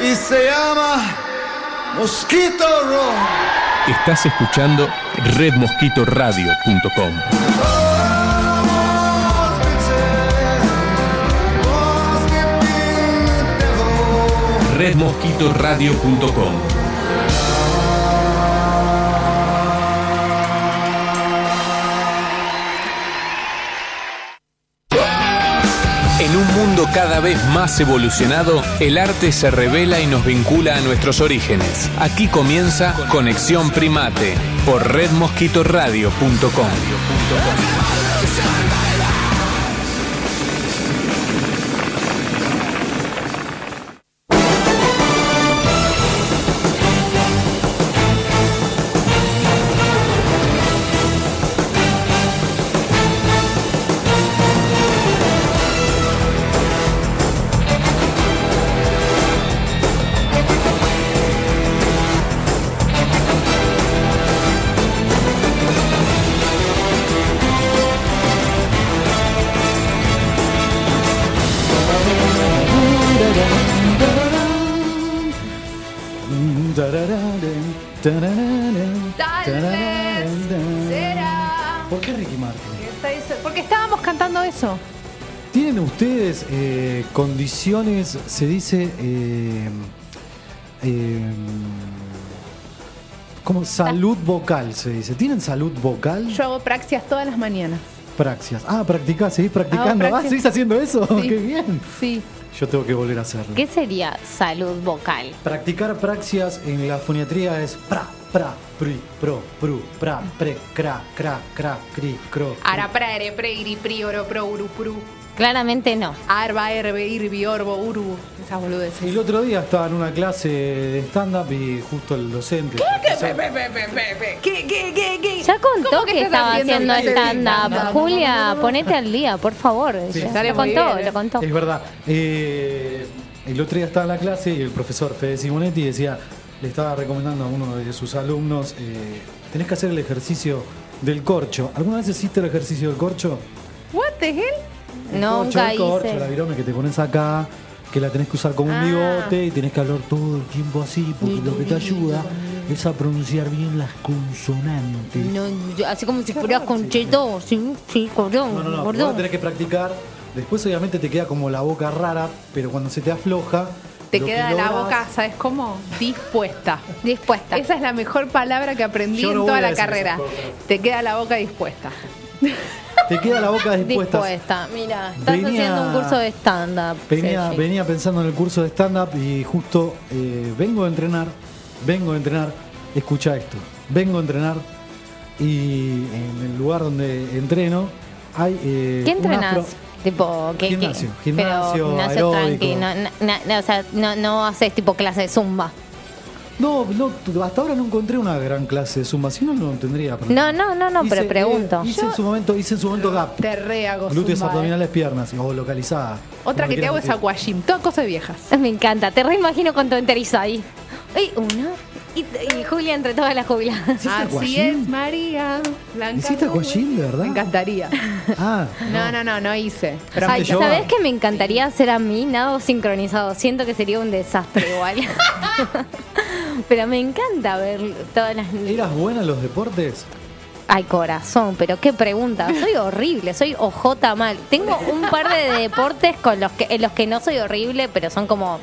y se llama Mosquito Roll. Estás escuchando redmosquitoradio.com. redmosquitoradio.com. cada vez más evolucionado, el arte se revela y nos vincula a nuestros orígenes. Aquí comienza Conexión Primate por redmosquitoradio.com. se dice, eh, eh, como salud vocal, se dice? ¿Tienen salud vocal? Yo hago praxias todas las mañanas. Praxias. Ah, practicás, seguís practicando. Ah. ¿seguís haciendo eso? Sí. ¡Qué bien! Sí. Yo tengo que volver a hacerlo. ¿Qué sería salud vocal? Practicar praxias en la foniatría es pra, pra, pri, pro, pru, pra, pre, cra, cra, cra, cri, cro. Ara, pra, ere, pre, iri, pri, oro, pro, uru, pru. Claramente no. Arba, erbe, irbi, orbo, uru. Esas boludeces. El otro día estaba en una clase de stand-up y justo el docente. el profesor- ¿Qué, qué, qué, qué? Ya contó ¿Cómo que, estaba haciendo stand-up. Julia, ponete al día, por favor. Sí. Lo contó, bien, ¿eh? lo contó. Es verdad. Eh, el otro día estaba en la clase y el profesor Fede Simonetti decía, le estaba recomendando a uno de sus alumnos, eh, tenés que hacer el ejercicio del corcho. ¿Alguna vez hiciste el ejercicio del corcho? What the hell? Nunca el corcho, hice. la virome que te pones acá, que la tenés que usar como un Ah. bigote y tenés que hablar todo el tiempo así, porque lo que te ayuda es a pronunciar bien las consonantes. No, yo- así como si fueras concheto, sí, sí, cordón, No, no, no, cordón. tenés que practicar. Después obviamente te queda como la boca rara, pero cuando se te afloja... Te lo que queda la lográs- boca, ¿sabes cómo? Dispuesta. Dispuesta. Esa es la mejor palabra que aprendí Yo no en voy toda a la decir carrera. esas cosas. Te queda la boca dispuesta. Te queda la boca dispuesta. Dispuesta. Mira, estás Venía- haciendo un curso de stand-up. Venía, pensando en el curso de stand-up y justo eh, vengo a entrenar, vengo a entrenar, escucha esto, vengo a entrenar y en el lugar donde entreno hay... eh, ¿Qué afro- Tipo, ¿qué, qué? Gimnasio, gimnasio, Pero gimnasio aeróbico. tranqui, no, no, no, o sea, no, no haces tipo clase de zumba. No, no, hasta ahora no encontré una gran clase de zumba, si no, no tendría. pero- No, no, no, no, pero Hice, pregunto. eh, hice en su momento, hice en su momento gap. Te re hago Glúteos zumba, eh. abdominales, piernas, o localizada. Otra que te hago es aquagym. Todas cosas viejas. Me encanta, te reimagino con tu enterizo ahí. Ay, uno. Y, y Julia entre todas las jubiladas. ¿Hiciste Así es, María. Blanca ¿Hiciste aquagym, de verdad? Me encantaría. Ah, No, no, no, no hice. Pero Ay. ¿sabés qué me encantaría hacer a mí? Nado sincronizado. Siento que sería un desastre igual. pero me encanta ver todas las... ¿Eras buena en los deportes? Ay, corazón, pero qué pregunta. Soy horrible, soy ojota mal. Tengo un par de deportes con los que, en los que no soy horrible, pero son como,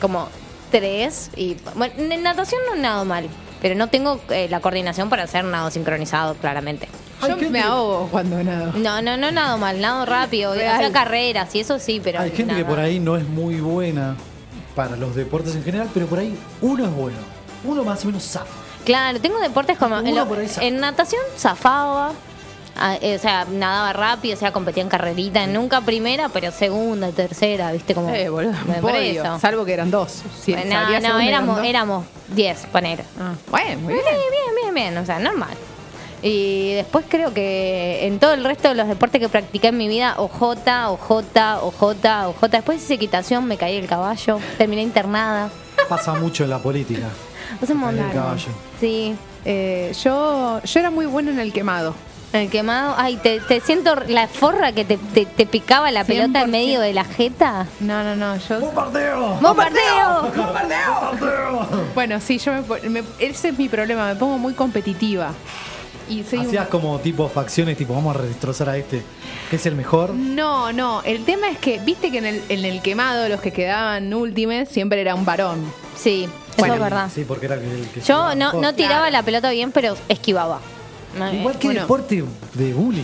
como tres. Y bueno, en natación no nado mal, pero no tengo eh, la coordinación para hacer nado sincronizado, claramente. Yo me ahogo cuando nado. No, no, no nado mal, nado rápido, hacía carreras y eso sí, pero Hay gente que por ahí no es muy buena para los deportes en general, pero por ahí uno es bueno. Uno más o menos zafa. Claro, tengo deportes como en, lo- por ahí zafa. en natación zafaba. ah, eh, o sea, nadaba rápido, o sea, competía en carrerita, nunca primera, pero segunda, tercera, viste como Eh, boludo. podio. Salvo que eran dos. Si no, no, éramos, dos. éramos 10, poner. Ah, bueno, muy Sí, bien. bien, bien, bien, o sea, normal. Y después creo que en todo el resto de los deportes que practiqué en mi vida, OJ, OJ, OJ, OJ. Después hice equitación, me caí del caballo, terminé internada. Pasa mucho en la política. Sea, un montón. caballo. Sí. Eh, yo, yo era muy buena en el quemado. El quemado. Ay, te, te siento la forra que te, te- te picaba la pelota en 100%. medio de la jeta. No, no, no. Yo, ¡Bombardeo! ¡Bombardeo! bueno, sí, yo me, me- ese es mi problema. Me pongo muy competitiva. Y soy un- Hacías como tipo facciones, tipo vamos a destrozar a este, que es el mejor. No, no. El tema es que, viste que en el, en el quemado los que quedaban últimos siempre era un varón. Sí, Bueno, eso es verdad. Sí, porque era el que Yo no, no tiraba Claro. la pelota bien, pero esquivaba. Igual que bueno. deporte de bullying.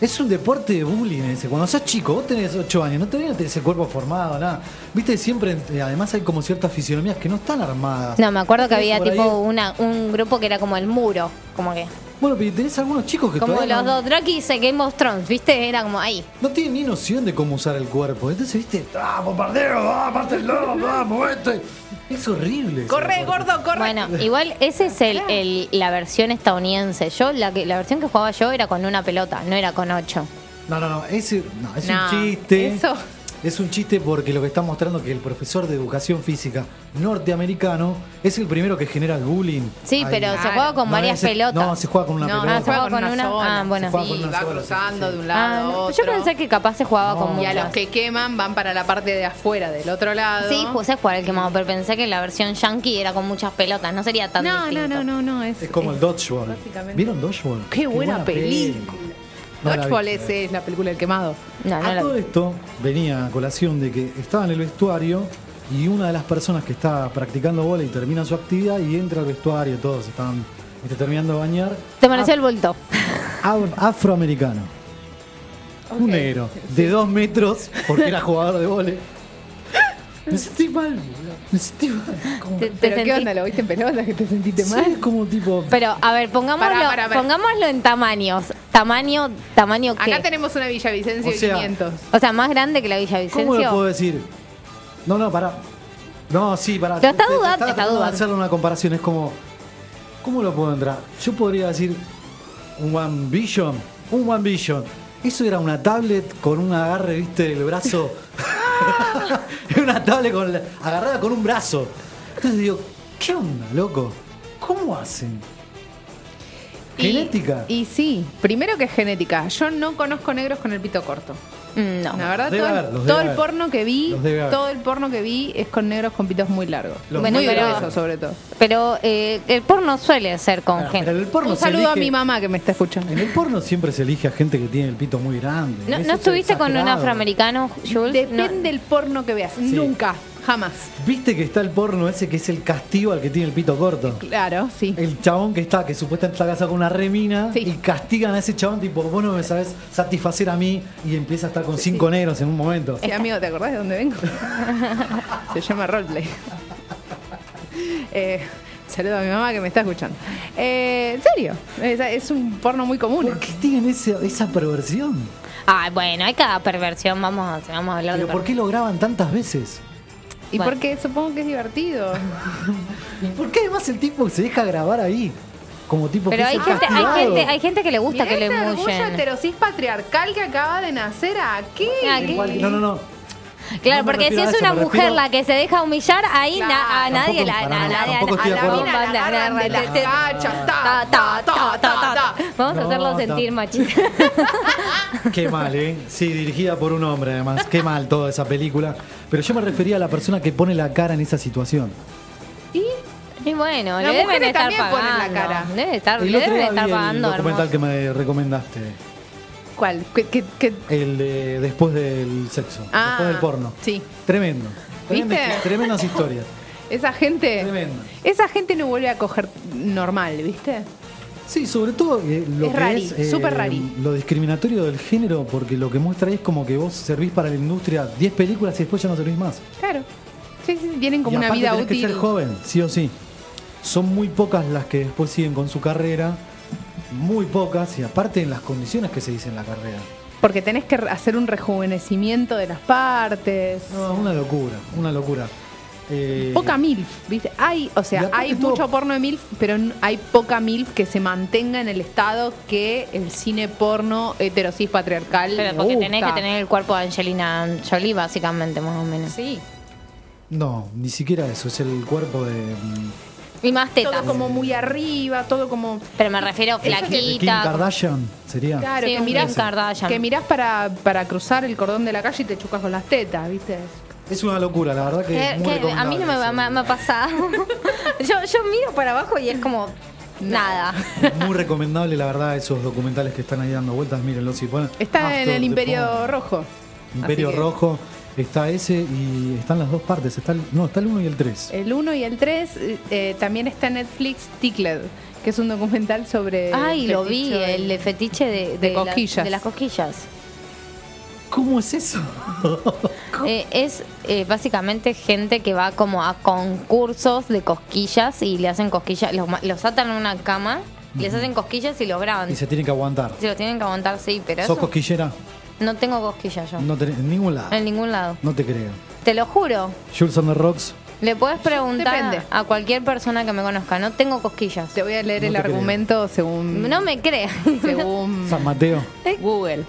Es un deporte de bullying ese. Cuando sos chico, vos tenés 8 años, no tenés ese cuerpo formado, nada. Viste, siempre, eh, además hay como ciertas fisionomías que no están armadas. No, me acuerdo que había tipo ahí- una, un grupo que era como el muro, como que. Bueno, pero tenés algunos chicos que Como todavía los no, dos Drakis de Game of Thrones, ¿viste? Era como ahí. no tienen ni noción de cómo usar el cuerpo. Entonces, viste, ¡ah, bombardeo! ¡ah, pártelo! ¡ah, movete! Es horrible. ¡Corre, gordo, corre! Bueno, igual ese es el, el- la versión estadounidense. Yo, la, que, la versión que jugaba yo era con una pelota, no era con ocho. No, no, no, ese, no, es No, un chiste. eso- Es un chiste porque lo que está mostrando que el profesor de educación física norteamericano es el primero que genera el bullying. Sí, Ahí. pero se juega con No, varias ese- pelotas. No, se juega con una No, pelota. Ah, se juega con una una- sola. ah, bueno. Se juega Sí, con una va sola, cruzando sí, de un lado Ah, a no, otro. yo pensé que capaz se jugaba No. con Y a muchas. los que queman van para la parte de afuera, del otro lado. Sí, pues es jugar el quemado, pero pensé que la versión yankee era con muchas pelotas, no sería tan no, no, distinto. no, no, no. Es, Es como el es- Dodgeball. básicamente. ¿Vieron Dodgeball? Qué buena película. No la Dodgeball vi. es, la película del quemado. No, no a la- todo esto venía a colación de que estaba en el vestuario y una de las personas que está practicando bola y termina su actividad y entra al vestuario, todos estaban viste, terminando de bañar. Te pareció el bulto. Af- afroamericano. Un Ok. negro de dos metros porque era jugador de vole. Me sentí mal, boludo. Me sentí mal. Como- Te- te ¿Pero qué sentí- onda? ¿Lo viste en pelota que te sentiste Sí, mal? es como tipo. Pero, a ver, pongámoslo, Pará, pará, pará. pongámoslo en tamaños. Tamaño, tamaño qué? Acá tenemos una Villavicencio O sea, 500. O sea, más grande que la ¿Cómo lo Villavicencio. puedo decir? No, no, pará. No, sí, pará. Pero está dudando, está de dudando. hacerle una comparación. Es como. ¿Cómo lo puedo entrar? Yo podría decir. Un One Vision. Un One Vision. Eso era una tablet con un agarre, viste, del brazo. Era una tablet con la- agarrada con un brazo. Entonces digo, ¿qué onda, loco? ¿Cómo hacen? Genética. Y, sí, primero que es genética. Yo no conozco negros con el pito corto. Mm, No. La verdad, todo, el- haber, todo porno que vi, todo el porno que vi es con negros con pitos muy largos. Los Bueno, muy gruesos, sobre todo. Pero eh, el porno suele ser con Pero gente. el porno Un saludo a mi mamá que me está escuchando. En el porno siempre se elige a gente que tiene el pito muy grande. ¿No, Eso ¿no es estuviste con un afroamericano, Jules? No. Depende del porno que veas. Nunca, jamás. ¿Viste que está el porno ese que es el castigo al que tiene el pito corto? Claro, sí. El chabón que está, que supuestamente está casado con una remina Sí. y castigan a ese chabón, tipo, vos no me sabes satisfacer a mí y empieza a estar con cinco negros en un momento. Sí, amigo, ¿te acordás de dónde vengo? Se llama roleplay. Eh, saludo a mi mamá que me está escuchando. Eh, en serio, es, es un porno muy común. ¿Por qué tienen ese- esa perversión? Ah, bueno, hay cada perversión. Vamos a, vamos a hablar ¿Pero de por qué lo graban tantas veces? Y Bueno. porque supongo que es divertido. ¿Y por qué además el tipo se deja grabar ahí? Como tipo Pero que hay es gente, hay gente, hay gente que le gusta Mirá que le ese orgullo mullen. heterosis patriarcal que acaba de nacer aquí. No, no, no. Claro, No porque si es una mujer refiero- la que se deja humillar, ahí Claro. na- a nadie la. Vamos a hacerlo sentir machista. Qué mal, ¿eh? Sí, dirigida por un hombre, además. Qué mal toda esa película. Pero yo me refería a la persona que pone la cara en esa situación. Y Y bueno, Las le deben mujeres estar también ponen pagando. la cara. Debe estar, El le otro deben estar vi el pagando. documental hermoso. que me recomendaste. ¿Cuál? ¿Qué, qué, qué? El de después del sexo. Ah, después del porno. sí. Tremendo. ¿Viste? Tremendas historias. Esa gente. Tremendo. Esa gente no vuelve a coger normal, ¿viste? Sí, sobre todo eh, lo Es que rari, es eh, súper rari. lo discriminatorio del género, porque lo que muestra es como que vos servís para la industria 10 películas y después ya no servís más. Claro. Sí, sí, tienen como y una vida tenés útil. que ser joven, sí o sí. Son muy pocas las que después siguen con su carrera, muy pocas, y aparte en las condiciones que se dice en la carrera. Porque tenés que hacer un rejuvenecimiento de las partes. No, una locura, una locura. Eh, Poca MILF, ¿viste? Hay, o sea, hay todo- mucho porno de MILF, pero hay poca MILF que se mantenga en el estado que el cine porno heterosis patriarcal Pero porque gusta. tenés que tener el cuerpo de Angelina Jolie, básicamente, más o menos. Sí. No, ni siquiera eso, es el cuerpo de, mm, Y más tetas. todo como muy arriba, todo como Pero me refiero De Kim flaquita. Kardashian sería. claro, Sí, que mirás, Kardashian. que mirás para, para cruzar el cordón de la calle y te chucas con las tetas, ¿viste? Es una locura, la verdad que, Que- es muy que a mí no me, recomendable me- me ha pasado. yo, yo miro para abajo y es como nada. Muy recomendable, la verdad, esos documentales que están ahí dando vueltas, mírenlos si ponen. Está After en el Imperio. Rojo. Imperio Rojo, está ese y están las dos partes, está el- no, está el 1 y el 3. El 1 y el 3 también está en Netflix Tickled, que es un documental sobre. Ay, lo vi, el fetiche de, de la- cosquillas. de las cosquillas. ¿Cómo es eso? Eh, es eh, básicamente gente que va como a concursos de cosquillas y le hacen cosquillas, los, los atan en una cama, les hacen cosquillas y los graban. y se tienen que aguantar. Se los tienen que aguantar, sí, pero ¿Sos eso cosquillera? No tengo cosquillas yo. No tenés, en ningún lado. En ningún lado. No te creo. Te lo juro. Jules on the Rocks, Le puedes preguntar Depende. a cualquier persona que me conozca. No tengo cosquillas. Te voy a leer No el creo. argumento según, No me crees. según San Mateo. Google.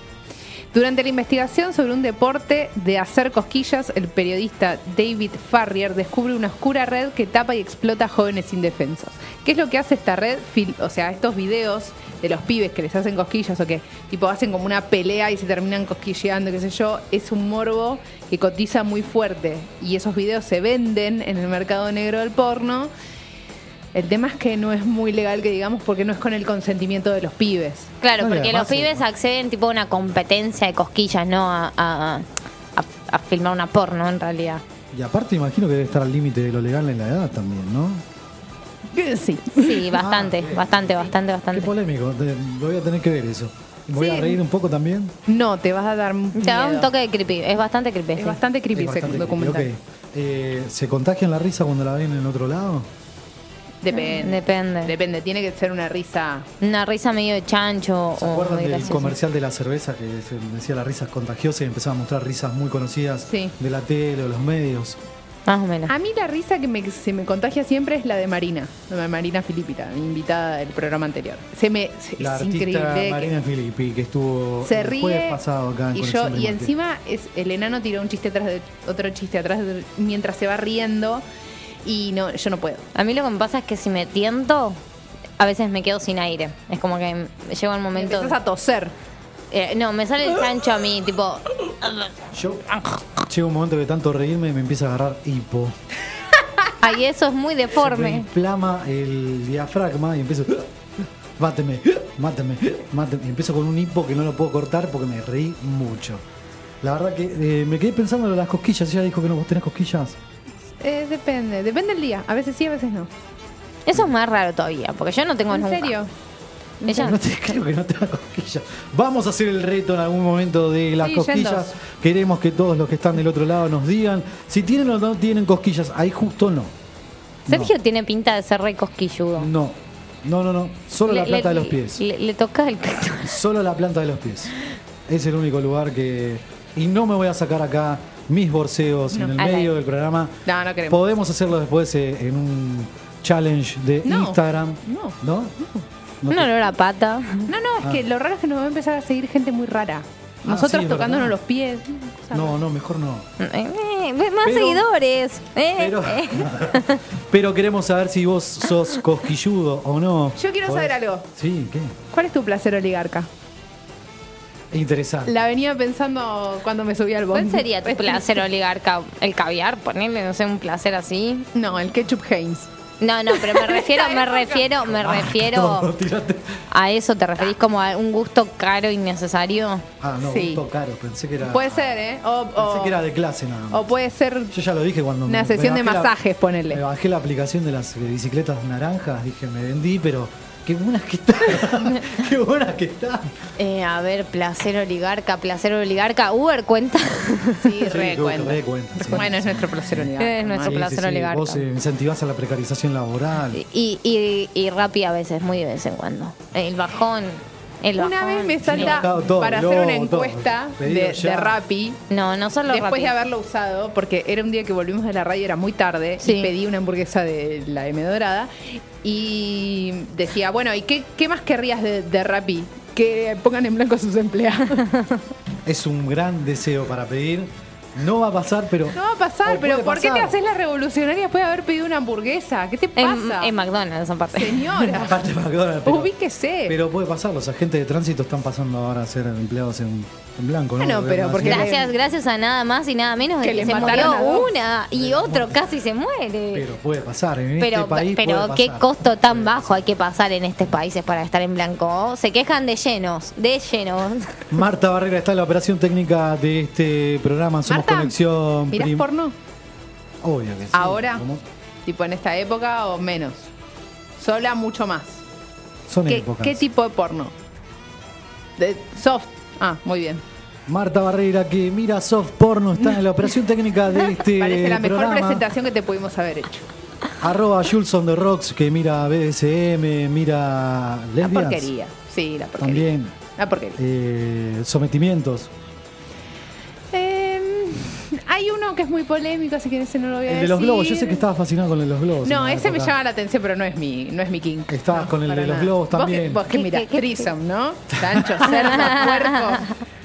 Durante la investigación sobre un deporte de hacer cosquillas, el periodista David Farrier descubre una oscura red que tapa y explota a jóvenes indefensos. ¿Qué es lo que hace esta red? Fil- O sea, estos videos de los pibes que les hacen cosquillas o que tipo hacen como una pelea y se terminan cosquilleando, qué sé yo, es un morbo que cotiza muy fuerte y esos videos se venden en el mercado negro del porno. El tema es que no es muy legal que digamos porque no es con el consentimiento de los pibes. Claro, No, porque los pibes acceden tipo a una competencia de cosquillas, no a, a, a- a filmar una porno en realidad. Y aparte imagino que debe estar al límite de lo legal en la edad también, ¿no? Sí. Sí, bastante, ok. bastante, bastante, Qué bastante. polémico, te- voy a tener que ver eso. ¿Me voy Sí. a reír un poco también? No, te vas a dar Te da un miedo. toque de creepy, es bastante creepy. Es sí. bastante creepy Es ese bastante documental. creepy. Eh, ¿Se contagian la risa cuando la ven en otro lado? Depende. Depende. Depende, tiene que ser una risa. Una risa medio de chancho ¿Se o acuerdan del comercial de la cerveza que se decía las risas contagiosas y empezaba a mostrar risas muy conocidas Sí. de la tele o los medios? Más o menos. A mí la risa que me- se me contagia siempre es la de Marina, la de Marina Filipita, mi invitada del programa anterior. Se me, se- La es artista increíble. que Marina Filippi que estuvo se el jueves pasado acá en y yo y encima es el enano tiró un chiste atrás de otro chiste atrás de- mientras se va riendo y no yo no puedo. A mí lo que me pasa es que si me tiento, a veces me quedo sin aire. Es como que llega un momento. Empezás a toser. Eh, no, me sale el chancho a mí, tipo. Yo llega un momento que tanto reírme y me empieza a agarrar hipo. Ay, eso es muy Se me deforme. inflama el diafragma y empiezo. Máteme, máteme, máteme. Y empiezo con un hipo que no lo puedo cortar porque me reí mucho. La verdad que eh, me quedé pensando en las cosquillas. Ella dijo que no, vos tenés cosquillas. Eh, depende, depende del día. A veces sí, a veces no. Eso es más raro todavía, porque yo no tengo ¿En nunca. serio? Ella- No te creo que no tengas cosquillas. Vamos a hacer el reto en algún momento de las Sí, cosquillas. yendos. Queremos que todos los que están del otro lado nos digan si tienen o no tienen cosquillas. Ahí justo no. Sergio tiene pinta de ser re cosquilludo. No. No, no, no. Solo la Le- planta le- de los pies. Le, le toca el pecho. Solo la planta de los pies. Es el único lugar que. Y no me voy a sacar acá mis borseos en el Al medio aire. del programa. No, no queremos. Podemos hacerlo después eh, en un challenge de No. Instagram. No. ¿No? No Un te- olor a pata. No, no, es que lo raro es que nos va a empezar a seguir gente muy rara. Ah, Nosotros sí, es tocándonos verdad. los pies. cosa No, no, mejor no. Eh, eh, más Pero- seguidores. Eh, Pero, eh. pero queremos saber si vos sos cosquilludo o no. Yo quiero Podés- saber algo. Sí, ¿qué? ¿Cuál es tu placer oligarca? Interesante. La venía pensando cuando me subí al bondi. ¿Cuál sería tu placer oligarca? ¿El caviar? Ponerle, no sé, un placer así. No, el ketchup Heinz. No, no, pero me refiero, me refiero, me refiero tírate. a eso. ¿Te referís como a un gusto caro innecesario? Ah, no, Sí. gusto caro. Pensé que era. Puede ser, ¿eh? O, Pensé o- que era de clase nada más. o puede ser Yo ya lo dije cuando una me- sesión me de bajé la- masajes, ponele. Me bajé la aplicación de las eh, bicicletas naranjas, dije, me vendí, pero qué buenas que están. qué buenas que están. Eh, a ver, placer oligarca, placer oligarca. Uber cuenta. Sí, Sí, re cuenta. re cuenta, sí. Bueno, es nuestro placer oligarca. Es nuestro Sí, placer oligarca. Vos eh, incentivás a la precarización laboral. Y, y, y Rappi a veces, muy de vez en cuando. El bajón. El Una bajón. vez me salta todo, para hacer una lobo, encuesta de, de Rappi. No, no solo Después Rappi. de haberlo usado, porque era un día que volvimos de la radio, era muy tarde, Sí. y pedí una hamburguesa de la M dorada, y decía, bueno, ¿y qué, qué más querrías de, de Rappi? Que pongan en blanco a sus empleados. Es un gran deseo para pedir. No va a pasar, pero. No va a pasar, pero ¿por qué te haces la revolucionaria después de haber pedido una hamburguesa? ¿Qué te En, pasa? en McDonald's, aparte. Señora, Aparte, McDonald's, pero- ubíquese. Pero puede pasar, los agentes de tránsito están pasando ahora a ser empleados en, en blanco, ¿no? Bueno, pero porque Gracias, gracias a nada más y nada menos de Que que, les se murió una y otro casi se muere. Pero puede pasar, en Pero, este país pero puede qué pasar. costo tan bajo hay que pasar en estos países para estar en blanco. Se quejan de llenos, de llenos. Marta Barrera está en la operación técnica de este programa Somos Marta, Conexión ¿Mirás Prim- porno? Obvio que sí. ¿Ahora? ¿Cómo? Tipo en esta época o menos. Sola mucho más. Son ¿Qué, épocas. qué tipo de porno? De soft. Ah, muy bien. Marta Barrera, que mira soft porno, está en la operación técnica de este Parece la mejor programa. presentación que te pudimos haber hecho. Arroba Jules on the Rocks, que mira BDSM, mira La lesbianas. porquería. Sí, la porquería. También La porquería. eh, sometimientos. Hay uno que es muy polémico, así que ese no lo voy a El decir. de los globos, yo sé que estabas fascinado con el de los globos. No, ese me llama la atención, pero no es mi, no es mi king. Estabas con el de los globos Vos también. que- Vos que ¿Qué- mirás, Threesome, ¿no? Tancho, cerdo, puerco.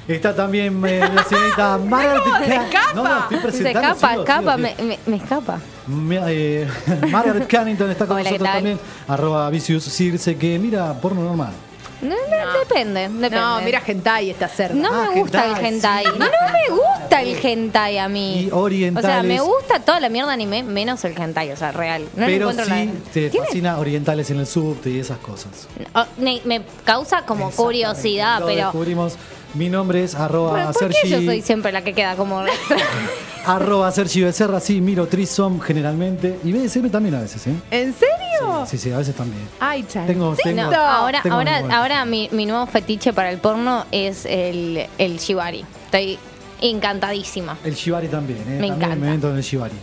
Está también eh, la señorita se escapa? No, no, estoy Se presentando, escapa, sigo, escapa, sigo, me, sigo. me- me escapa. Me- eh, Margaret Cannington está con Hola, ¿qué nosotros también. Arroba Vicious Circe, que mira porno normal. No, no, Depende, depende. No, mira hentai esta cerda. No Ah, me gusta hentai, el hentai. sí. No me gusta el hentai a mí. Y orientales. O sea, me gusta toda la mierda anime, menos el hentai, o sea, real. No pero encuentro sí la... te fascina orientales en el subte y esas cosas. Oh, me, me causa como curiosidad, Lo pero... descubrimos. Mi nombre es arroba ¿Pero ¿Por qué yo soy siempre la que queda como arroba Sergi Becerra, sí, miro Trisom generalmente. Y BDSM también a veces, ¿eh? ¿En serio? Sí, sí, a veces también. Ay, chan. Tengo- Sí, tengo- No, ahora, tengo ahora, ahora mi, mi nuevo fetiche para el porno es el, el shibari. Estoy encantadísima. El Shibari también, ¿eh? Me también encanta. me meto en el Shibari.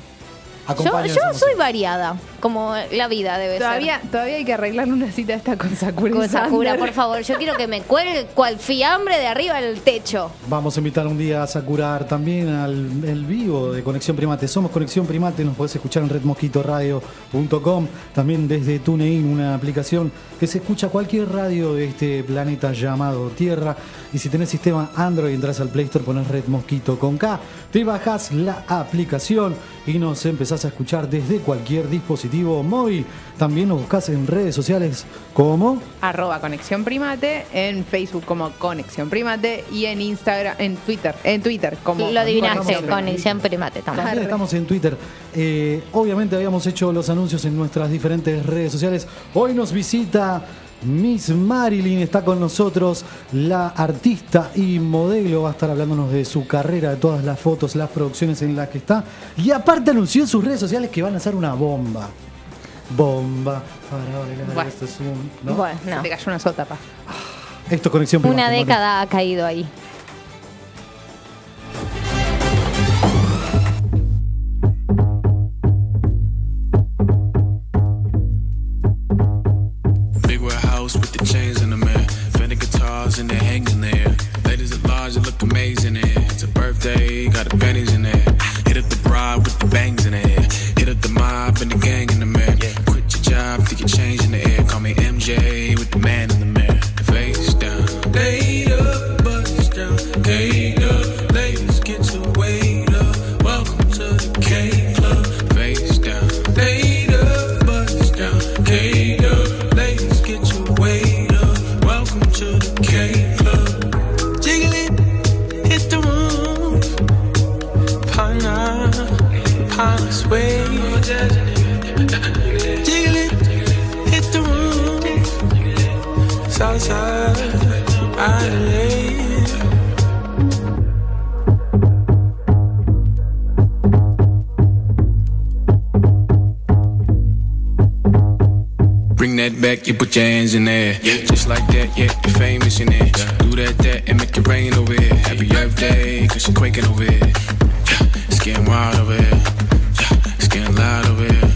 Yo, soy variada, como la vida debe Todavía, todavía hay que arreglarle una cita esta con Sakura. ser. Con por favor, yo quiero que me cuelgue cual fiambre de arriba del techo. Vamos a invitar un día a Sakurar también al el vivo de Conexión Primate. Somos Conexión Primate, nos podés escuchar en redmosquitoradio.com, también desde TuneIn, una aplicación que se escucha cualquier radio de este planeta llamado Tierra. Y si tenés sistema Android, entras al Play Store, pones Red Mosquito con K, te bajás la aplicación y nos empezás a escuchar desde cualquier dispositivo móvil. También nos buscás en redes sociales como Arroba Conexión Primate, en Facebook como Conexión Primate y en Instagram, en Twitter, en Twitter como Lo adivinaste, Conexión Primate. conexión primate también. También estamos en Twitter. Eh, obviamente habíamos hecho los anuncios en nuestras diferentes redes sociales. Hoy nos visita Miss Marilyn, está con nosotros, la artista y modelo. Va a estar hablándonos de su carrera, de todas las fotos, las producciones en las que está. Y aparte anunció en sus redes sociales que van a hacer una bomba. Bomba para bailar. Bueno. Esto es un. ¿no? Bueno, Se no. te cayó una sota, pa. Esto es conexión Una década ha caído ahí. Large, it look amazing in here. It's a birthday, got the panties in it. Hit up the bride with the bangs in hair. Hit up the mob and the gang in the mirror. Quit your job, think your change put hands in there. Just like that, yeah, you're famous in there. Do that, that, and make it rain over here. Happy Earth cause you're quaking over here. Yeah, it's getting wild over here. Yeah, it's getting loud over here.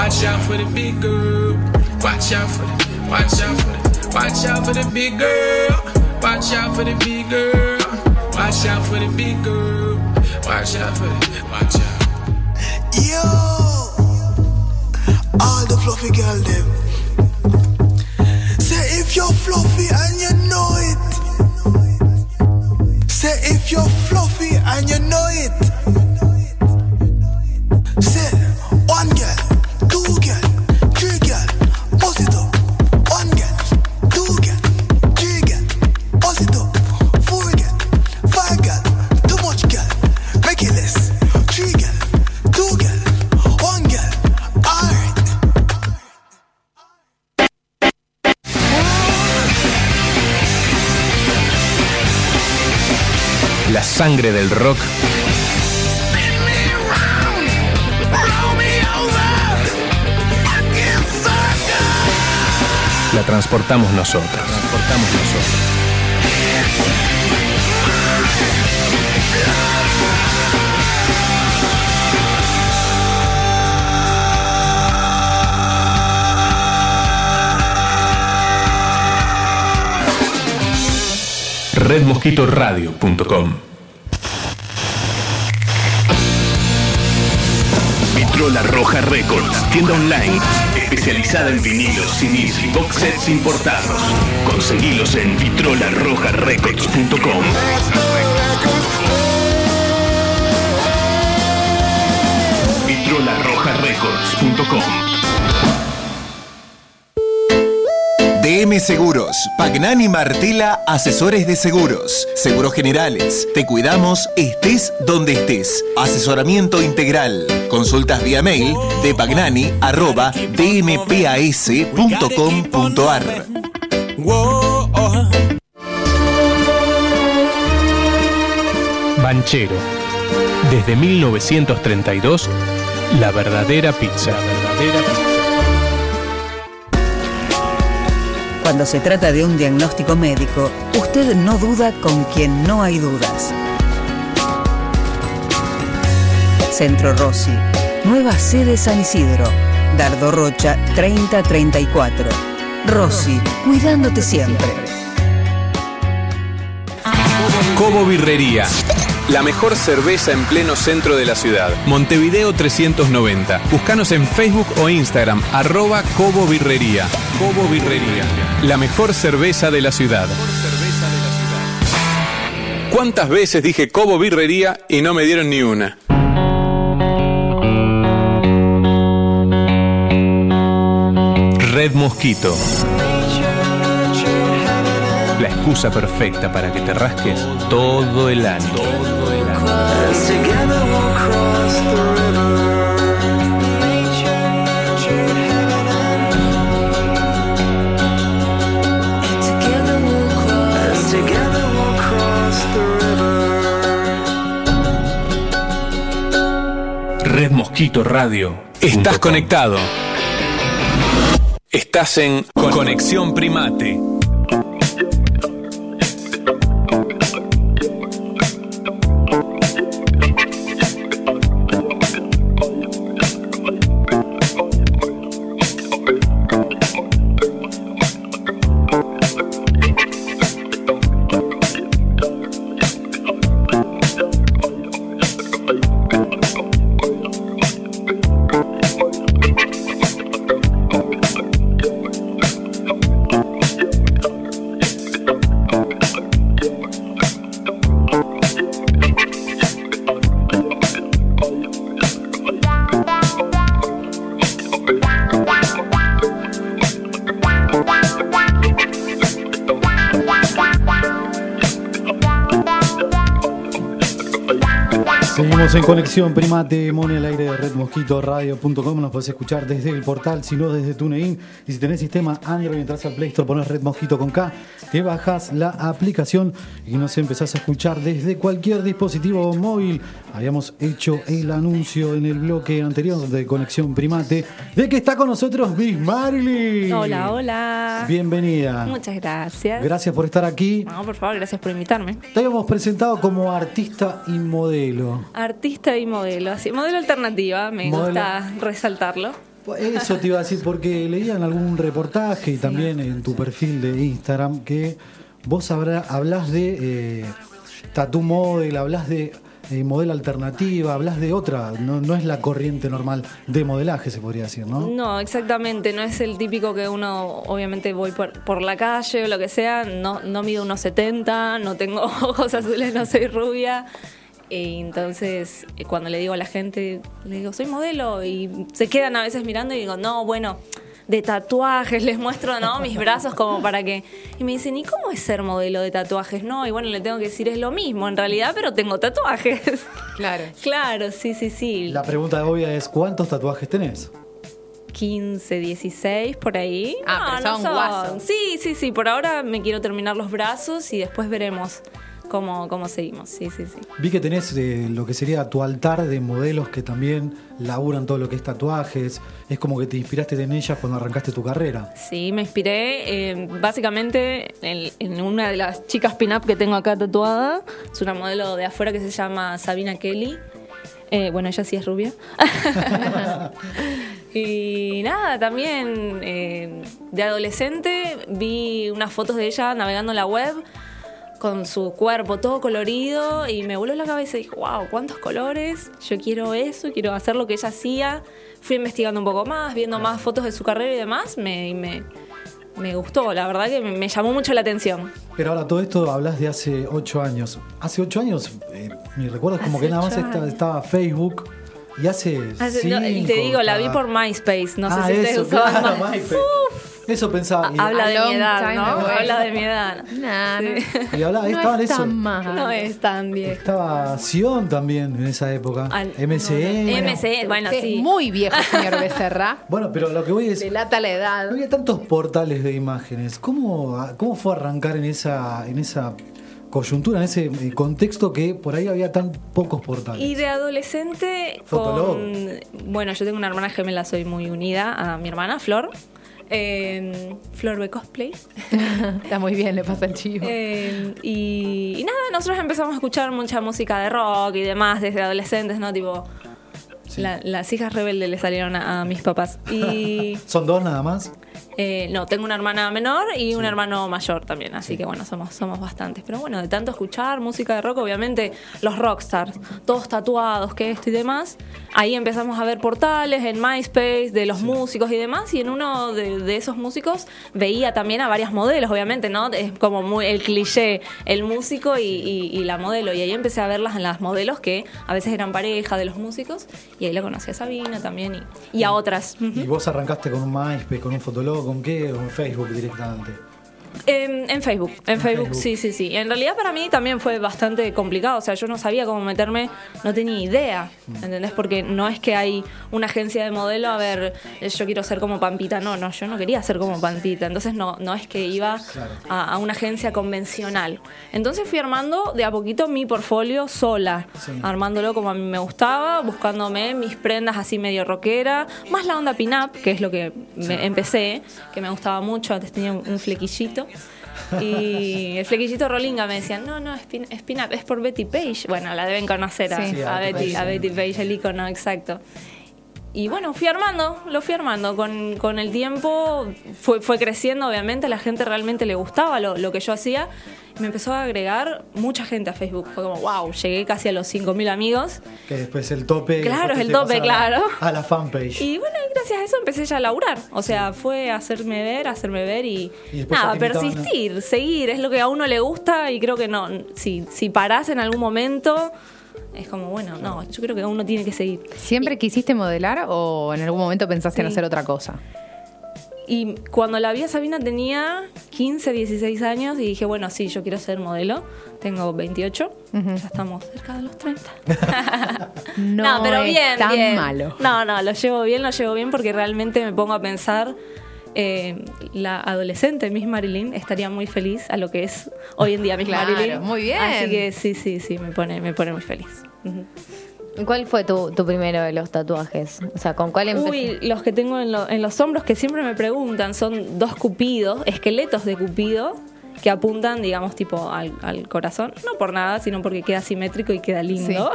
Watch out for the big girl. Watch out for the, watch out for the, watch out for the big girl. Watch out for the big girl. Watch out for the big girl. Watch out for the, watch out. Yo, all the fluffy girl them. Say if you're fluffy and you know it. Say if you're fluffy and you know it. Transportamos nosotros. Transportamos nosotros. redmosquitoradio.com Vitrola Roja Records, tienda online especializada en vinilos, CDs y box sets importados. Conseguilos en vitrolarrojarecords.com. vitrolarrojarecords.com. DM Seguros, Pagnani Martela, asesores de seguros, seguros generales. Te cuidamos, estés donde estés. Asesoramiento integral. Consultas vía mail de pagnani arroba dmpas.com.ar. Banchero. Desde 1932, la verdadera pizza. La verdadera pizza. Cuando se trata de un diagnóstico médico, usted no duda con quien no hay dudas. Centro Rossi, nueva sede San Isidro, Dardo Rocha 3034. Rossi, cuidándote siempre. Cobo Birrería. La mejor cerveza en pleno centro de la ciudad. Montevideo 390. Búscanos en Facebook o Instagram, arroba Cobo Birrería. Cobo Birrería. La mejor cerveza de la ciudad. ¿Cuántas veces dije Cobo Birrería y no me dieron ni una? Red Mosquito. Excusa perfecta para que te rasques todo el año. Todo el año. Red Mosquito Radio. Estás conectado. Estás en Conexión Primate. Seguimos en conexión Primate, Mone al aire de redmosquitoradio.com. Nos podés escuchar desde el portal, si no desde TuneIn. Y si tenés sistema Android, entras al Play Store, pones Red Mosquito con K, te bajas la aplicación y nos empezás a escuchar desde cualquier dispositivo móvil. Habíamos hecho el anuncio en el bloque anterior de Conexión Primate de que está con nosotros Miss Marilyn. Hola, hola. Bienvenida. Muchas gracias. Gracias por estar aquí. No, por favor, gracias por invitarme. Te habíamos presentado como artista y modelo. Artista y modelo, así, modelo alternativa, me Modelo. gusta resaltarlo. Eso te iba a decir, porque leía en algún reportaje y también en tu perfil de Instagram que vos hablás de eh, tattoo model, hablas de eh, modelo alternativa, hablas de otra, no, no es la corriente normal de modelaje, se podría decir, ¿no? No, exactamente, no es el típico que uno, obviamente voy por, por la calle o lo que sea, no, no mido unos 70, no tengo ojos azules, no soy rubia. Y entonces, eh, cuando le digo a la gente, le digo, soy modelo, y se quedan a veces mirando y digo, no, bueno, de tatuajes, les muestro, ¿no? Mis brazos como para que... Y me dicen, ¿y cómo es ser modelo de tatuajes? No, y bueno, le tengo que decir, es lo mismo en realidad, pero tengo tatuajes. Claro. claro, sí, sí, sí. La pregunta obvia es, ¿cuántos tatuajes tenés? 15, 16 por ahí. Ah, pero son guasos. Sí, sí, sí. Por ahora me quiero terminar los brazos y después veremos cómo, cómo seguimos. Sí, sí, sí. Vi que tenés eh, lo que sería tu altar de modelos que también laburan todo lo que es tatuajes. Es como que te inspiraste en ellas cuando arrancaste tu carrera. Sí, me inspiré eh, básicamente en, en una de las chicas pin-up que tengo acá tatuada. Es una modelo de afuera que se llama Sabina Kelly. Eh, bueno, ella sí es rubia. y nada, también eh, de adolescente vi unas fotos de ella navegando en la web con su cuerpo todo colorido y me voló la cabeza y dije, wow, cuántos colores, yo quiero eso, quiero hacer lo que ella hacía. Fui investigando un poco más, viendo más fotos de su carrera y demás, me, me, me gustó, la verdad que me, me llamó mucho la atención. Pero ahora todo esto hablas de hace ocho años. Hace ocho años, eh, mi recuerdo es como que nada más estaba Facebook y hace. Hace- no, y te digo, la vi por MySpace, no Ah, sé si ustedes eso, usaban claro, más- MySpace. Eso pensaba. Y, Habla de mi edad, ¿no? Habla de mi edad. Nah, no, Sí. y hablaba, no estaba en es eso. tan mal. No es tan viejo. Estaba Sion también en esa época. Al- MCN. MC, bueno, sí. muy viejo, señor Becerra. Bueno, pero lo que voy es. Delata la edad. No había tantos portales de imágenes. ¿Cómo, cómo fue arrancar en esa, en esa coyuntura, en ese contexto que por ahí había tan pocos portales? Y de adolescente Fotolog. con... Bueno, yo tengo una hermana gemela, soy muy unida a mi hermana, Flor. Eh, Flor de Cosplay. Está muy bien, le pasa el chivo. Eh, y, y nada, nosotros empezamos a escuchar mucha música de rock y demás desde adolescentes, ¿no? Tipo, la- las hijas rebeldes le salieron a, a mis papás. Y ¿Son dos nada más? Eh, no, tengo una hermana menor y un hermano mayor también, así que bueno, somos, somos bastantes. Pero bueno, de tanto escuchar música de rock, obviamente los rockstars, todos tatuados, que esto y demás, ahí empezamos a ver portales en MySpace de los músicos y demás, y en uno de, de esos músicos veía también a varias modelos, obviamente, ¿no? Es como muy el cliché, el músico y, y- y la modelo, y ahí empecé a verlas en las modelos que a veces eran pareja de los músicos, y ahí la conocí a Sabina también y, y a otras. ¿Y vos arrancaste con un MySpace, con un Fotolog, con qué? ¿O en Facebook directamente? En, en Facebook, en, Facebook, Facebook. sí, sí, sí. En realidad para mí también fue bastante complicado, o sea, yo no sabía cómo meterme, no tenía idea, ¿entendés? Porque no es que hay una agencia de modelo, a ver, eh, yo quiero ser como Pampita, no, no, yo no quería ser como Pampita, entonces no, no es que iba a, a una agencia convencional. Entonces fui armando de a poquito mi portfolio sola, Sí. armándolo como a mí me gustaba, buscándome mis prendas así medio rockera, más la onda pin-up, que es lo que me- empecé, que me gustaba mucho, antes tenía un, un flequillito. Y el flequillito Rolinga me decían, no, no, es pin, es por Betty Page. Bueno, la deben conocer a, Sí. Sí, a a Betty Page, a. Betty Page, el icono, exacto. Y bueno, fui armando, lo fui armando. Con, con el tiempo fue, fue creciendo, obviamente, a la gente realmente le gustaba lo, lo que yo hacía. Me empezó a agregar mucha gente a Facebook. Fue como, wow, llegué casi a los 5.000 amigos. Que después el tope. Claro, es el tope, claro. A la fanpage. Y bueno, y gracias a eso empecé ya a laburar. O sea, fue hacerme ver, hacerme ver y, Y nada, invitaban a- persistir, seguir. Es lo que a uno le gusta y creo que no. Si, si parás en algún momento, es como, bueno, no, yo creo que uno tiene que seguir. ¿Siempre quisiste modelar o en algún momento pensaste en hacer otra cosa? Y cuando la vi a Sabina tenía 15, 16 años y dije, bueno, sí, yo quiero ser modelo. Tengo 28, ya estamos cerca de los 30. No, pero es bien, tan bien. malo. No, no, lo llevo bien, lo llevo bien porque realmente me pongo a pensar. Eh, la adolescente Miss Marilyn estaría muy feliz a lo que es hoy en día Miss Claro, Marilyn. muy bien. Así que sí, sí, sí, me pone, me pone muy feliz. Ujú. ¿Y ¿Cuál fue tu, tu primero de los tatuajes? O sea, ¿con cuál empezaste? Uy, los que tengo en, lo- en los hombros que siempre me preguntan son dos cupidos, esqueletos de cupido que apuntan, digamos, tipo al, al corazón. No por nada, sino porque queda simétrico y queda lindo.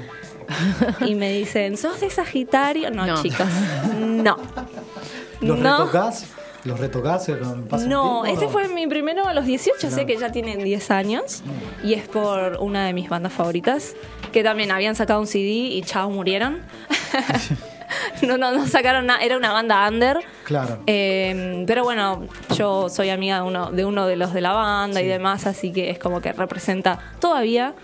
y me dicen, ¿sos de Sagitario? No, No. chicos, no. ¿Los no. retocás? ¿Los retocás? No, este fue mi primero a los 18, sé que ya tienen 10 años y es por una de mis bandas favoritas, que también habían sacado un CD y chao, murieron. no, no, no sacaron nada, era una banda under. Claro. Eh, pero bueno, yo soy amiga de uno, de uno de los de la banda y demás, así que es como que representa, todavía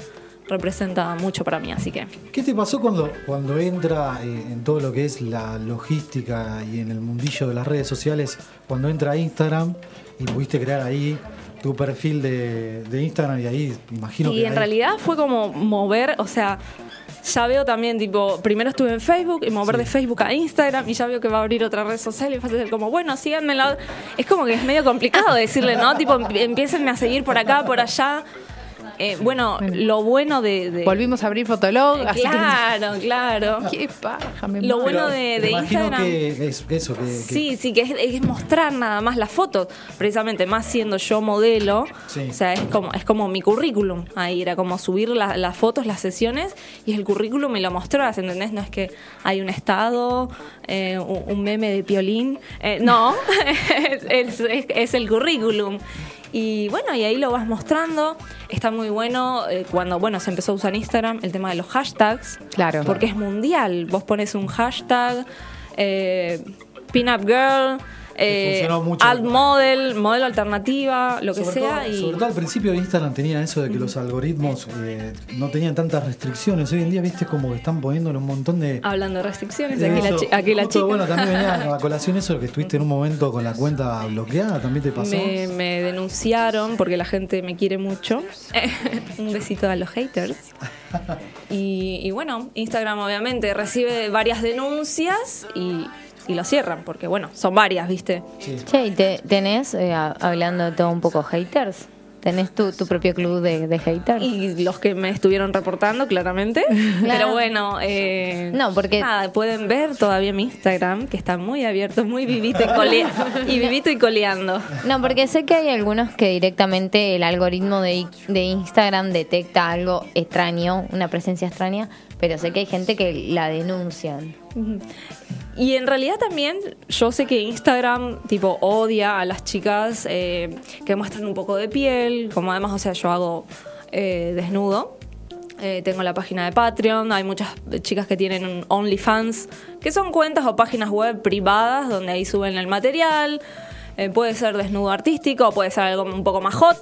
representa mucho para mí, así que... ¿Qué te pasó cuando, cuando entra eh, en todo lo que es la logística y en el mundillo de las redes sociales, cuando entra a Instagram y pudiste crear ahí tu perfil de, de Instagram y ahí imagino Y que... en ahí- realidad fue como mover, o sea, ya veo también, tipo, primero estuve en Facebook y mover de Facebook a Instagram y ya veo que va a abrir otra red social y va a ser como, bueno, síganme en la... Es como que es medio complicado decirle, ¿no? Tipo, empiecen a seguir por acá, por allá. Eh, bueno, lo bueno de... de- Volvimos a abrir Fotolog. que- Claro, claro. Qué paja, me Lo bueno de, Instagram... que es eso, que, que- Sí, sí, que es, es mostrar nada más las fotos, precisamente más siendo yo modelo, Sí. o sea, es como, es como mi currículum, ahí era como subir la- las fotos, las sesiones, y el currículum me lo mostró, ¿entendés? No es que hay un estado, eh, un, un meme de piolín, eh, no, es, es- es- es el currículum. Y bueno, y ahí lo vas mostrando. Está muy bueno eh, cuando, bueno, se empezó a usar Instagram el tema de los hashtags. Claro. Porque es mundial. Vos pones un hashtag, eh, pinup girl, eh, mucho. alt model, modelo alternativa, lo que sobre sea. todo, y sobre todo al principio de Instagram tenía eso de que los algoritmos eh, no tenían tantas restricciones. Hoy en día, viste, como que están poniéndole un montón de... hablando de restricciones, aquí la, Eso. chi- aquí la Justo, chica Bueno, también venía a colación eso de que estuviste en un momento con la cuenta bloqueada, ¿también te pasó? me, me denunciaron porque la gente me quiere mucho. un besito a los haters. Y, y bueno, Instagram obviamente recibe varias denuncias y, y lo cierran, porque bueno, son varias, ¿viste? Che, ¿y te, tenés, eh, hablando de todo un poco, haters? ¿Tenés tu, tu propio club de, de haters? Y los que me estuvieron reportando, claramente. Pero bueno, eh, No, porque- nada, pueden ver todavía mi Instagram, que está muy abierto, muy vivito y, colea- y vivito y coleando. No, porque sé que hay algunos que directamente el algoritmo de, de Instagram detecta algo extraño, una presencia extraña, pero sé que hay gente que la denuncian. Y en realidad también yo sé que Instagram tipo odia a las chicas eh, que muestran un poco de piel, como además, o sea, yo hago eh, desnudo. Eh, tengo la página de Patreon, hay muchas chicas que tienen OnlyFans, que son cuentas o páginas web privadas donde ahí suben el material. Puede ser desnudo artístico, puede ser algo un poco más hot,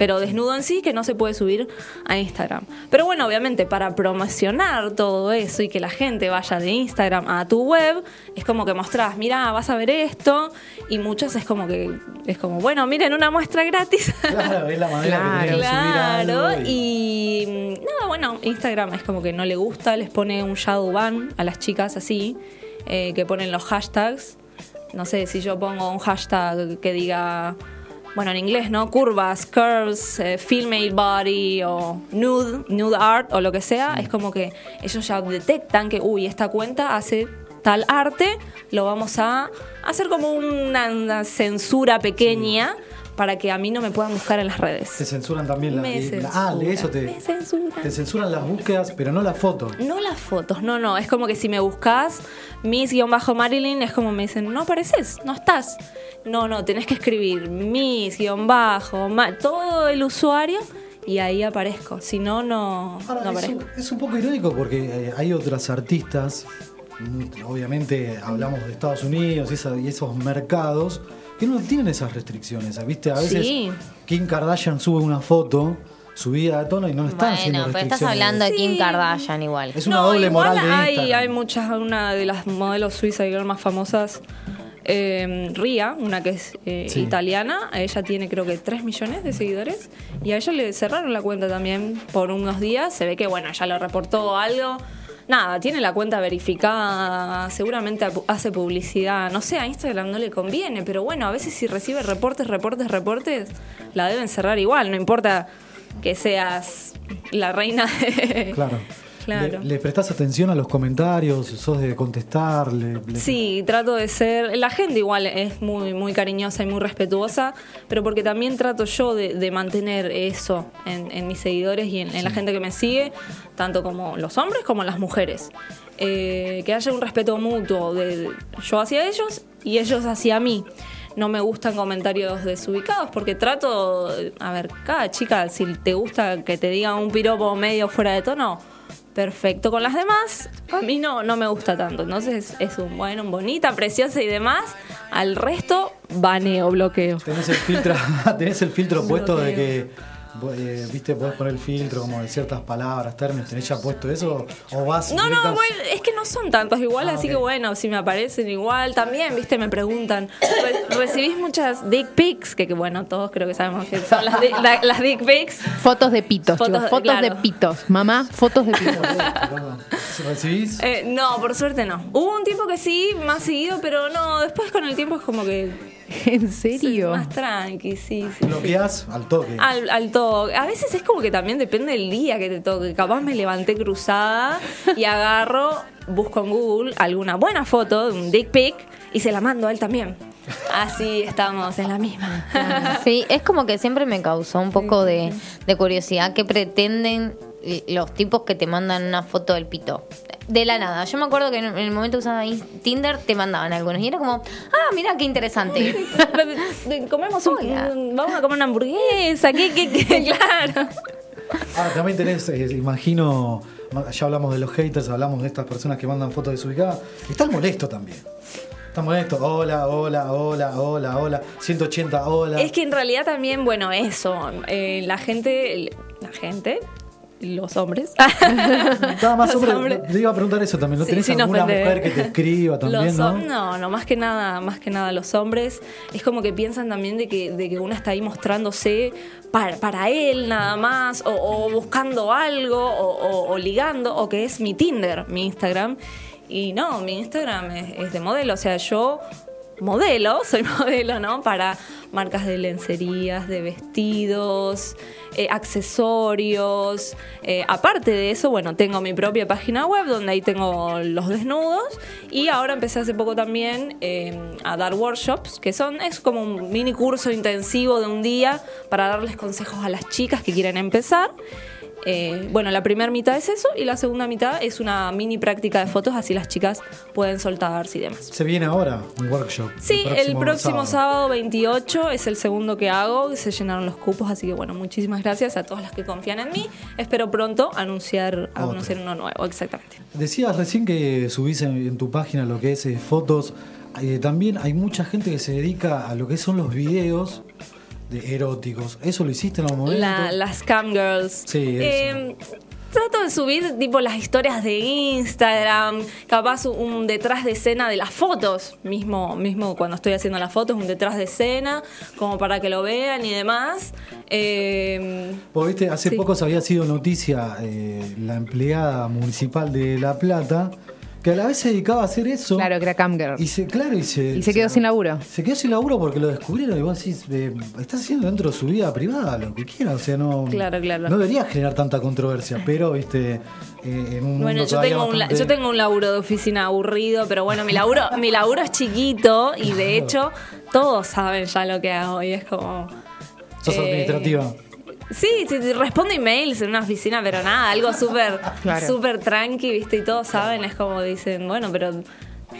pero desnudo en sí que no se puede subir a Instagram. Pero bueno, obviamente para promocionar todo eso y que la gente vaya de Instagram a tu web, es como que mostrás, mira, vas a ver esto y muchos es como que es como, bueno, miren una muestra gratis. Claro, es la manera que tenés de subir Claro, algo y- y mm, nada, bueno, Instagram es como que no le gusta, les pone un shadow ban a las chicas así, eh, que ponen los hashtags. No sé, si yo pongo un hashtag que diga, bueno, en inglés, ¿no? Curvas, curves, eh, female body o nude, nude art o lo que sea, es como que ellos ya detectan que, uy, esta cuenta hace tal arte, lo vamos a hacer como una, una censura pequeña para que a mí no me puedan buscar en las redes. Te censuran también la, Me Ah, de eso te, Me censuran. te censuran las búsquedas, pero no la foto. No las fotos, no, no. Es como que si me buscas Miss-Marilyn, es como me dicen, no apareces, no estás. No, no, tenés que escribir Miss-Ma, todo el usuario y ahí aparezco. Si no, no, Ahora, no es, aparezco. un, es un poco irónico porque eh, hay otras artistas, mm, obviamente hablamos de Estados Unidos y esos mercados, que no tienen esas restricciones. ¿Viste? A veces Sí. Kim Kardashian sube una foto subida de tono y no le están haciendo Bueno, pero estás hablando de Kim Sí. Kardashian igual. Es una No, doble moral de hay, Instagram. hay muchas, una de las modelos suizas y más famosas, eh, Ria, una que es eh, Sí. italiana, ella tiene creo que 3 millones de seguidores y a ella le cerraron la cuenta también por unos días, se ve que bueno, ella lo reportó algo. Nada, tiene la cuenta verificada, seguramente hace publicidad. No sé, a Instagram no le conviene, pero bueno, a veces si recibe reportes, reportes, reportes, la deben cerrar igual, no importa que seas la reina de, Claro. Claro. ¿Le, le prestás atención a los comentarios? ¿Sos de contestar? Le- le- Sí, trato de ser. La gente igual es muy, muy cariñosa y muy respetuosa, pero porque también trato yo de, de mantener eso en, en mis seguidores y en, en la gente que me sigue, tanto como los hombres como las mujeres. Eh, que haya un respeto mutuo de, yo hacia ellos y ellos hacia mí. No me gustan comentarios desubicados porque trato, a ver, cada chica, si te gusta que te digan un piropo medio fuera de tono, perfecto. Con las demás, a mí no, no me gusta tanto. Entonces es un bueno, un bonita, preciosa y demás. Al resto, baneo, bloqueo. Tenés el filtro, tenés el filtro puesto de que, eh, viste, podés poner el filtro como de ciertas palabras, términos. ¿Tenés ya puesto eso? ¿O vas No, no, bueno, es que no son tantos igual, Ah, así que bueno, si me aparecen igual, también, viste, me preguntan, "Re- ¿recibís muchas dick pics? Que, que bueno, todos creo que sabemos que son las, di- la- las dick pics. Fotos de pitos, Fotos chicos, de- fotos de pitos. Mamá, fotos de pitos. ¿Recibís? Eh, no, por suerte no. Hubo un tiempo que sí, más seguido, pero no, después con el tiempo es como que ¿En serio? más tranqui, sí, sí. Bloqueás al toque. Al, al toque. A veces es como que también depende del día que te toque. Capaz me levanté cruzada y agarro, busco en Google alguna buena foto de un dick pic y se la mando a él también. Así estamos en la misma. Sí, es como que siempre me causó un poco de, de curiosidad qué pretenden los tipos que te mandan una foto del pito. De la nada. Yo me acuerdo que en el momento que usaba in- Tinder te mandaban algunos y era como, ah, mira qué interesante. Comemos un, un- vamos a comer una hamburguesa, ¿qué, qué, qué? Claro. Ah, también tenés, eh, imagino, ya hablamos de los haters, hablamos de estas personas que mandan fotos desubicadas. Estás molesto también. Estás molesto. Hola, hola, hola, hola, hola. 180, hola. Es que en realidad también, bueno, eso, eh, la gente, la gente, los hombres. Nada más Los hombre, hombres. te iba a preguntar eso también. ¿No Sí, tenés alguna mujer que te escriba también, Los no? no, no, más que nada, más que nada los hombres es como que piensan también de que, de que una está ahí mostrándose para, para él nada más, o, o buscando algo, o, o- o ligando, o que es mi Tinder, mi Instagram. Y no, mi Instagram es, es de modelo, o sea, yo modelo, soy modelo, ¿no? Para marcas de lencerías, de vestidos, eh, accesorios. Eh, aparte de eso, bueno, tengo mi propia página web donde ahí tengo los desnudos y ahora empecé hace poco también eh, a dar workshops, que son, es como un mini curso intensivo de un día para darles consejos a las chicas que quieren empezar. Eh, bueno, la primera mitad es eso y la segunda mitad es una mini práctica de fotos, así las chicas pueden soltarse y demás. Se viene ahora un workshop. Sí, el próximo, sábado. 28 es el segundo que hago, se llenaron los cupos, así que bueno, muchísimas gracias a todas las que confían en mí. Espero pronto anunciar, Otro. anunciar uno nuevo, exactamente. Decías recién que subís en, en tu página lo que es eh, fotos. Eh, también hay mucha gente que se dedica a lo que son los videos de eróticos. ¿Eso lo hiciste en algún momento? La- las cam girls. Sí, eso. Eh, trato de subir tipo las historias de Instagram, capaz un detrás de escena de las fotos, mismo, mismo cuando estoy haciendo las fotos, un detrás de escena, como para que lo vean y demás. Eh, Vos viste, hace Sí. poco se había sido noticia eh, la empleada municipal de La Plata, que a la vez se dedicaba a hacer eso. Claro, que era camgirl. Y se, claro, y se, Y se quedó sin laburo. Se quedó sin laburo porque lo descubrieron y vos decís, eh, está haciendo dentro de su vida privada lo que quiera, o sea, no, Claro, claro. no debería generar tanta controversia, pero, viste, eh, en un Bueno, mundo yo tengo, un, la- bastante- yo tengo un laburo de oficina aburrido, pero bueno, mi laburo, mi laburo es chiquito y de hecho todos saben ya lo que hago y es como... Sos eh, administrativa. Sí, sí, respondo emails en una oficina, pero nada, algo súper Claro. súper tranqui, ¿viste? Y todos saben, es como dicen, bueno, pero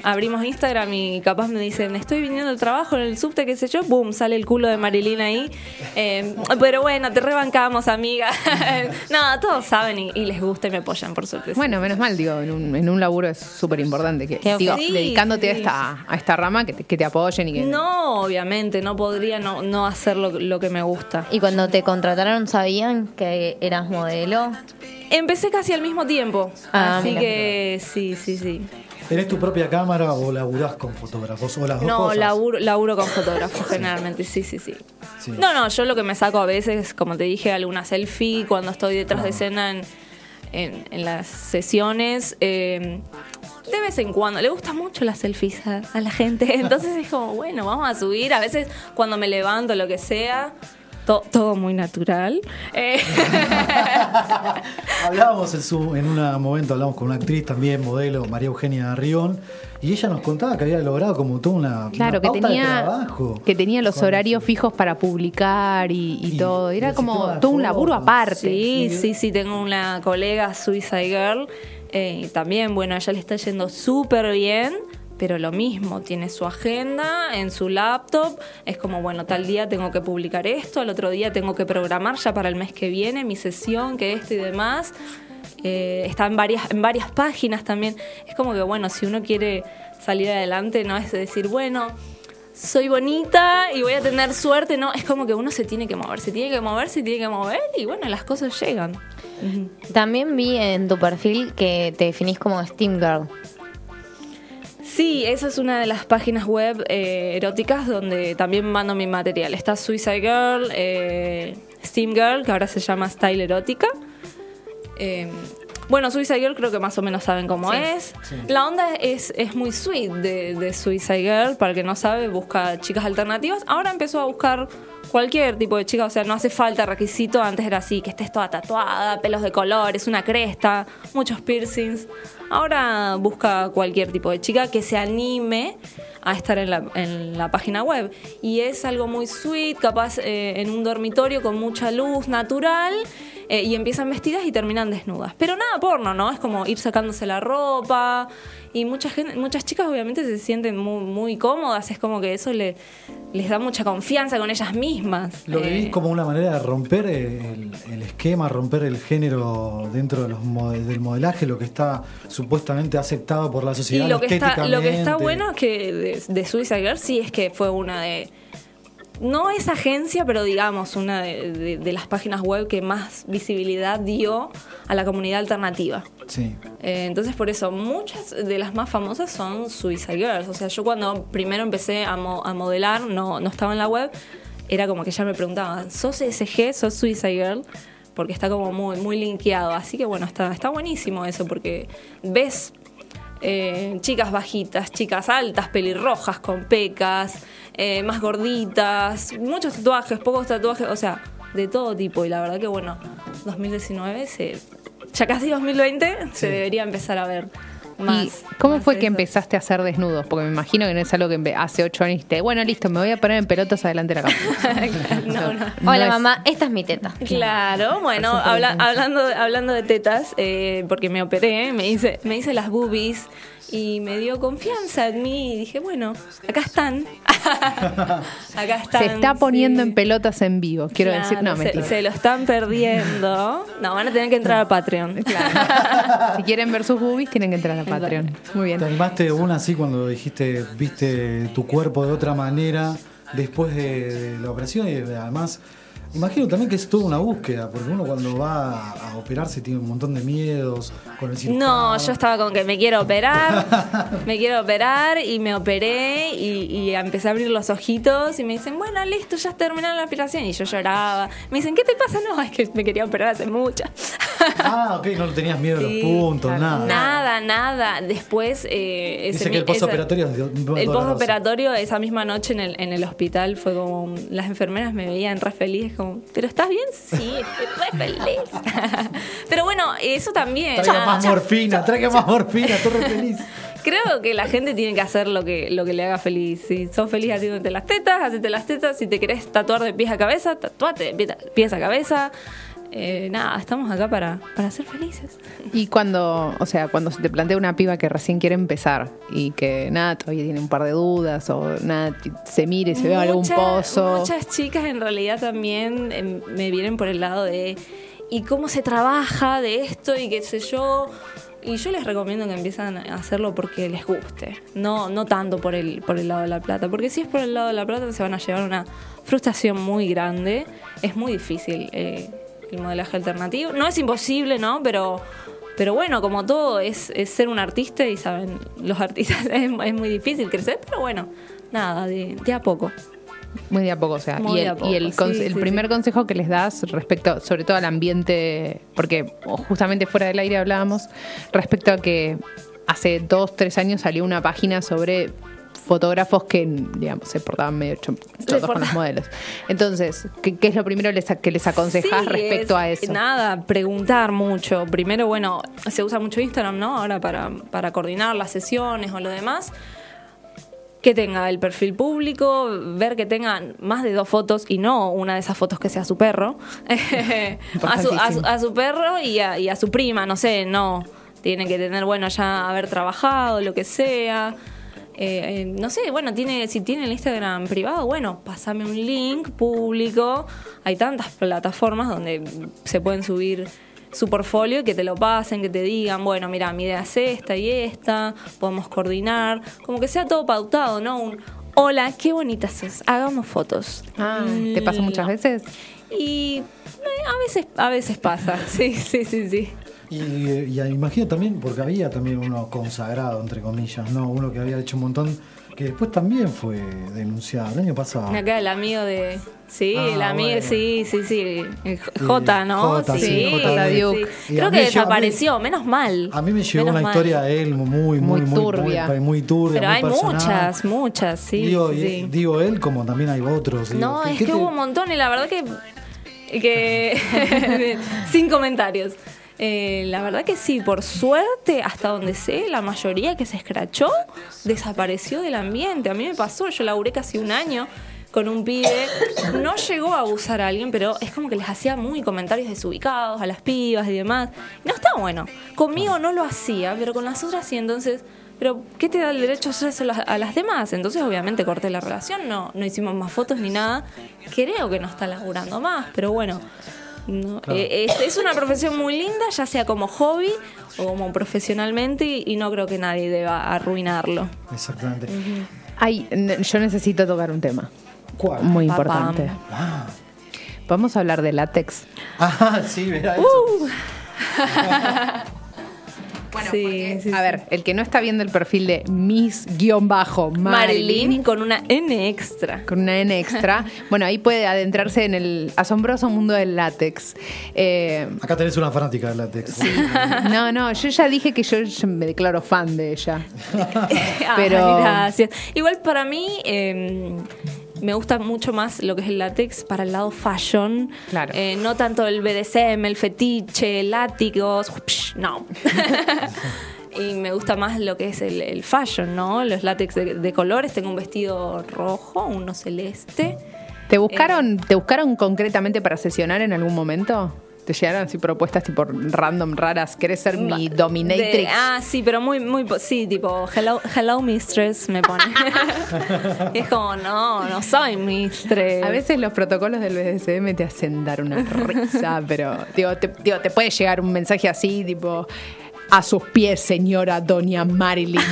abrimos Instagram y capaz me dicen, estoy viniendo al trabajo en el subte, qué sé yo, boom, sale el culo de Marilyn ahí. Eh, pero bueno, te rebancamos, amiga. no, todos saben y, y les gusta y me apoyan, por suerte. Bueno, menos mal, digo, en un, en un laburo es súper importante que, digo, Sí, dedicándote a, esta, a esta rama, que te, que te apoyen y que... No, obviamente, no podría no, no hacer lo, lo que me gusta. Y cuando te contrataron, ¿sabían que eras modelo? Empecé casi al mismo tiempo, Ah, así mira. que sí, sí, sí. ¿Tenés tu propia cámara o laburás con fotógrafos? ¿O las dos No, cosas? laburo, laburo con fotógrafos generalmente, sí, sí, sí, Sí. No, no, yo lo que me saco a veces, como te dije, alguna selfie cuando estoy detrás de escena en, en, en las sesiones. eh, de vez en cuando, le gustan mucho las selfies a, a la gente, entonces es como, bueno, vamos a subir. A veces cuando me levanto, lo que sea, To- todo muy natural. Eh, Hablábamos en, su, en un momento, hablamos con una actriz también, modelo, María Eugenia Rión, y ella nos contaba que había logrado como toda una, Claro, una que de tenía, trabajo. que tenía los horarios fijos para publicar y, y Y- todo. Era como todo un laburo aparte. sí, sí, sí, tengo una colega Suicide Girl. eh, también, bueno, a ella le está yendo súper bien. Pero lo mismo, tiene su agenda en su laptop. Es como, bueno, tal día tengo que publicar esto, al otro día tengo que programar ya para el mes que viene mi sesión, que esto y demás. Eh, está en varias, en varias páginas también. Es como que, bueno, si uno quiere salir adelante, no es decir, bueno, soy bonita y voy a tener suerte, no, es como que uno se tiene que mover, se tiene que mover, se tiene que mover y bueno, las cosas llegan. También vi en tu perfil que te definís como Steam Girl. Sí, esa es una de las páginas web eh, eróticas donde también mando mi material. Está Suicide Girl, eh, Steam Girl, que ahora se llama Style Erótica. Eh, bueno, Suicide Girl creo que más o menos saben cómo es. La onda es, es muy sweet de, de Suicide Girl. Para el que no sabe, busca chicas alternativas. Ahora empezó a buscar cualquier tipo de chica. O sea, no hace falta requisito. Antes era así, que estés toda tatuada, pelos de colores, una cresta, muchos piercings. Ahora busca cualquier tipo de chica que se anime a estar en la, en la página web. Y es algo muy sweet, capaz eh, en un dormitorio con mucha luz natural. Eh, y empiezan vestidas y terminan desnudas. Pero nada porno, ¿no? Es como ir sacándose la ropa. Y mucha gente, muchas chicas obviamente se sienten muy, muy cómodas. Es como que eso le, les da mucha confianza con ellas mismas. Lo Eh, vivís como una manera de romper el, el esquema, romper el género dentro de los del modelaje, lo que está supuestamente aceptado por la sociedad. Y lo que, está, lo que está bueno es que de, de Suicide Girl sí es que fue una de. No es agencia, pero digamos, una de, de- de las páginas web que más visibilidad dio a la comunidad alternativa. Sí. Eh, entonces, por eso, muchas de las más famosas son Suicide Girls. O sea, yo cuando primero empecé a, mo- a modelar, no, no estaba en la web, era como que ya me preguntaban, ¿sos SG? ¿Sos Suicide Girl? Porque está como muy, muy linkeado. Así que bueno, está, está buenísimo eso, porque ves eh, chicas bajitas, chicas altas, pelirrojas, con pecas, eh, más gorditas, muchos tatuajes, pocos tatuajes, o sea, de todo tipo. Y la verdad que bueno, 2019, se, ya casi 2020, se debería empezar a ver más. ¿Y cómo más fue que eso. empezaste a hacer desnudos? Porque me imagino que no es algo que hace ocho años dijiste, bueno, listo, me voy a poner en pelotas adelante de la cámara. no, no. No Hola es- mamá, esta es mi teta. Claro, bueno, habla- hablando, hablando de tetas, eh, porque me operé, me hice, me hice las boobies y me dio confianza en mí y dije, bueno, acá están. acá están. Se está poniendo sí. en pelotas en vivo, quiero Claro, decir, no, se, mentira. se lo están perdiendo. No, van a tener que entrar a Patreon. Si quieren ver sus boobies, tienen que entrar a Patreon. Muy bien. ¿Te animaste una así cuando dijiste, viste tu cuerpo de otra manera después de, de la operación? Y además, imagino también que es toda una búsqueda, porque uno cuando va a operarse tiene un montón de miedos con el cirujano. No, yo estaba con que me quiero operar, me quiero operar y me operé y, y empecé a abrir los ojitos y me dicen, bueno, listo, ya terminaron la operación. Y yo lloraba. Me dicen, ¿qué te pasa? No, es que me quería operar hace mucho. Ah, ok, no tenías miedo a los Sí, puntos, nada. Nada, nada. Después, eh, ese Dice que el postoperatorio El postoperatorio esa misma noche en el, en el hospital fue como. Las enfermeras me veían re feliz, como, ¿pero estás bien? Sí, estoy feliz. Pero bueno, eso también. Traiga más morfina, traiga más morfina, estoy re feliz. Creo que la gente tiene que hacer lo que, lo que le haga feliz. Si sos feliz haciéndote las tetas, hacete las tetas. Si te querés tatuar de pies a cabeza, tatuate de pie- pies a cabeza. Eh, nada, estamos acá para, para ser felices. Y cuando, o sea, cuando se te plantea una piba que recién quiere empezar y que nada, todavía tiene un par de dudas o nada, se mire se ve algún pozo. Muchas chicas en realidad también em, me vienen por el lado de ¿y cómo se trabaja de esto y qué sé yo? Y yo les recomiendo que empiezan a hacerlo porque les guste, no, no tanto por el, por el lado de la plata, porque si es por el lado de la plata se van a llevar una frustración muy grande, es muy difícil eh, el modelaje alternativo, no es imposible, ¿no? Pero, pero bueno, como todo es, es ser un artista y saben, los artistas es, es muy difícil crecer, pero bueno, nada, de, de a poco. Muy de a poco, o sea. Muy y el, y el, conse- sí, el sí, primer sí. consejo que les das respecto, sobre todo al ambiente, porque justamente fuera del aire hablábamos, respecto a que hace dos, tres años salió una página sobre fotógrafos que, digamos, se portaban medio chotos con los modelos. Entonces, ¿qué, qué es lo primero les- que les aconsejas Sí, respecto es- a eso? Nada, preguntar mucho. Primero, bueno, se usa mucho Instagram, ¿no? Ahora para, para coordinar las sesiones o lo demás. Que tenga el perfil público, ver que tenga más de dos fotos y no una de esas fotos que sea su perro. a, su, a su- a su perro y a, y a su prima, no sé, no. Tiene que tener, bueno, ya haber trabajado, lo que sea. Eh, eh, no sé, bueno, tiene, si tiene el Instagram privado, bueno, pásame un link público. Hay tantas plataformas donde se pueden subir su portfolio y que te lo pasen, que te digan, bueno, mira, mi idea es esta y esta, podemos coordinar, como que sea todo pautado, ¿no? Un, hola, qué bonitas sos, hagamos fotos. Ah, ¿Te pasa muchas veces? Y eh, a veces, a veces pasa, sí, sí, sí, sí. Y, y imagino también, porque había también uno consagrado, entre comillas, ¿no? Uno que había hecho un montón, que después también fue denunciado el año pasado. Acá el amigo de. Sí, Ah, el amigo, bueno. sí, sí, sí. el J, ¿no? J, sí, J. sí. Duke. Creo que mí- desapareció, menos mal. A mí me llegó Menos una mal. historia de él muy, muy, muy, muy, turbia. muy, muy turbia, Pero muy hay personal. muchas, muchas, sí. digo, sí, él como también hay otros. digo, No, ¿qué- es qué que te- hubo un montón y la verdad que. que sin comentarios. Eh, la verdad que sí, por suerte, hasta donde sé, la mayoría que se escrachó desapareció del ambiente. A mí me pasó, yo laburé casi un año con un pibe. No llegó a abusar a alguien, pero es como que les hacía muy comentarios desubicados a las pibas y demás. No está bueno. Conmigo no lo hacía, pero con las otras sí. Entonces, ¿pero qué te da el derecho a hacer eso a las demás? Entonces, obviamente, corté la relación, no, no hicimos más fotos ni nada. Creo que no está laburando más, pero bueno. No. Claro. Eh, es, es una profesión muy linda, ya sea como hobby o como profesionalmente, y, y no creo que nadie deba arruinarlo. Exactamente. Ay, yo necesito tocar un tema ¿Cuál? muy importante. Ah, Vamos a hablar de látex. Ah, sí, verá eso. Uh. Bueno, Sí, porque, sí, a sí. ver, el que no está viendo el perfil de Miss-Marilyn, Marilyn con una N extra. con una N extra, bueno, ahí puede adentrarse en el asombroso mundo del látex. Eh, Acá tenés una fanática del látex. no, no, yo ya dije que yo, yo me declaro fan de ella. Ay, Pero- gracias. Igual para mí eh, me gusta mucho más lo que es el látex para el lado fashion. Claro. Eh, no tanto el BDSM, el fetiche, látigos. psh, No. y me gusta más lo que es el, el fashion, ¿no? Los látex de, de colores. Tengo un vestido rojo, uno celeste. ¿Te buscaron, ¿Te buscaron concretamente para sesionar en algún momento? ¿Te llegaron así propuestas tipo random, raras? ¿Querés ser mi De- dominatrix? ah, sí, pero muy, muy, sí, tipo, hello, hello mistress, me pone. es como, no, no soy mistress. A veces los protocolos del BDSM te hacen dar una risa, pero digo te, digo, te puede llegar un mensaje así, tipo, a sus pies, señora Doña Marilyn.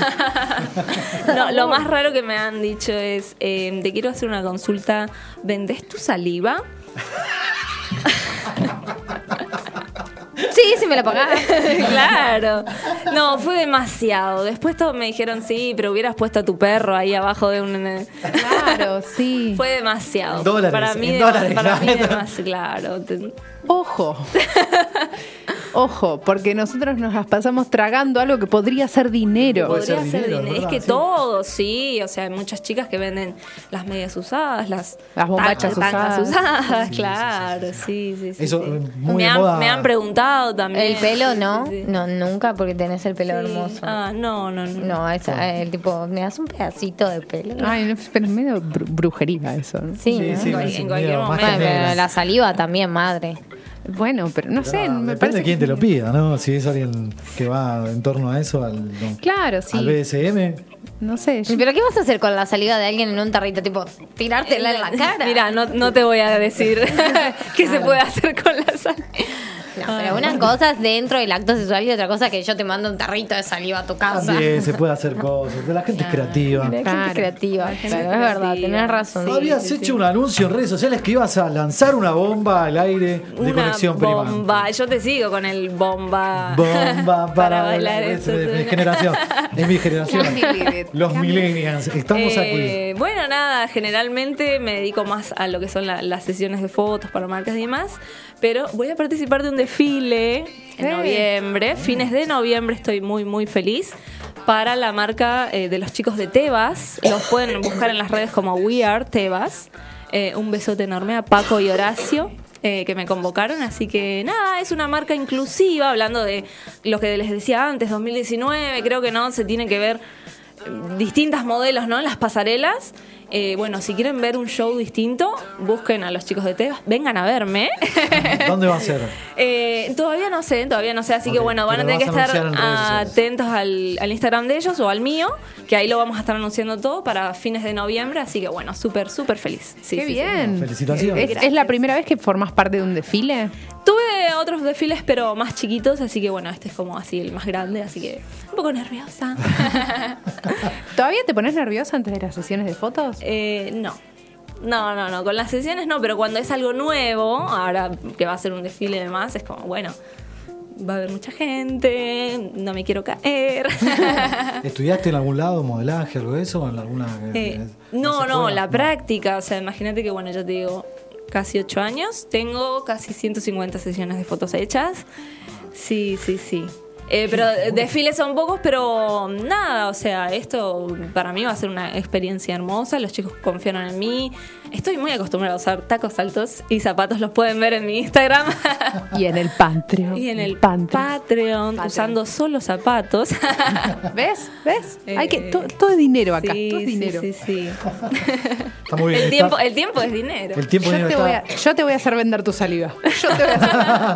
No, lo más raro que me han dicho es, eh, te quiero hacer una consulta, ¿vendés tu saliva? Sí, sí me la pagás. claro. No, fue demasiado. Después todos me dijeron, sí, pero hubieras puesto a tu perro ahí abajo de un... Claro, sí. Fue demasiado. En dólares, para mí, dólares, para mí claro. demasiado, claro. Ojo. Ojo, porque nosotros nos las pasamos tragando algo que podría ser dinero. Ser Podría ser dinero, dinero. Es que Sí. todo, sí. O sea, hay muchas chicas que venden las medias usadas, las, Las bombachas usadas. usadas, claro, sí, sí, sí. Eso, sí. eh, muy me, han, moda. me han preguntado también. El pelo no, no, nunca porque tenés el pelo Sí. hermoso. Ah, no, no, no. No, esa, el tipo, me das un pedacito de pelo. Ay, pero es medio bru- brujería eso. ¿no? Sí, Sí, ¿no? sí, En parece cualquier momento. Bueno, pero la saliva también, madre. Bueno, pero no sé, me Depende parece de quién te lo pida, ¿no? Si es alguien que va en torno a eso, al, Claro, sí. al BSM. No sé. yo- ¿Pero qué vas a hacer con la saliva de alguien en un tarrito? Tipo, tirártela en la cara. Mira, no, no te voy a decir qué se puede hacer con la sal. No, pero una cosa es dentro del acto sexual y otra cosa que yo te mando un tarrito de saliva a tu casa. También se puede hacer cosas. La gente es creativa. La gente Claro. creativa. es verdad, tenés razón. Habías hecho un anuncio en redes sociales que ibas a lanzar una bomba al aire de Una conexión prima. bomba. Yo te sigo con el bomba. Bomba para, bailar es eso. de mi generación. Es mi generación. Los millennials. Estamos aquí. Eh, bueno, nada, generalmente me dedico más a lo que son la- las sesiones de fotos para marcas y demás, pero voy a participar de un desfile en Eh. noviembre, fines de noviembre estoy muy, muy feliz, para la marca eh, de los chicos de Tebas. Los pueden buscar en las redes como We Are Tebas. Eh, un besote enorme a Paco y Horacio. eh, que me convocaron, así que nada, es una marca inclusiva, hablando de lo que les decía antes, 2019, creo que no, se tienen que ver eh, distintas modelos, ¿no? En las pasarelas. Eh, bueno, si quieren ver un show distinto, busquen a los chicos de Tebas, vengan a verme. ¿Dónde va a ser? Eh, todavía no sé, todavía no sé, así que bueno, van a tener que estar atentos al, al Instagram de ellos o al mío, que ahí lo vamos a estar anunciando todo para fines de noviembre, así que bueno, súper, súper feliz. Sí, Qué sí, sí. bien. Felicitaciones. ¿Es, es la primera vez que formas parte de un desfile? Tuve otros desfiles, pero más chiquitos, así que bueno, este es como así el más grande, así que un poco nerviosa. ¿Todavía te pones nerviosa antes de las sesiones de fotos? Eh, no. No, no, no. Con las sesiones no, pero cuando es algo nuevo, ahora que va a ser un desfile y demás, es como, bueno, va a haber mucha gente, no me quiero caer. ¿Estudiaste en algún lado modelaje, algo de eso? ¿O en alguna, Eh, eh, no, no, la práctica. O sea, imagínate que, bueno, yo te digo, casi ocho años, tengo casi 150 sesiones de fotos hechas. Sí, sí, sí. Eh, pero desfiles son pocos, pero nada, o sea, esto para mí va a ser una experiencia hermosa. Los chicos confiaron en mí. Estoy muy acostumbrada a usar tacos altos y zapatos, los pueden ver en mi Instagram Y en el Patreon. y en el Patreon. Patreon, usando solo zapatos. ¿Ves? ¿Ves? Eh, Hay que, to- todo es dinero acá. Sí, todo es dinero. sí, sí. Está muy bien. El está- tiempo, el tiempo es dinero. el tiempo Yo dinero te, está- voy a, yo te voy a hacer vender tu saliva. Yo te voy a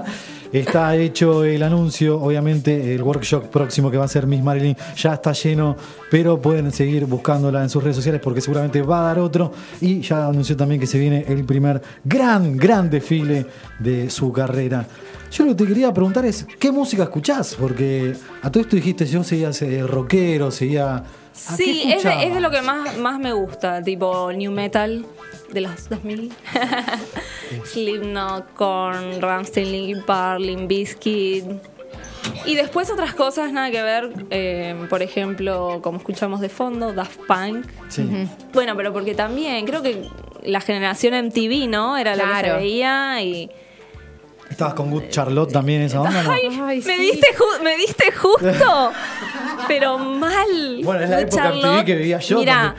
hacer. Está hecho el anuncio, obviamente el workshop próximo que va a ser Miss Marilyn ya está lleno, pero pueden seguir buscándola en sus redes sociales porque seguramente va a dar otro y ya anunció también que se viene el primer gran, gran desfile de su carrera. Yo lo que te quería preguntar es, ¿qué música escuchás? Porque a todo esto dijiste, yo seguía eh, rockero, seguía... ¿a qué Sí, es de, escuchabas? es de lo que más, más me gusta, tipo new metal de los 2000. Slipknot, Korn, Rammstein, Linkin Park, Limp Bizkit. Y después otras cosas nada que ver, eh, por ejemplo, como escuchamos de fondo, Daft Punk. Sí. Bueno, pero porque también creo que la generación MTV, ¿no? Era lo que se Claro. veía y... ¿Estabas con Good Charlotte también en esa onda? no? Ay, Ay, me, sí. diste ju- me diste justo, pero mal. Bueno, es la Good época MTV que vivía yo Mira,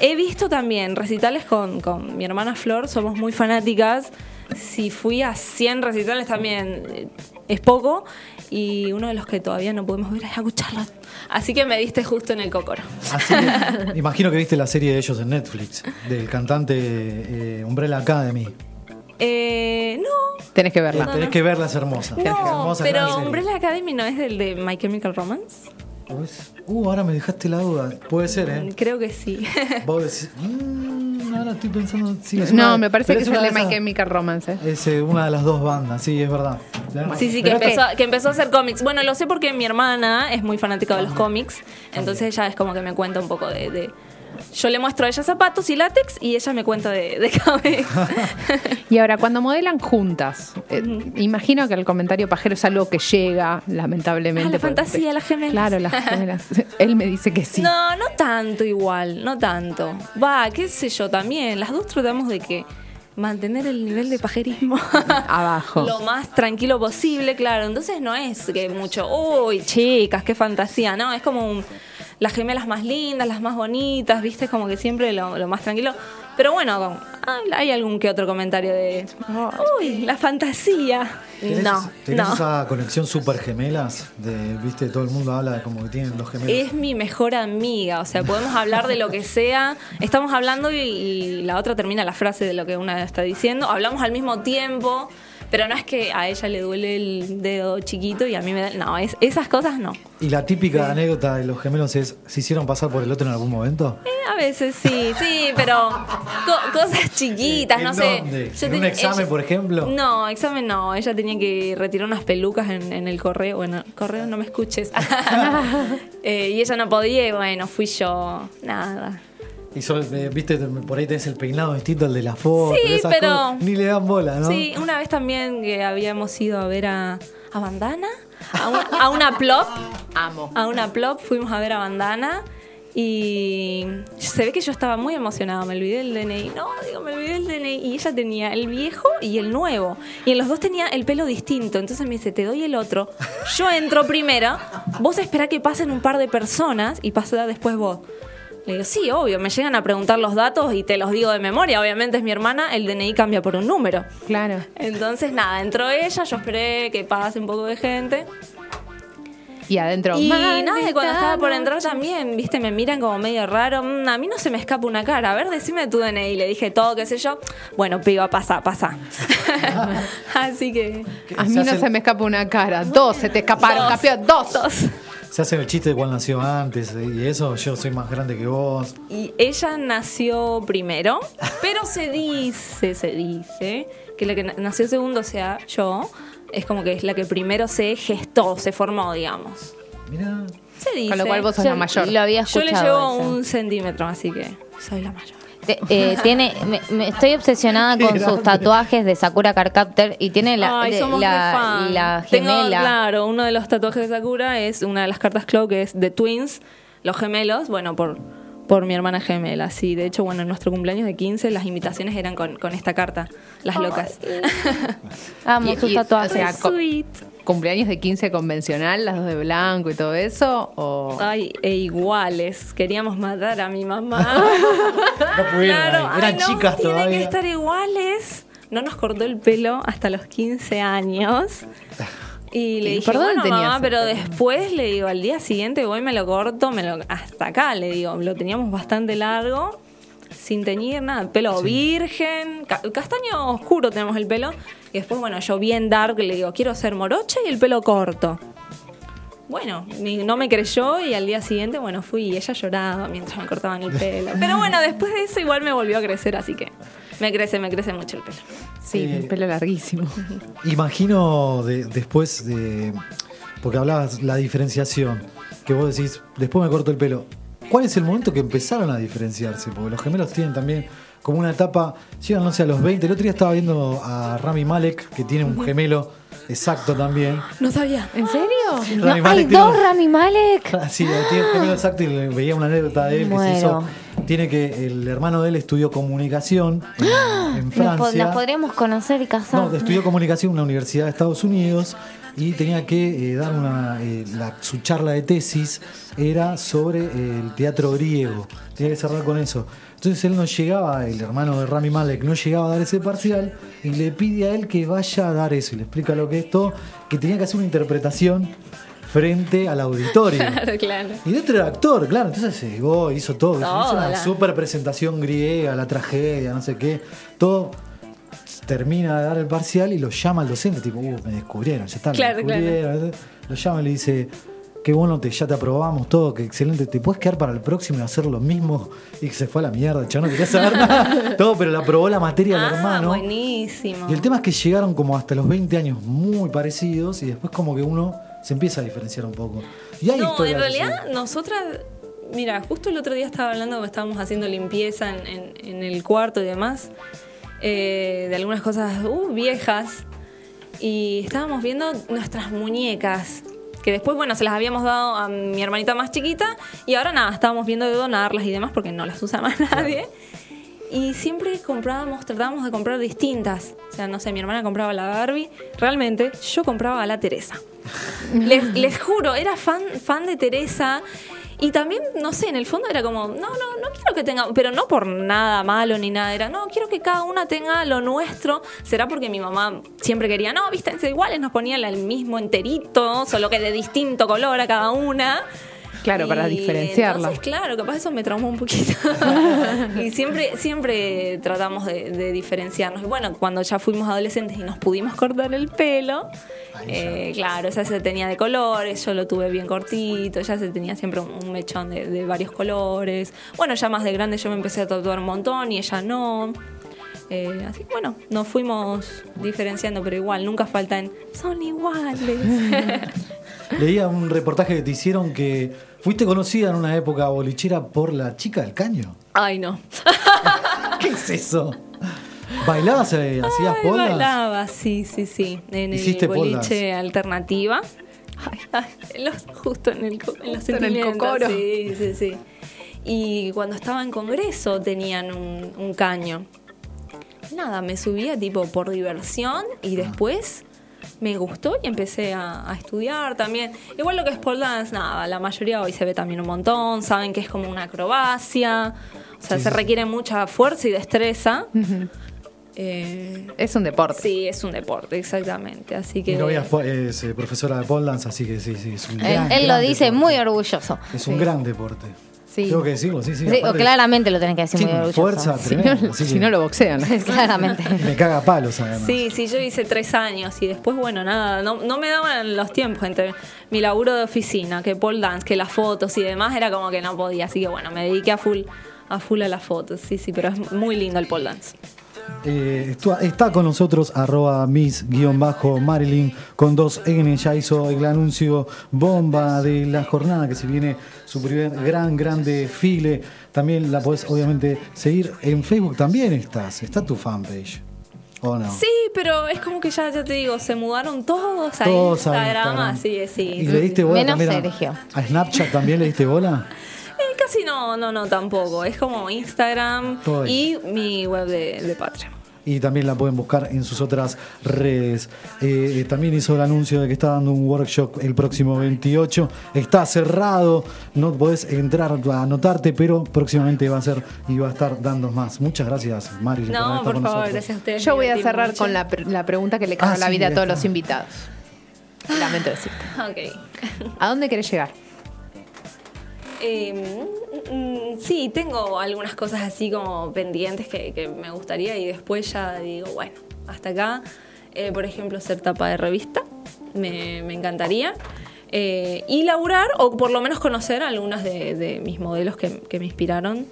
he visto también recitales con, con mi hermana Flor, somos muy fanáticas. Si fui a 100 recitales también eh, es poco. Y uno de los que todavía no podemos ver es a Good Charlotte. Así que me diste justo en el cocoro. Así que, imagino que viste la serie de ellos en Netflix, del cantante eh, Umbrella Academy. Eh, no, Tenés que verla. No, Tenés no. que verla, es hermosa. no, Hermosa, gran pero. Umbrella Academy no es del de My Chemical Romance. ¿Pues? Uh, ahora me dejaste la duda. Puede ser, ¿eh? Creo que sí. Vos decís, "Mm, ahora estoy pensando. sí, es No, una- me parece que es el de My Chemical Romance. ¿eh? Es eh, una de las dos bandas, sí, es verdad. Sí, sí, que es empezó, que empezó a hacer cómics. Bueno, lo sé porque mi hermana es muy fanática de los cómics, entonces ella es como que me cuenta un poco de... de- Yo le muestro a ella zapatos y látex y ella me cuenta de, de cómics. Y ahora, cuando modelan juntas, eh, imagino que el comentario pajero es algo que llega, lamentablemente. Ah, la porque- fantasía, las gemelas. Claro, las gemelas. Él me dice que sí. No, no tanto igual, no tanto. Va, qué sé yo, también. Las dos tratamos de que mantener el nivel de pajerismo Abajo. lo más tranquilo posible, claro. Entonces no es que mucho, uy, chicas, qué fantasía, no, es como un- las gemelas más lindas, las más bonitas, viste, como que siempre lo, lo más tranquilo. Pero bueno, con- hay, hay algún que otro comentario de, uy, la fantasía. ¿Tenés, No, tenés no. esa conexión super gemelas? De, Viste, todo el mundo habla de como que tienen dos gemelos. Es mi mejor amiga, o sea, podemos hablar de lo que sea. Estamos hablando y, y la otra termina la frase de lo que una está diciendo. Hablamos al mismo tiempo, pero no es que a ella le duele el dedo chiquito y a mí me da. No, es, esas cosas no. Y la típica anécdota de los gemelos es: ¿se hicieron pasar por el otro en algún momento? Eh, a veces sí, sí, pero co- cosas chiquitas, ¿En no sé. un examen, ella- por ejemplo? No, examen no. Ella tenía que retirar unas pelucas en, en el correo. Bueno, correo no me escuches. Eh, y ella no podía y bueno, fui yo. Nada. Y sol- eh, viste, por ahí tenés el peinado distinto al de la foto. Sí, esas pero- cosas, ni le dan bola, ¿no? Sí, una vez también que habíamos ido a ver a, a Bandana, a, un- a una plop. Amo. A una plop fuimos a ver a Bandana Y se ve que yo estaba muy emocionada, me olvidé del DNI. No, digo, me olvidé del DNI. Y ella tenía el viejo y el nuevo. Y en los dos tenía el pelo distinto. Entonces me dice, te doy el otro. Yo entro primero, vos esperá que pasen un par de personas y pasa después vos. Le digo, sí, obvio, me llegan a preguntar los datos y te los digo de memoria. Obviamente es mi hermana, el DNI cambia por un número. Claro. Entonces, nada, entró ella, yo esperé que pase un poco de gente. Y adentro. Y "Maldita nada, y cuando estaba por noche". entrar también, viste, me miran como medio raro. "Mm, a mí no se me escapa una cara. A ver, decime tu DNI. Le dije todo, qué sé yo. Bueno, piba, pasa, pasa. Así que. A mí Se no se me escapa una cara. Dos se te escaparon, Dos. campeón. Dos. Se hace el chiste de cuál nació antes eh, y eso, yo soy más grande que vos. Y ella nació primero, pero se dice, se dice, que la que na- nació segundo, o sea, yo, es como que es la que primero se gestó, se formó, digamos. Mira, Se dice. Con lo cual vos sos Yo la mayor. Lo había Yo le llevo ese. un centímetro, así que soy la mayor. Te- eh, tiene, me, me- estoy obsesionada con sus tatuajes de Sakura Carcaptor y tiene la, Ay, de- la, la Tengo, gemela. claro, uno de los tatuajes de Sakura es una de las cartas Clow que es de Twins, los gemelos, bueno, por, por mi hermana gemela. Sí, de hecho, bueno, en nuestro cumpleaños de 15 las invitaciones eran con, con esta carta, las locas. Amo Y- sus tatuajes. o sea. ¿Cumpleaños de 15 convencional, las dos de blanco y todo eso? ¿O Ay, e iguales. Queríamos matar a mi mamá. no pudieron claro. Eran ay, no, chicas tienen que todavía. estar iguales. No nos cortó el pelo hasta los 15 años. Y le ¿Y dije, bueno, tenías mamá, pero después le digo, al día siguiente voy, me lo corto, me lo, hasta acá, le digo, lo teníamos bastante largo, sin teñir nada, pelo virgen, ca- castaño oscuro tenemos el pelo. Y después, bueno, yo bien dark, le digo, quiero ser moroche y el pelo corto. Bueno, mi- no me creyó y al día siguiente, bueno, fui y ella lloraba mientras me cortaban el pelo. Pero bueno, después de eso igual me volvió a crecer, así que me crece, me crece mucho el pelo. Sí, Eh, el pelo larguísimo. Imagino de- después de. Porque hablabas la diferenciación, que vos decís, después me corto el pelo. ¿Cuál es el momento que empezaron a diferenciarse? Porque los gemelos tienen también como una etapa, llegan, no sé, a los 20. El otro día estaba viendo a Rami Malek, que tiene un gemelo exacto también. No sabía. ¿En serio? No, Rami hay Malek tiene dos un- Rami Malek. Sí, tiene un gemelo exacto y le veía una anécdota de él que se hizo. Muero. Tiene que el hermano de él estudió comunicación en, Francia. nos podríamos conocer y casar. No, estudió comunicación en una universidad de Estados Unidos y tenía que eh, dar una. eh, la- su charla de tesis era sobre eh, el teatro griego. Tenía que cerrar con eso. Entonces él no llegaba, el hermano de Rami Malek no llegaba a dar ese parcial y le pide a él que vaya a dar eso. Y le explica lo que es todo, que tenía que hacer una interpretación frente al auditorio. Claro, claro. Y de otro era actor, claro. Entonces se llegó, hizo todo. hizo una super presentación griega, la tragedia, no sé qué. Todo. Termina de dar el parcial y lo llama al docente, tipo, uh, me descubrieron, ya está, me Claro, descubrieron. Lo llama y le dice, qué bueno, te, ya te aprobamos todo, qué excelente, te puedes quedar para el próximo y hacer lo mismo. Y se fue a la mierda, yo no quería saber nada. todo, pero le aprobó la materia al Ah, hermano. buenísimo. Y el tema es que llegaron como hasta los 20 años muy parecidos y después como que uno se empieza a diferenciar un poco. Y hay No, en realidad nosotras, mira, justo el otro día estaba hablando estábamos haciendo limpieza en, en- en el cuarto y demás, eh, de algunas cosas uh, viejas, y estábamos viendo nuestras muñecas, que después, bueno, se las habíamos dado a mi hermanita más chiquita, y ahora nada, estábamos viendo de donarlas y demás porque no las usa más nadie. Y siempre comprábamos, tratábamos de comprar distintas. O sea, no sé, mi hermana compraba la Barbie. Realmente, yo compraba a la Teresa. les, les juro, era fan, fan de Teresa. Y también, no sé, en el fondo era como, no, no, no quiero que tenga, pero no por nada malo ni nada, era, no, quiero que cada una tenga lo nuestro. Será porque mi mamá siempre quería, no, vístense iguales, nos ponían el mismo enterito, solo que de distinto color a cada una. Claro, para Y diferenciarla. Entonces, claro, capaz eso me traumó un poquito. y siempre, siempre tratamos de, de diferenciarnos. Y bueno, cuando ya fuimos adolescentes y nos pudimos cortar el pelo, eh, claro, esa se tenía de colores, yo lo tuve bien cortito, ya se tenía siempre un, un mechón de, de varios colores. Bueno, ya más de grande yo me empecé a tatuar un montón y ella no. Eh, así que bueno, nos fuimos diferenciando, pero igual, nunca faltan, son iguales. Leía un reportaje que te hicieron que fuiste conocida en una época bolichera por la chica del caño. Ay, no. ¿Qué es eso? ¿Bailabas? eh, ¿Hacías Ay, pollas? bailaba, sí, sí, sí. En el ¿Hiciste boliche alternativa. Ay, ay, los- justo en, el, en los Justo en el cocoro. Sí, sí, sí. y cuando estaba en congreso tenían un, un caño. Nada, me subía tipo por diversión y después me gustó y empecé a, a estudiar también. Igual lo que es pole dance, nada, la mayoría hoy se ve también un montón, saben que es como una acrobacia, o sea, Sí, se sí. requiere mucha fuerza y destreza. Eh, Es un deporte. Sí, es un deporte, exactamente. Así que. Mi novia es eh, profesora de pole dance, así que sí, sí, es un Él, gran, él lo gran dice deporte. muy orgulloso. Es un gran deporte. Sí. Tengo que decirlo, sí, sí. Sí, o claramente lo tenés que decir muy orgulloso. fuerza tremenda. así que lo boxean. claramente. Me caga palos, además. Sí, sí, yo hice tres años y después, bueno, nada, no, no me daban los tiempos entre mi laburo de oficina, que pole dance, que las fotos y demás, era como que no podía. Así que bueno, me dediqué a full a full a las fotos, sí, sí, pero es muy lindo el pole dance. Eh, está con nosotros arroba miss-marilyn con dos N. Ya hizo el anuncio bomba de la jornada que se viene su primer gran, gran desfile. También la podés obviamente seguir en Facebook. También estás. Está tu fanpage. ¿O no? Sí, pero es como que ya, ya te digo, se mudaron todos a Todos a Instagram, Instagram. así sí. ¿Y le diste bola Menos también a- Sergio. a, Snapchat? ¿También le diste bola? Eh, casi no, no, no, tampoco. Es como Instagram Todo y mi web de, de Patreon. Y también la pueden buscar en sus otras redes. Eh, también hizo el anuncio de que está dando un workshop el próximo 28. Está cerrado, no podés entrar a anotarte, pero próximamente va a ser y va a estar dando más. Muchas gracias, Mari. No, por favor, nosotros. gracias a ustedes. Yo voy a cerrar mucho. con la, pre- la pregunta que le cambia Ah, la sí, vida a todos está. los invitados. Lamento decirte. Ok. ¿A dónde querés llegar? Eh, mm, sí, tengo algunas cosas así como pendientes que, me gustaría y después ya digo, bueno, hasta acá. Eh, por ejemplo, ser tapa de revista, me, encantaría. Eh, y laburar, o por lo menos conocer algunas de, mis modelos que, que me inspiraron.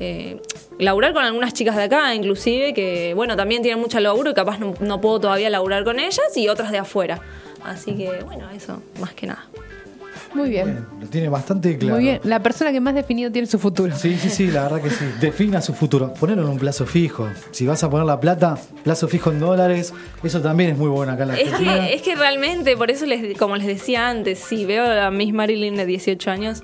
Eh, laburar con algunas chicas de acá, inclusive, que bueno, también tienen mucho laburo y capaz no, no puedo todavía laburar con ellas y otras de afuera. Así que bueno, eso, más que nada. Muy bien. Lo tiene bastante claro. Muy bien. La persona que más definido tiene su futuro. Sí, sí, sí, la verdad que sí. Defina su futuro. Ponelo en un plazo fijo. Si vas a poner la plata, plazo fijo en dólares. Eso también es muy bueno acá en la Es Argentina. que, es que realmente, por eso, les, como les decía antes, sí, veo a Miss Marilyn de 18 años,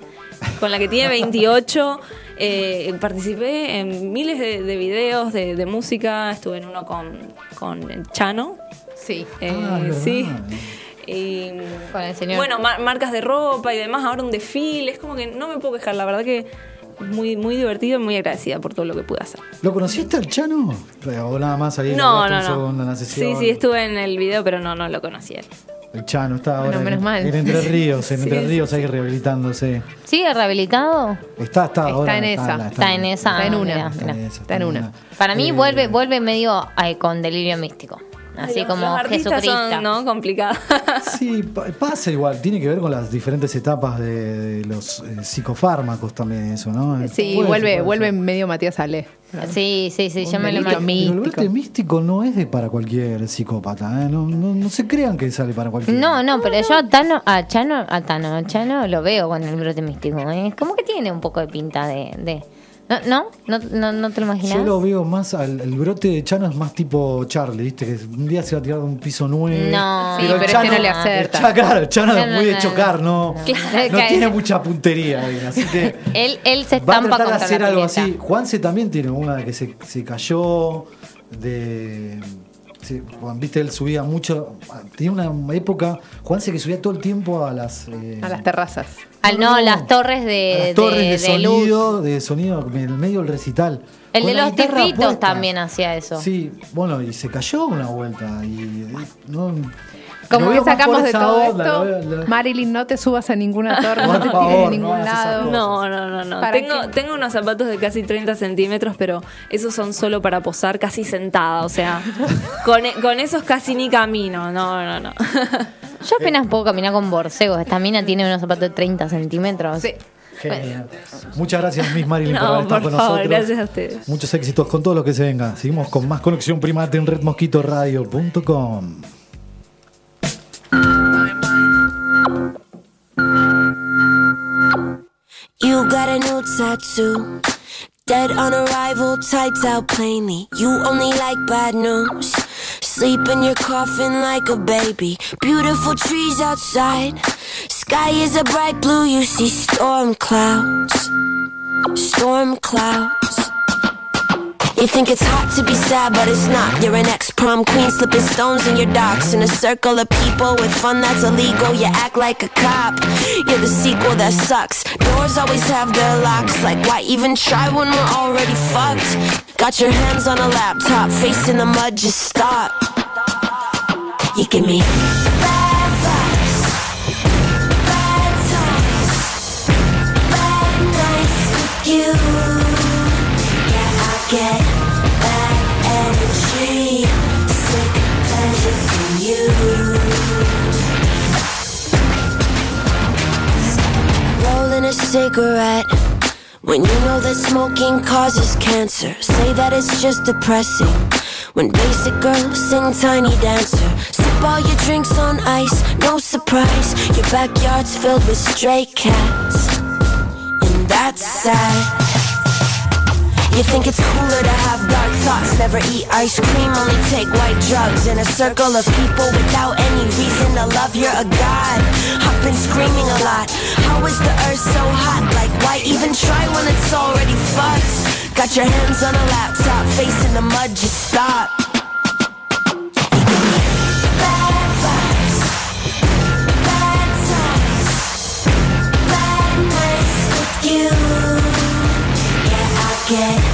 con la que tiene 28. eh, participé en miles de, de videos de, de música, estuve en uno con, con Chano. Sí. Eh, Ah, sí. verdad. Y, Con el señor. bueno, mar- marcas de ropa y demás, ahora un desfile, es como que no me puedo quejar, la verdad que muy, muy divertido y muy agradecida por todo lo que pude hacer. ¿Lo conociste al Chano? O nada más ahí No, no, no. en la. Sí, sí, estuve en el video, pero no, no lo conocí a él. El Chano está ahora Bueno, en, menos mal. en Entre Ríos, en Sí, Entre sí, Ríos ahí rehabilitándose. ¿Sigue rehabilitado? Está, está, ahora. en esa. la- Está en esa. Está en una. Está en esa, Está en una. Para mí Eh, vuelve, vuelve medio ay, con delirio místico. Así Los- como los artistas Jesucristo. son, ¿no? Complicados. Sí, pa- pasa igual, tiene que ver con las diferentes etapas de, de los eh, psicofármacos también eso, ¿no? Sí, vuelve, vuelve medio Matías Ale. Sí, sí, sí, yo me lo imagino. místico. Pero el brote místico no es de para cualquier psicópata, ¿eh? no, no, no se crean que sale para cualquier. No, no, pero yo a Tano, a Chano, a Tano, a Chano lo veo con el brote místico. ¿eh? Como que tiene un poco de pinta de. de- ¿No, no? ¿No, no, te lo imaginas? Yo lo veo más, al, el brote de Chano es más tipo Charlie, ¿viste? Que un día se va a tirar de un piso nueve. No. Sí, pero Chano- este no le acerta. Claro, Chano No, es muy de no, chocar, no, no. tiene mucha puntería, ahí, así que Él, él se va a estampa tratar de hacer la algo así. Juanse también tiene una de que se, se cayó, de... sí, Juan, viste, él subía mucho, tenía una época, Juanse que subía todo el tiempo a las... eh, A las terrazas. Al, no, las torres de, a las torres de, de- de luz. sonido, de sonido en el medio del recital. El Con de los tirritos también hacía eso. Sí, bueno, y se cayó una vuelta. Y, no, Como que sacamos de todo onda, esto, Marilyn, no te subas a ninguna torre, no te tires de no ningún esas lado. No, no, no, no. ¿Para Tengo, unos zapatos de casi 30 centímetros, pero esos son solo para posar casi sentada. O sea, con, e- con esos casi ni camino. No, no, no. Yo apenas puedo caminar con borcegos. Esta mina tiene unos zapatos de 30 centímetros. Sí. Genial. Muchas gracias, Miss Marilyn, por No, haber estado por con favor, nosotros. gracias a ustedes. Muchos éxitos con todo lo que se venga. Seguimos con más conexión primate en redmosquitoradio.com. You got a new tattoo. Dead on arrival, tights out plainly. You only like bad news. Sleep in your coffin like a baby. Beautiful trees outside. Sky is a bright blue, you see storm clouds. storm clouds. You think it's hot to be sad, but it's not. You're an ex prom queen, slipping stones in your docks. In a circle of people with fun that's illegal, you act like a cop. You're the sequel that sucks. Doors always have their locks. Like, why even try when we're already fucked? Got your hands on a laptop, face in the mud, just stop. You give me bad vibes, cigarette. When you know that smoking causes cancer, say that it's just depressing. When basic girls sing tiny dancer, sip all your drinks on ice, no surprise. Your backyard's filled with stray cats, and that's sad. You think it's cooler to have dark thoughts, never eat ice cream, only take white drugs in a circle of people without any reason to love. You're a god. I've been screaming a lot. How is the earth so hot? Like, why even try when it's already fucked? Got your hands on a laptop, face in the mud, just stop. Bad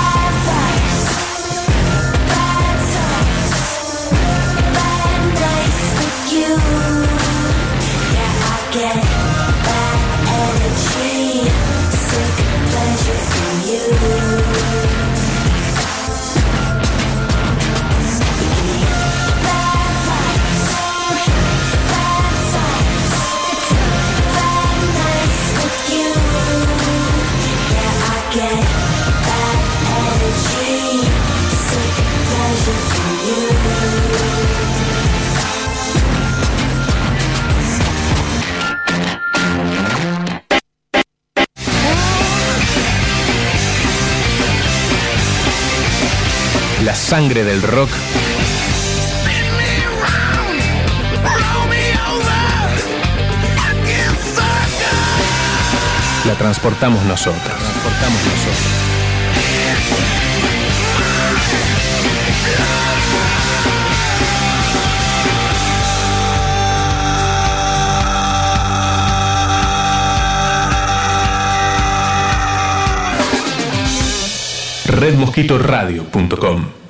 sangre del rock la transportamos nosotros. Transportamos nosotros. redmosquitoradio.com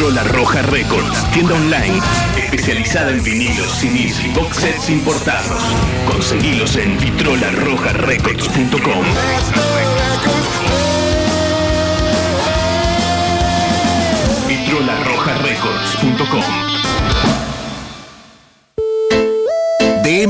Vitrola Roja Records, tienda online especializada en vinilos, CDs y box sets importados. Conseguilos en vitrolarrojarecords.com. vitrolarrojarecords.com.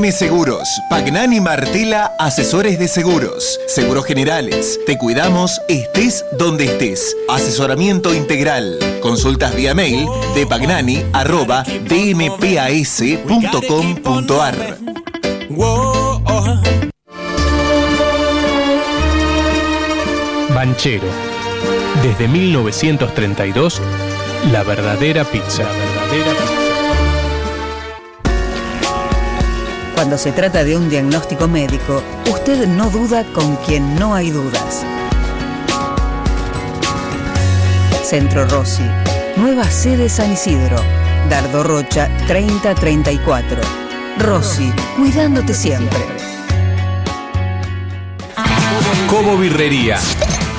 Seguros, Pagnani Martela, asesores de seguros, seguros generales. Te cuidamos, estés donde estés. Asesoramiento integral. Consultas vía mail de pagnani arroba dmpas.com.ar. Banchero. Desde 1932, la verdadera pizza. La verdadera pizza. Cuando se trata de un diagnóstico médico, usted no duda con quien no hay dudas. Centro Rossi, nueva sede San Isidro, Dardo Rocha 3034. Rossi, cuidándote siempre. Cobo Birrería.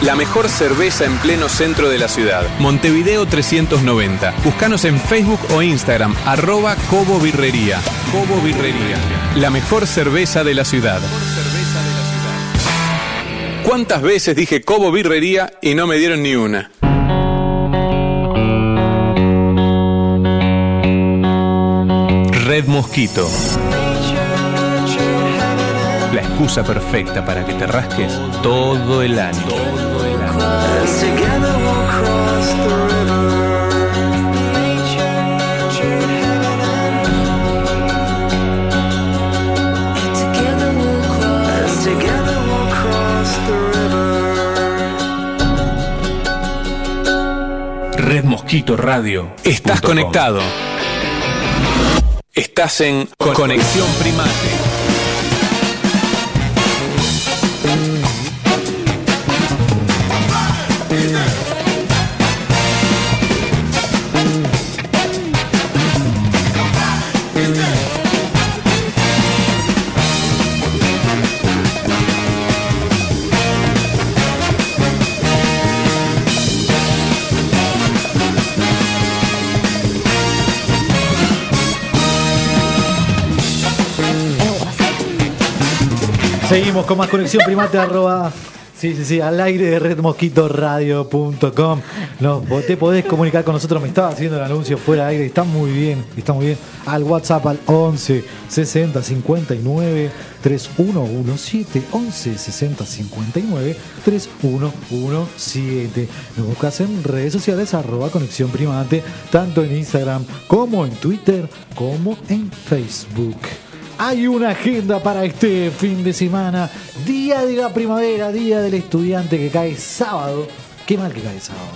La mejor cerveza en pleno centro de la ciudad. Montevideo 390. Búscanos en Facebook o Instagram, arroba Cobo Birrería. Cobo Birrería. La mejor cerveza de la ciudad. ¿Cuántas veces dije Cobo Birrería y no me dieron ni una? Red Mosquito. Excusa perfecta para que te rasques todo el año. Todo el año. Red Mosquito Radio. Estás conectado. Estás en Conexión Primate. Seguimos con más conexión primate arroba. Sí, sí, sí, al aire de redmosquitoradio.com. No, te podés comunicar con nosotros. Me estaba haciendo el anuncio fuera de aire. Está muy bien, está muy bien. Al WhatsApp al 11 60 59 3117. 11 60 59 3117. Nos buscas en redes sociales arroba conexión primate, tanto en Instagram como en Twitter, como en Facebook. Hay una agenda para este fin de semana. Día de la primavera, día del estudiante que cae sábado. Qué mal que cae sábado.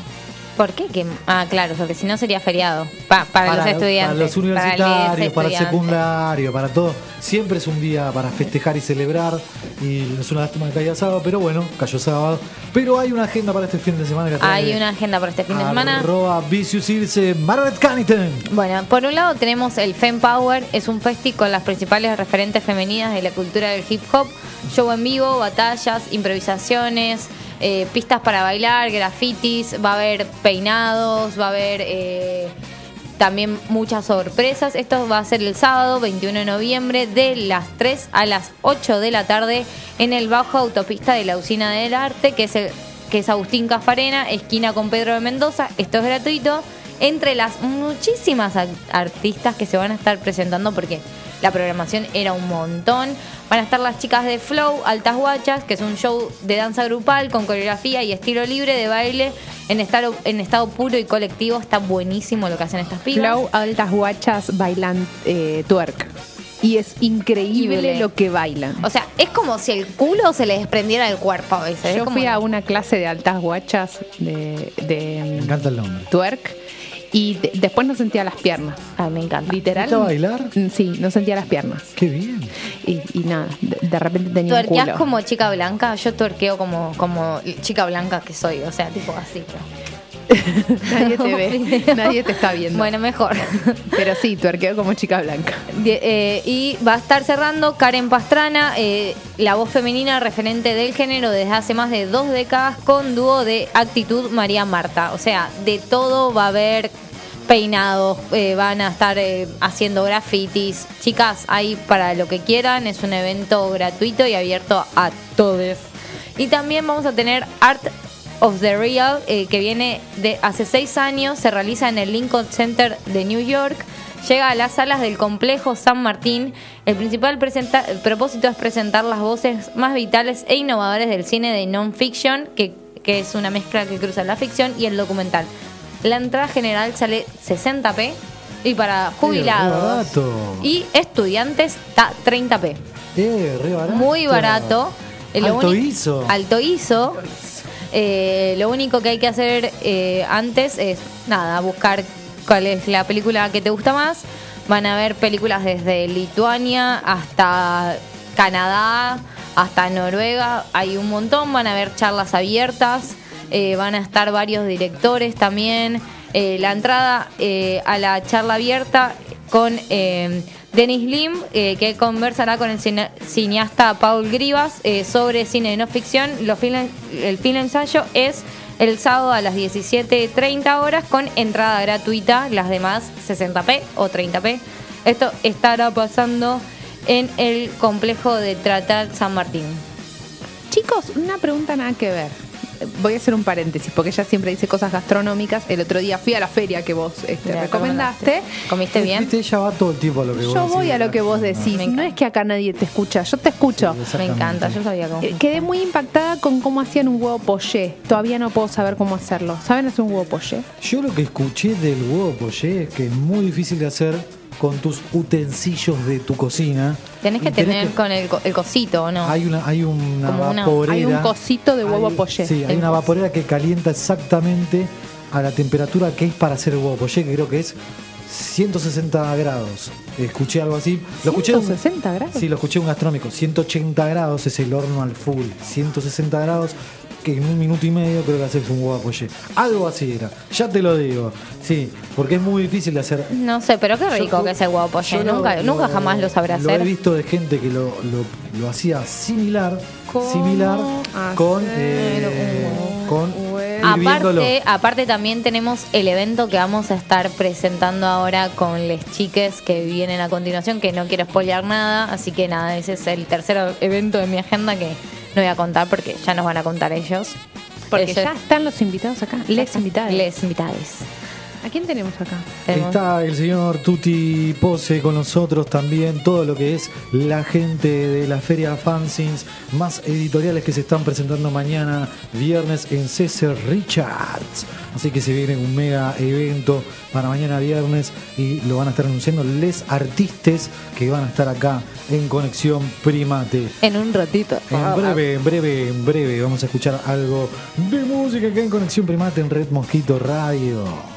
¿Por qué? que- Ah, claro, porque si no sería feriado. Pa- para, los estudiantes. Para los para universitarios, para el secundario, para todo. Siempre es un día para festejar y celebrar. Y es una lástima que caiga sábado, pero bueno, cayó sábado. Pero hay una agenda para este fin de semana que Hay una agenda para este fin de semana. Arroba Vicious Irse, Margaret Cannington. Bueno, por un lado tenemos el Fem Power, es un festi con las principales referentes femeninas de la cultura del hip hop, show en vivo, batallas, improvisaciones, eh, pistas para bailar, grafitis, va a haber peinados, va a haber eh, también muchas sorpresas. Esto va a ser el sábado 21 de noviembre de las 3 a las 8 de la tarde en el bajo autopista de la Usina del Arte, que es, el- que es Agustín Cafarena, esquina con Pedro de Mendoza. Esto es gratuito. Entre las muchísimas artistas que se van a estar presentando, porque la programación era un montón. Van a estar las chicas de Flow, Altas Guachas, que es un show de danza grupal con coreografía y estilo libre de baile en estado, en estado puro y colectivo. Está buenísimo lo que hacen estas pibas. Flow, altas guachas bailan eh, twerk. Y es increíble Increíble. lo que bailan. O sea, es como si el culo se le desprendiera del cuerpo a veces. Es Yo como- fui a una clase de altas guachas de, de Me encanta el nombre. twerk y de- después no sentía las piernas. Ay, me encanta. Literal. ¿Fuiste a bailar? Sí, no sentía las piernas. Qué bien. Y, y nada, de, de repente tenía un ¿Tuerqueás culo. como chica blanca? Yo tuerqueo como, como chica blanca que soy, o sea, tipo así. Nadie te ve, nadie te está viendo. Bueno, mejor. Pero sí, tuerqueo como chica blanca. Eh, y va a estar cerrando Karen Pastrana, eh, la voz femenina referente del género desde hace más de dos décadas con dúo de actitud María Marta. O sea, de todo va a haber peinados, eh, van a estar eh, haciendo grafitis. Chicas, hay para lo que quieran, es un evento gratuito y abierto a todos. Y también vamos a tener Art of the Real, eh, que viene de hace seis años, se realiza en el Lincoln Center de New York. Llega a las salas del complejo San Martín. El principal propósito es presentar las voces más vitales e innovadoras del cine de non-fiction, que es una mezcla que cruza la ficción y el documental. La entrada general sale 60p y para jubilados barato. y estudiantes está 30p. Eh, re barato. Muy barato. Eh, lo Alto ISO. Alto ISO. Eh, lo único que hay que hacer eh, antes es, nada, buscar cuál es la película que te gusta más. Van a ver películas desde Lituania hasta Canadá, hasta Noruega. Hay un montón. Van a ver charlas abiertas. Eh, van a estar varios directores también. Eh, la entrada eh, a la charla abierta con Denis Lim, que conversará con el cine- cineasta Paul Grivas sobre cine de no ficción. Los el film ensayo es el sábado a las 17.30 horas con entrada gratuita, las demás 60p o 30p. Esto estará pasando en el complejo de Tratar San Martín. Chicos, una pregunta nada que ver. Voy a hacer un paréntesis, porque ella siempre dice cosas gastronómicas. El otro día fui a la feria que vos este, Me recomendaste. ¿Comiste bien? Ella va todo el tiempo a lo que vos Yo voy a lo que vos decís. No es que acá nadie te escucha, yo te escucho. Me encanta, yo sabía cómo. Eh, Quedé muy impactada con cómo hacían un huevo poché. Todavía no puedo saber cómo hacerlo. ¿Saben hacer un huevo poché? Yo lo que escuché del huevo poché es que es muy difícil de hacer con tus utensilios de tu cocina. Tenés que tenés tener que- con el, el cosito, ¿o no? Hay una, hay una Como una- vaporera. Hay un cosito de huevo Hay- poché. Sí, hay El una vaporera que calienta exactamente a la temperatura que es para hacer el huevo poché, que creo que es 160 grados. Escuché algo así. Lo escuché de un- 160 grados. Sí, lo escuché un gastronómico. 180 grados es el horno al full. 160 grados que en un minuto y medio creo que haces un poché. Algo así era. Ya te lo digo. Sí, porque es muy difícil de hacer. No sé, pero qué Yo rico ju- que es el huevo poché. yo lo- Nunca, nunca jamás lo sabré Lo he hacer. visto de gente que lo, lo- lo hacía similar, ¿Cómo similar con, eh, con. Aparte, aparte también tenemos el evento que vamos a estar presentando ahora con les chiques que vienen a continuación, que no quiero spoilear nada, así que nada, ese es el tercer evento de mi agenda que no voy a contar porque ya nos van a contar ellos. Porque Ellos- ya están los invitados acá. Les invitados. Les invitades. ¿A quién tenemos acá? Está el señor Tuti Pose con nosotros también, todo lo que es la gente de la Feria Fanzines, más editoriales que se están presentando mañana, viernes en César Richards. Así que se viene un mega evento para mañana viernes y lo van a estar anunciando les artistas que van a estar acá en Conexión Primate. En un ratito. En breve, en breve, en breve vamos a escuchar algo de música acá en Conexión Primate en Red Mosquito Radio.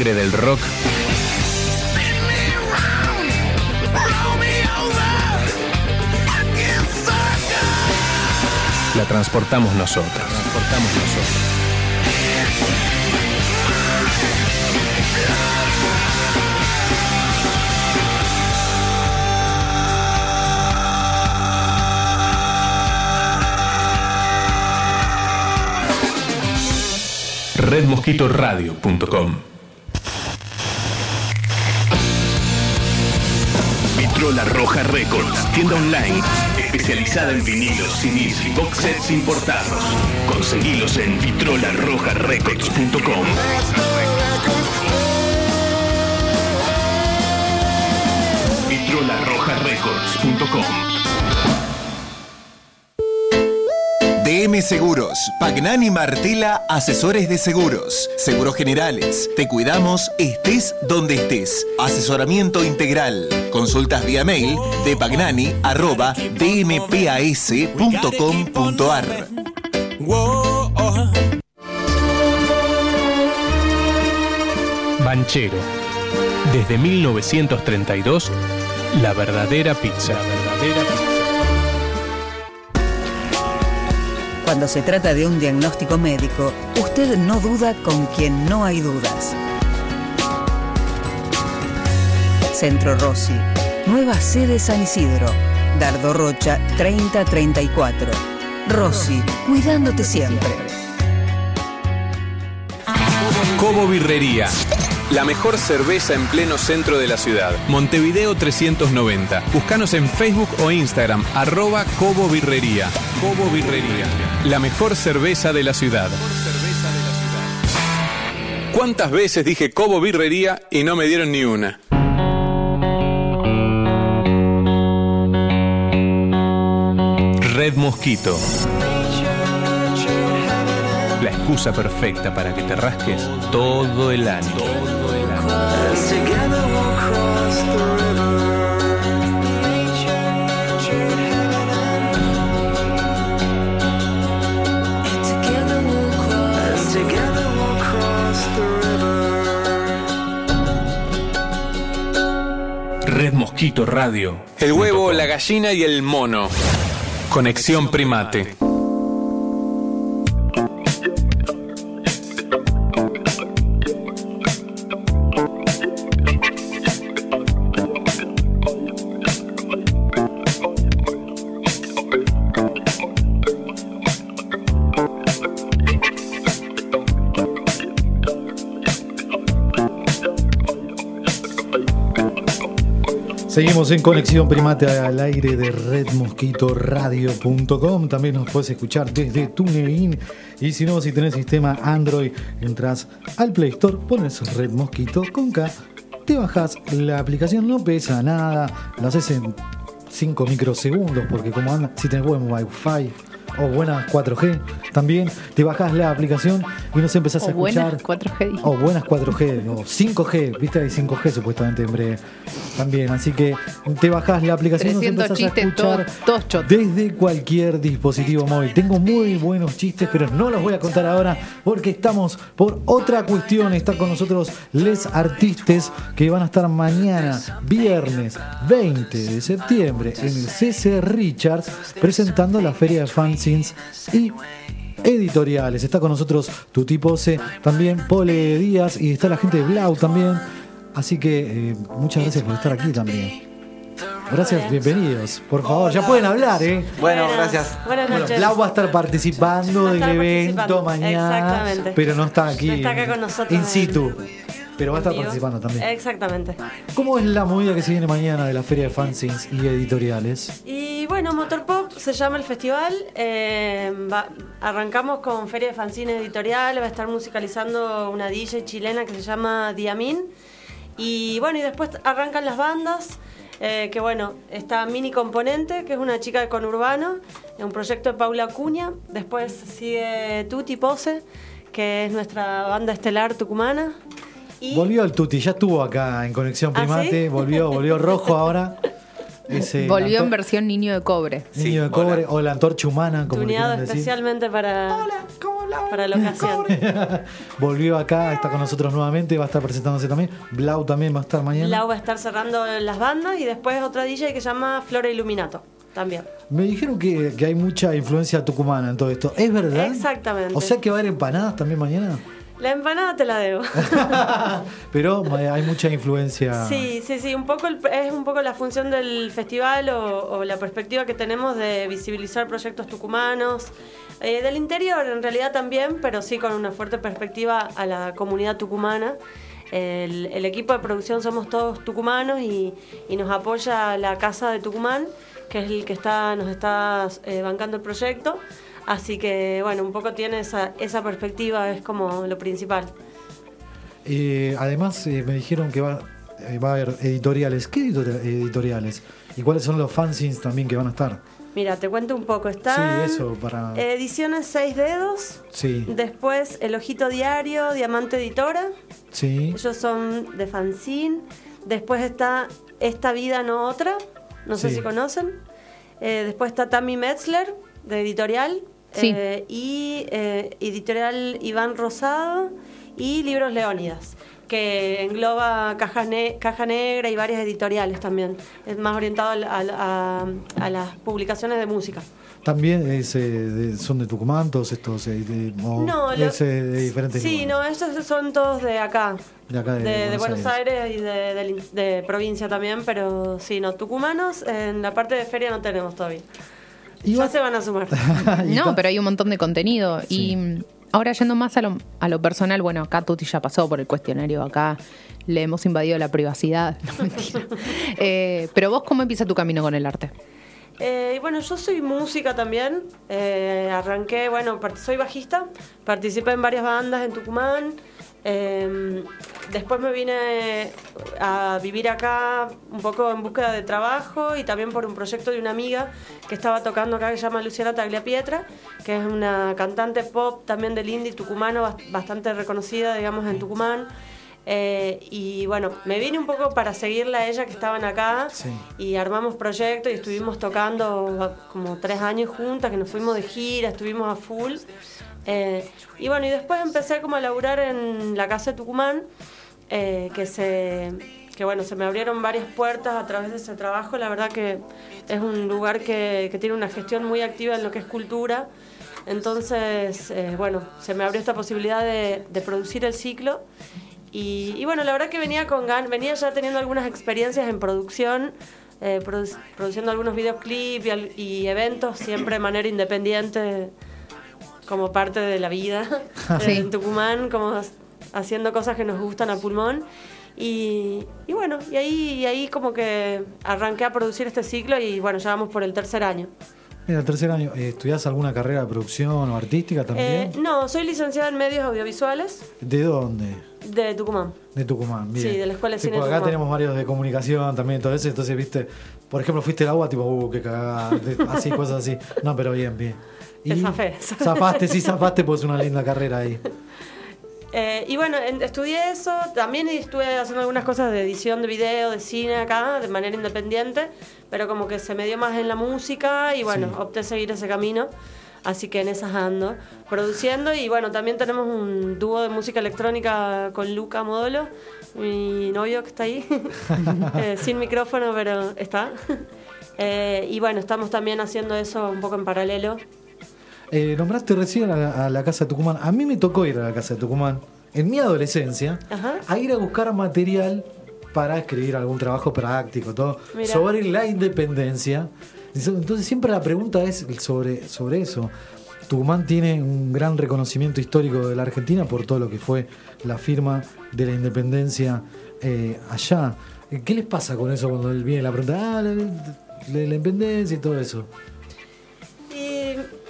Sangre del rock la transportamos nosotros. Transportamos nosotros. redmosquitoradio.com Vitrola Roja Records, tienda online especializada en vinilos, CDs y box sets importados. Conseguilos en vitrolarrojarecords.com. vitrolarrojarecords.com. Seguros, Pagnani Martela, asesores de seguros, seguros generales. Te cuidamos, estés donde estés. Asesoramiento integral. Consultas vía mail de pagnani arroba dmpas.com.ar. Banchero. Desde 1932, la verdadera pizza. La verdadera pizza. Cuando se trata de un diagnóstico médico, usted no duda con quien no hay dudas. Centro Rossi, nueva sede San Isidro, Dardo Rocha 3034. Rossi, cuidándote siempre. Cobo Birrería. La mejor cerveza en pleno centro de la ciudad. Montevideo 390. Búscanos en Facebook o Instagram, arroba Cobo Birrería. Cobo Birrería. La mejor cerveza de la ciudad. ¿Cuántas veces dije Cobo Birrería y no me dieron ni una? Red Mosquito. La excusa perfecta para que te rasques todo el año. Todo el año. Red Mosquito Radio. El huevo, la gallina y el mono. Conexión Primate. Seguimos en Conexión Primate al aire de redmosquitoradio.com. También nos puedes escuchar desde TuneIn. Y si no, si tenés sistema Android, entras al Play Store, pones Red Mosquito con K, te bajas la aplicación, no pesa nada, lo haces en 5 microsegundos, porque como anda, si tenés buen Wi-Fi o buena 4G, también te bajas la aplicación y nos empezás a O escuchar. buenas 4G. dije. O buenas 4G, o 5G, viste, hay 5G supuestamente en breve también. Así que te bajás la aplicación y nos 300 empezás a escuchar todos, desde cualquier dispositivo móvil. Tengo muy buenos chistes, pero no los voy a contar ahora porque estamos por otra cuestión. Está con nosotros les artistas que van a estar mañana, viernes 20 de septiembre, en el CC Richards, presentando la Feria de Fanzines y editoriales. Está con nosotros Tuti Pose, también Pole Díaz y está la gente de Blau también. Así que eh, muchas gracias por estar aquí también. Gracias, bienvenidos. Por favor, ya pueden hablar, ¿eh? Bueno, gracias. Buenas Bueno. Blau va a estar participando Va a del evento mañana, exactamente. pero no está aquí No está acá con nosotros in en- situ. Pero va a estar participando también. Exactamente. ¿Cómo es la movida que se viene mañana de la Feria de Fanzines y Editoriales? Y bueno, Motorpop se llama el festival. eh, va- arrancamos con Feria de Fanzine Editorial. Va a estar musicalizando una DJ chilena que se llama Diamin. Y bueno, y después arrancan las bandas. eh, que bueno, está Mini Componente, que es una chica de conurbano, un proyecto de Paula Acuña. Después sigue Tuti Pose, que es nuestra banda estelar tucumana. Y Volvió el Tuti, ya estuvo acá en Conexión ¿Ah, Primate, sí? volvió, volvió rojo ahora. Ese Volvió en versión niño de cobre. niño de cobre o la antorcha humana, como le tuneado quieran decir. especialmente para. para la ocasión. Volvió acá, está con nosotros nuevamente, va a estar presentándose también. Blau también va a estar mañana. Lau va a estar cerrando las bandas y después otra DJ que se llama Flora Illuminato también. Me dijeron que, que hay mucha influencia tucumana en todo esto. ¿Es verdad? Exactamente. O sea que va a haber empanadas también mañana. La empanada te la debo. Pero eh, hay mucha influencia. Sí, sí, sí, un poco el- es un poco la función del festival o, o la perspectiva que tenemos de visibilizar proyectos tucumanos, eh, del interior en realidad también, pero sí con una fuerte perspectiva a la comunidad tucumana. El, el equipo de producción somos todos tucumanos y, y nos apoya la Casa de Tucumán, que es el que está, nos está eh, bancando el proyecto. Así que, bueno, un poco tiene esa, esa perspectiva, es como lo principal. Eh, además, eh, me dijeron que va, eh, va a haber editoriales. ¿Qué editori- editoriales? ¿Y cuáles son los fanzines también que van a estar? Mira, te cuento un poco. Están Sí, eso, para. ediciones Seis Dedos, Sí, después El Ojito Diario, Diamante Editora. sí. Ellos son de fanzine. Después está Esta Vida No Otra, no sé Sí. si conocen. Eh, después está Tammy Metzler, de editorial. Sí. Eh, y eh, editorial Iván Rosado y Libros Leónidas, que engloba Caja, Ne- Caja Negra y varias editoriales también. Es más orientado al- a, a las publicaciones de música. También es, eh, de- son de Tucumán, todos estos. eh, de- o No, es, eh, de diferentes Sí, lugares. no, estos son todos de acá. De acá de, Buenos Buenos Aires, y de provincia también, pero sí, no, tucumanos en la parte de feria no tenemos todavía. Ya se van a sumar. No, pero hay un montón de contenido. Y ahora yendo más a lo, a lo personal, bueno, acá Tuti ya pasó por el cuestionario, acá le hemos invadido la privacidad. No, mentira. Eh, pero vos, ¿cómo empieza tu camino con el arte? Eh, y bueno, yo soy música también. Eh, arranqué, bueno, soy bajista, participé en varias bandas en Tucumán. Eh, después me vine a vivir acá un poco en búsqueda de trabajo y también por un proyecto de una amiga que estaba tocando acá que se llama Luciana Tagliapietra, que es una cantante pop también del indie tucumano bast- bastante reconocida, digamos, en Tucumán. Eh, y bueno, me vine un poco para seguirla a ella que estaban acá y armamos proyectos y estuvimos tocando como tres años juntas, que nos fuimos de gira, estuvimos a full. Eh, y bueno, y después empecé como a laburar en la casa de Tucumán, eh, que se que bueno, se me abrieron varias puertas a través de ese trabajo. La verdad que es un lugar que, que tiene una gestión muy activa en lo que es cultura. Entonces, eh, bueno, se me abrió esta posibilidad de, de producir el ciclo. Y, y bueno, la verdad que venía con venía ya teniendo algunas experiencias en producción, eh, produ- produciendo algunos videoclips y, y eventos siempre de manera independiente, como parte de la vida Sí. en Tucumán, como ha- haciendo cosas que nos gustan a pulmón. Y, y bueno, y ahí, y ahí como que arranqué a producir este ciclo y bueno, ya vamos por el tercer año. Mira, el tercer año, eh, ¿estudiás alguna carrera de producción o artística también? Eh, no, soy licenciada en medios audiovisuales ¿De dónde? de Tucumán. De Tucumán, bien. Sí, de la Escuela de Sí, Cine acá Tucumán. tenemos varios de comunicación también, todo eso, entonces, viste, por ejemplo, fuiste al agua, tipo, uh, qué cagada, así, cosas así. No, pero bien, bien. Te zafé. Zafaste, sí, zafaste, pues una linda carrera ahí. Eh, y bueno, en- estudié eso, también estuve haciendo algunas cosas de edición de video, de cine acá, de manera independiente, pero como que se me dio más en la música y bueno, Sí. opté seguir ese camino. Así que en esas ando, produciendo y bueno, también tenemos un dúo de música electrónica con Luca Modolo, mi novio que está ahí, Eh, sin micrófono, pero está. Eh, y bueno, estamos también haciendo eso un poco en paralelo. Eh, nombraste recién a la, a la Casa de Tucumán. A mí me tocó ir a la Casa de Tucumán en mi adolescencia Ajá. a ir a buscar material para escribir algún trabajo práctico, todo sobre la independencia. Entonces siempre la pregunta es sobre, sobre eso. Tucumán tiene un gran reconocimiento histórico de la Argentina por todo lo que fue la firma de la independencia eh, allá. ¿Qué les pasa con eso cuando viene la pregunta, ah, la, la- la independencia y todo eso?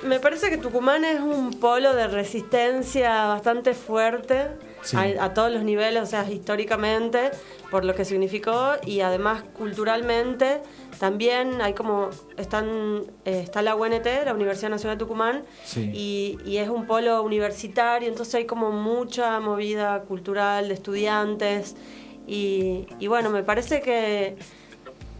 Me parece que Tucumán es un polo de resistencia bastante fuerte Sí. a, a todos los niveles, o sea, históricamente, por lo que significó y además culturalmente también hay como, están, eh, está la UNT, la Universidad Nacional de Tucumán, Sí. y, y es un polo universitario, entonces hay como mucha movida cultural de estudiantes y, y bueno, me parece que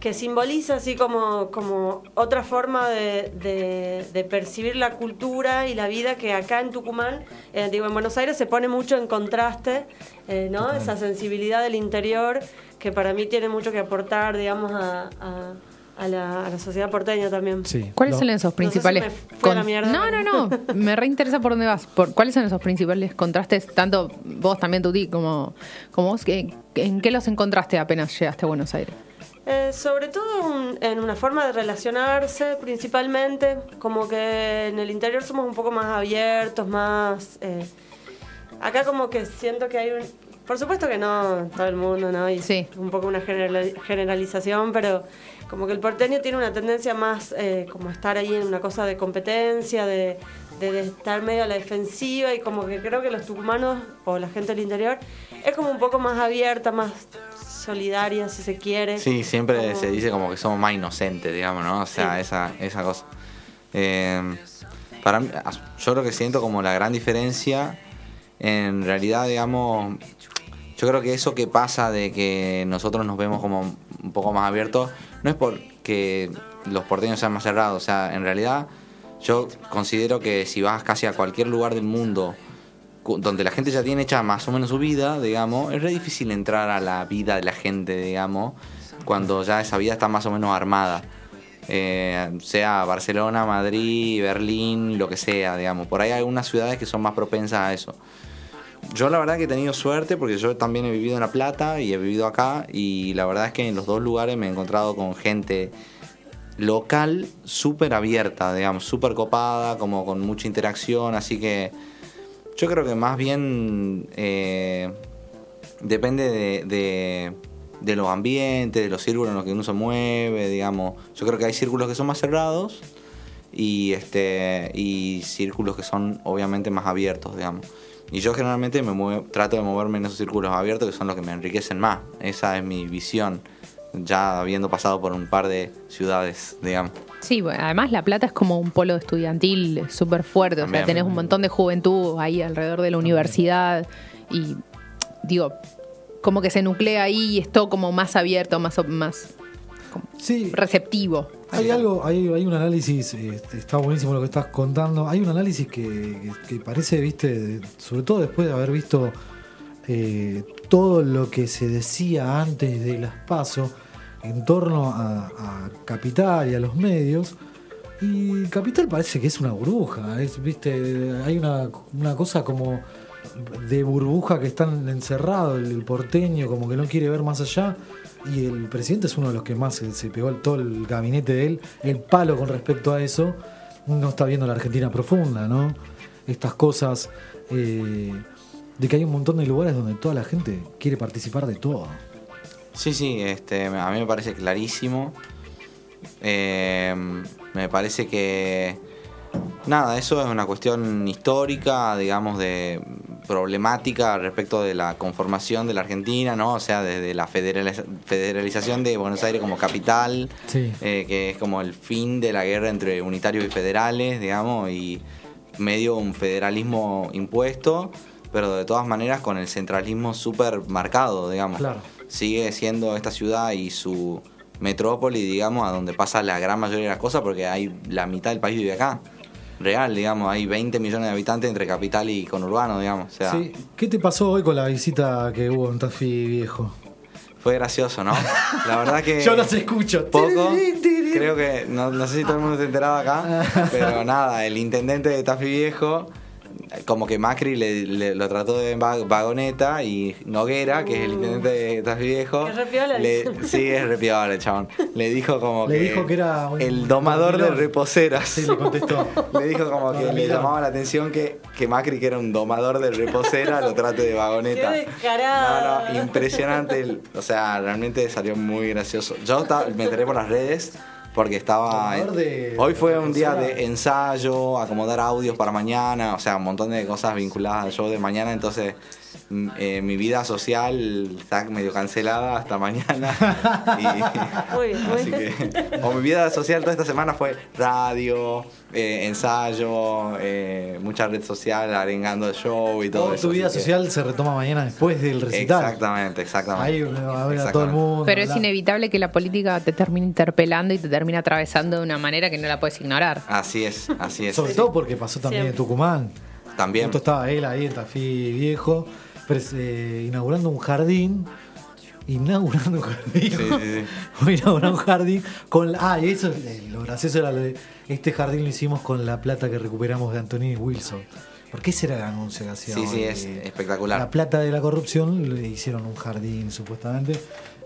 que simboliza así como, como otra forma de, de- de percibir la cultura y la vida que acá en Tucumán, eh, digo, en Buenos Aires se pone mucho en contraste, eh, ¿no? Esa sensibilidad del interior que para mí tiene mucho que aportar, digamos, a, a- a la, a la sociedad porteña también. ¿Cuáles son esos principales? No sé si me fue a la mierda. No, no, no. Me reinteresa por dónde vas. Por, ¿Cuáles son esos principales contrastes? Tanto vos también, Tuti, como, como vos. que- ¿En qué los encontraste apenas llegaste a Buenos Aires? Eh, sobre todo un- en una forma de relacionarse principalmente, como que en el interior somos un poco más abiertos, más... eh, acá como que siento que hay un... Por supuesto que no todo el mundo, ¿no? Y un poco una generali- generalización, pero como que el porteño tiene una tendencia más eh, como estar ahí en una cosa de competencia, de, de- de estar medio a la defensiva y como que creo que los tucumanos o la gente del interior es como un poco más abierta, más solidaria, si se quiere. Sí, siempre Como- se dice como que somos más inocentes, digamos, ¿no? O sea, esa, esa cosa. Eh, para mí, yo creo que siento como la gran diferencia, en realidad, digamos, yo creo que eso que pasa de que nosotros nos vemos como un poco más abiertos, no es porque los porteños sean más cerrados, o sea, en realidad yo considero que si vas casi a cualquier lugar del mundo, donde la gente ya tiene hecha más o menos su vida, digamos, es difícil entrar a la vida de la gente, digamos, cuando ya esa vida está más o menos armada. Eh, sea Barcelona, Madrid, Berlín, lo que sea, digamos. Por ahí hay algunas ciudades que son más propensas a eso. Yo la verdad que he tenido suerte porque yo también he vivido en La Plata y he vivido acá y la verdad es que en los dos lugares me he encontrado con gente local súper abierta, digamos, súper copada, como con mucha interacción, así que yo creo que más bien eh, depende de, de, de los ambientes, de los círculos en los que uno se mueve, digamos. Yo creo que hay círculos que son más cerrados y este y círculos que son obviamente más abiertos, digamos. Y yo generalmente me muevo- trato de moverme en esos círculos abiertos que son los que me enriquecen más. Esa es mi visión, ya habiendo pasado por un par de ciudades, digamos. Sí, bueno, además La Plata es como un polo estudiantil súper fuerte. O sea, tenés un montón de juventud ahí alrededor de la universidad. Y digo, como que se nuclea ahí y es todo como más abierto, más, más como receptivo. Hay algo, hay, hay un análisis, eh, está buenísimo lo que estás contando. Hay un análisis que, que- que parece, viste, de- sobre todo después de haber visto eh, todo lo que se decía antes de las pasos en torno a, Capital y a los medios. Y Capital parece que es una burbuja, es, viste, hay una, una cosa como de burbuja que están encerrados, el, porteño como que no quiere ver más allá. Y el presidente es uno de los que más se, se pegó el, todo el gabinete de él, el palo con respecto a eso. No está viendo la Argentina profunda, ¿no? Estas cosas eh, de que hay un montón de lugares donde toda la gente quiere participar de todo. Sí, sí, este, a mí me parece clarísimo. Eh, me parece que nada, eso es una cuestión histórica, digamos, de problemática respecto de la conformación de la Argentina, ¿no? O sea, desde la federaliza- federalización de Buenos Aires como capital, Sí. eh, que es como el fin de la guerra entre unitarios y federales, digamos, y medio un federalismo impuesto, pero de todas maneras con el centralismo súper marcado, digamos. Claro. Sigue siendo esta ciudad y su metrópoli, digamos, a donde pasa la gran mayoría de las cosas, porque hay la mitad del país vive acá. Real, digamos, hay 20 millones de habitantes entre capital y conurbano, digamos. O sea, Sí. ¿Qué te pasó hoy con la visita que hubo en Tafi viejo? fue gracioso, ¿no? La verdad que... Yo los escucho. Poco. Creo que, no, no sé si todo el mundo se enteraba acá, pero nada, el intendente de Tafi Viejo, como que Macri le, le- lo trató de va- vagoneta y Noguera, que es el intendente de Tafi Viejo, Que re piola, le, dice. sí, es re piola el chabón, le dijo como Le que, dijo que era un el domador de reposeras. Sí, le contestó. Le dijo como que le llamaba la atención que, que Macri, que era un domador de reposera, lo trate de Qué vagoneta. descarado. No, no, impresionante. el- o sea, realmente salió muy gracioso. Yo estaba- me enteré por las redes porque estaba. De- hoy fue un día de ensayo, acomodar audios para mañana, o sea, un montón de cosas vinculadas al show de mañana. Entonces, eh, mi vida social está medio cancelada hasta mañana. Y- Muy bien, muy así bien. que, o mi vida social toda esta semana fue radio, eh, ensayo, eh, mucha red social, arengando el show y todo Toda eso. tu vida que- social se retoma mañana después del recital. Exactamente, exactamente. Ahí va a ver a todo el mundo. Pero es inevitable que la política te termine interpelando y te termine atravesando de una manera que no la puedes ignorar. Así es, así es. Sobre todo porque pasó también en Tucumán. También. Justo estaba él ahí en Tafí Viejo, eh, inaugurando un jardín. Inaugurando un jardín. inaugurando un jardín con. la- Ah, y eso, eh, lo gracioso era lo de. Este jardín lo hicimos con la plata que recuperamos de Antonini Wilson. Porque ese era el anuncio que hacía. Sí, sí, es eh, espectacular. La plata de la corrupción le hicieron un jardín, supuestamente.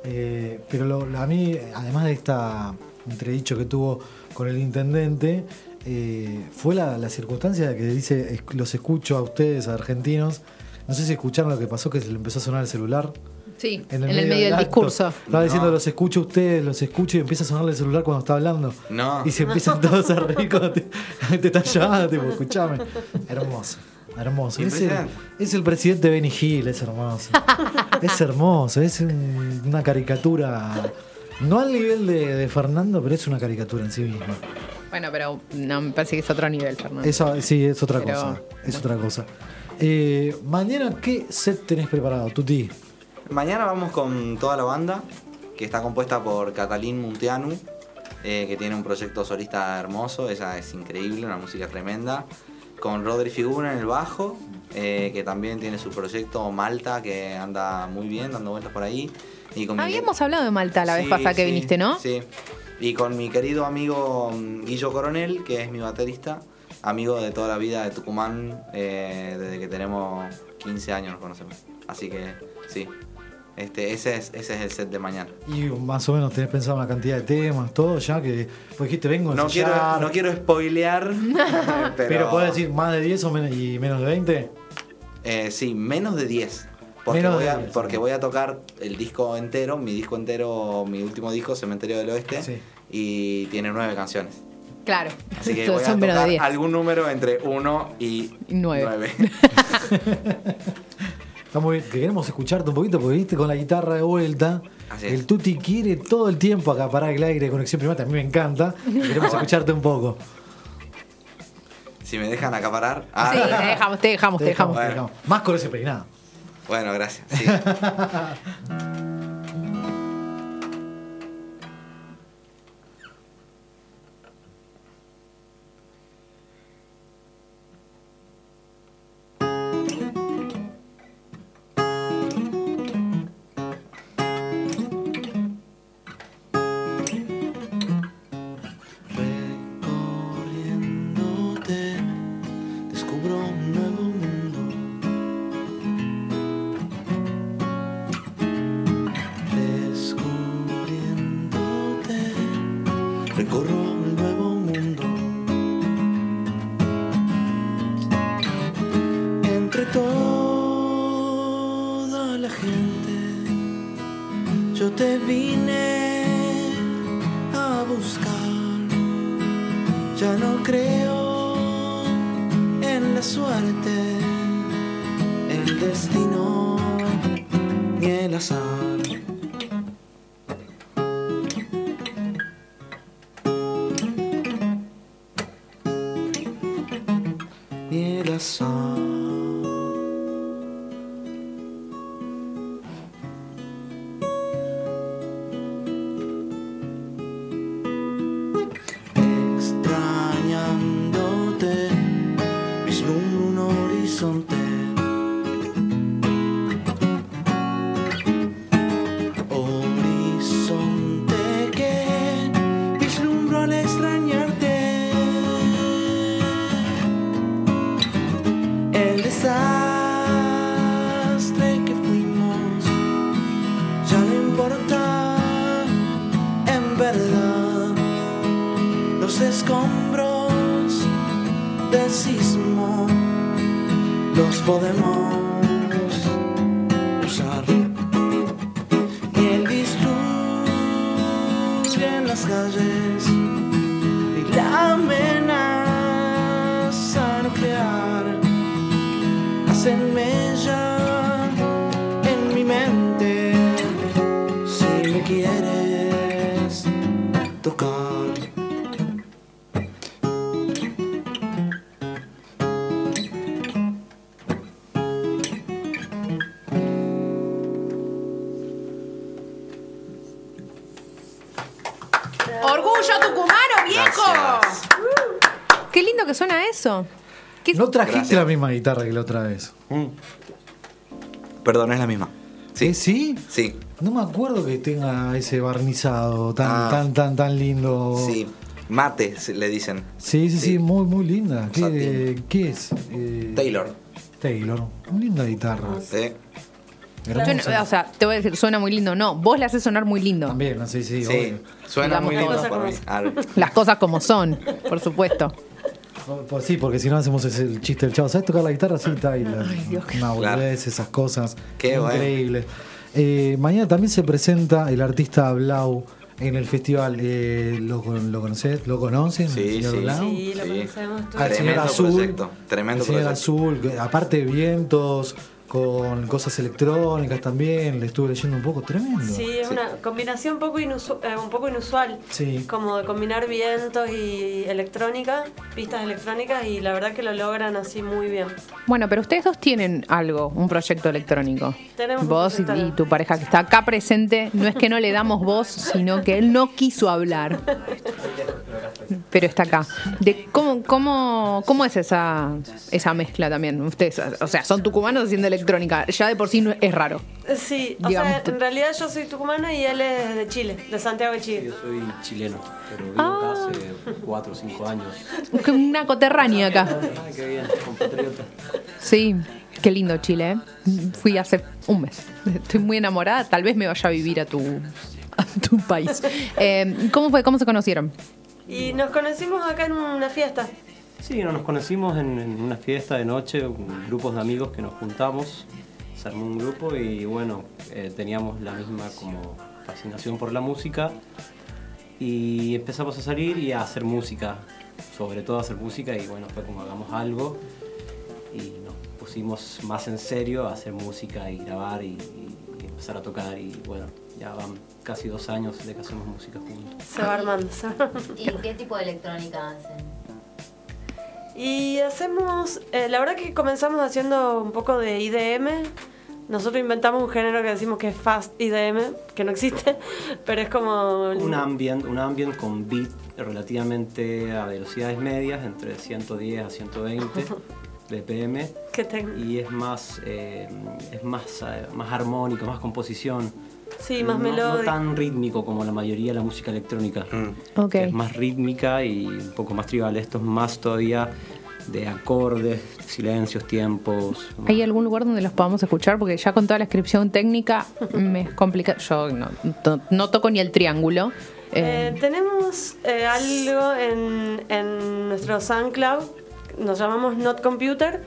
Eh, pero lo- a mí, además de esta entredicho que tuvo con el intendente, eh, fue la, la circunstancia de que dice, "Es- los escucho a ustedes, a argentinos. No sé si escucharon lo que pasó, que se le empezó a sonar el celular. Sí, en el, medio, del discurso. Estaba diciendo, los escucho a ustedes, los escucho y empieza a sonarle el celular cuando está hablando. No. Y se empiezan todos a reír cuando te, te están llamando, tipo, escuchame. Hermoso, hermoso. Es el, es el presidente Benny Hill, es hermoso. es hermoso, es un- una caricatura. No al nivel de, de Fernando, pero es una caricatura en sí misma. Bueno, pero no, me parece que es otro nivel, Fernando. Eso sí, es otra Pero, cosa. Es otra cosa. Eh, mañana, ¿qué set tenés preparado, Tuti? Mañana vamos con toda la banda, que está compuesta por Catalín Munteanu, eh, que tiene un proyecto solista hermoso, ella es increíble, una música tremenda. Con Rodri Figura en el bajo, eh, que también tiene su proyecto Malta, que anda muy bien, dando vueltas por ahí. Y con mi- Habíamos hablado de Malta la vez Sí, pasada que sí, viniste, ¿no? Sí. Y con mi querido amigo mm, Guillo Coronel, que es mi baterista, amigo de toda la vida de Tucumán, eh, desde que tenemos 15 años nos conocemos. Así que sí, este, ese, es, ese es el set de mañana. Y más o menos tenés pensado una cantidad de temas, todo ya que. Pues dijiste, vengo a No quiero, no quiero spoilear, pero, pero, podés decir más de 10 o menos, y menos de 20. eh, sí, menos de 10. Porque, Menos voy a, 10, porque voy a tocar el disco entero, mi disco entero, mi último disco, Cementerio del Oeste, y tiene nueve canciones. Claro. Así que Son voy a menos de tocar 10. algún número entre 1 y Nueve. 9. Está muy bien, que queremos escucharte un poquito porque viste con la guitarra de vuelta. Así es. El Tuti quiere todo el tiempo acaparar el aire de conexión primata. A mí me encanta. Queremos escucharte un poco. Si me dejan acaparar. Sí, Ah, te dejamos, te dejamos, te dejamos. te dejamos. Más con ese peinado. Bueno, gracias. sí. Trajiste Gracias. la misma guitarra que la otra vez. Perdón, es la misma. ¿Sí? ¿Sí? Sí. No me acuerdo que tenga ese barnizado tan, Ah. tan, tan, tan lindo. Sí. Mate, se- le dicen. Sí, sí, sí, muy, muy linda. ¿Qué, es? Eh, Taylor. Taylor. Linda guitarra. Sí. Yo o sea, te voy a decir, suena muy lindo. No, vos le haces sonar muy lindo. También, sé, sí, Sí. obvio. Suena Digamos muy lindo para mí. Las cosas como son, por supuesto. Por- sí, porque si no hacemos ese el chiste del chavo. ¿Sabes tocar la guitarra? Sí. Una boludez, esas cosas. Qué bueno. Increíble. Eh, mañana también se presenta el artista Blau en el festival. Eh, ¿lo, ¿Lo conocés? ¿Lo conocen? Sí, el señor sí. Blau? Sí, lo conocemos. señor Tremendo Azul. proyecto. Tremendo proyecto. Azul, aparte de vientos, con cosas electrónicas también. Le estuve leyendo un poco. Tremendo. Sí, es una combinación un poco, inusu- eh, un poco inusual. Sí. Como de combinar vientos y electrónica, pistas electrónicas, y la verdad que lo logran así muy bien. Bueno, pero ustedes dos tienen algo, un proyecto electrónico. Tenemos un Vos y tu pareja que está acá presente, no es que no le damos voz, sino que él no quiso hablar. Pero está acá. De cómo, cómo, cómo es esa, esa mezcla también. Ustedes, o sea, son tucumanos haciendo electrónica. Ya de por sí no- es raro. Sí, o sea, en realidad yo soy tucumana y él es de Chile, de Santiago de Chile. Yo soy chileno, pero vivo Ah. acá hace 4 o 5 años. Una coterránea acá. Ah, qué bien, compatriota. Sí, qué lindo Chile. ¿eh? Fui hace un mes. Estoy muy enamorada. Tal vez me vaya a vivir a tu, a tu país. Eh, ¿Cómo fue? ¿Cómo se conocieron? Y nos conocimos acá en una fiesta. Sí, no, nos conocimos en, en una fiesta de noche, grupos de amigos que nos juntamos, se armó un grupo y bueno, eh, teníamos la misma como fascinación por la música y empezamos a salir y a hacer música, sobre todo a hacer música y bueno, fue como hagamos algo y nos pusimos más en serio a hacer música y grabar y, y- empezar a tocar y bueno, ya van casi dos años de que hacemos música juntos. Se va armando. se va armando. ¿Y qué tipo de electrónica hacen? Y hacemos, eh, la verdad que comenzamos haciendo un poco de IDM. Nosotros inventamos un género que decimos que es fast IDM, que no existe, pero es como... Un ambient, un ambient con beat relativamente a velocidades medias, entre 110 a 120 BPM. Que te- Y es más, eh, es más, eh, más armónico, más composición. Sí, más no, melódico. No tan rítmico como la mayoría de la música electrónica. Ok. que Es más rítmica y un poco más tribal. Esto es más todavía de acordes, silencios, tiempos. ¿Hay algún lugar donde los podamos escuchar? Porque ya con toda la descripción técnica me es complicado. Yo no, to- no toco ni el triángulo. Eh, Eh, tenemos eh, algo en, en nuestro SoundCloud, nos llamamos Not Computer,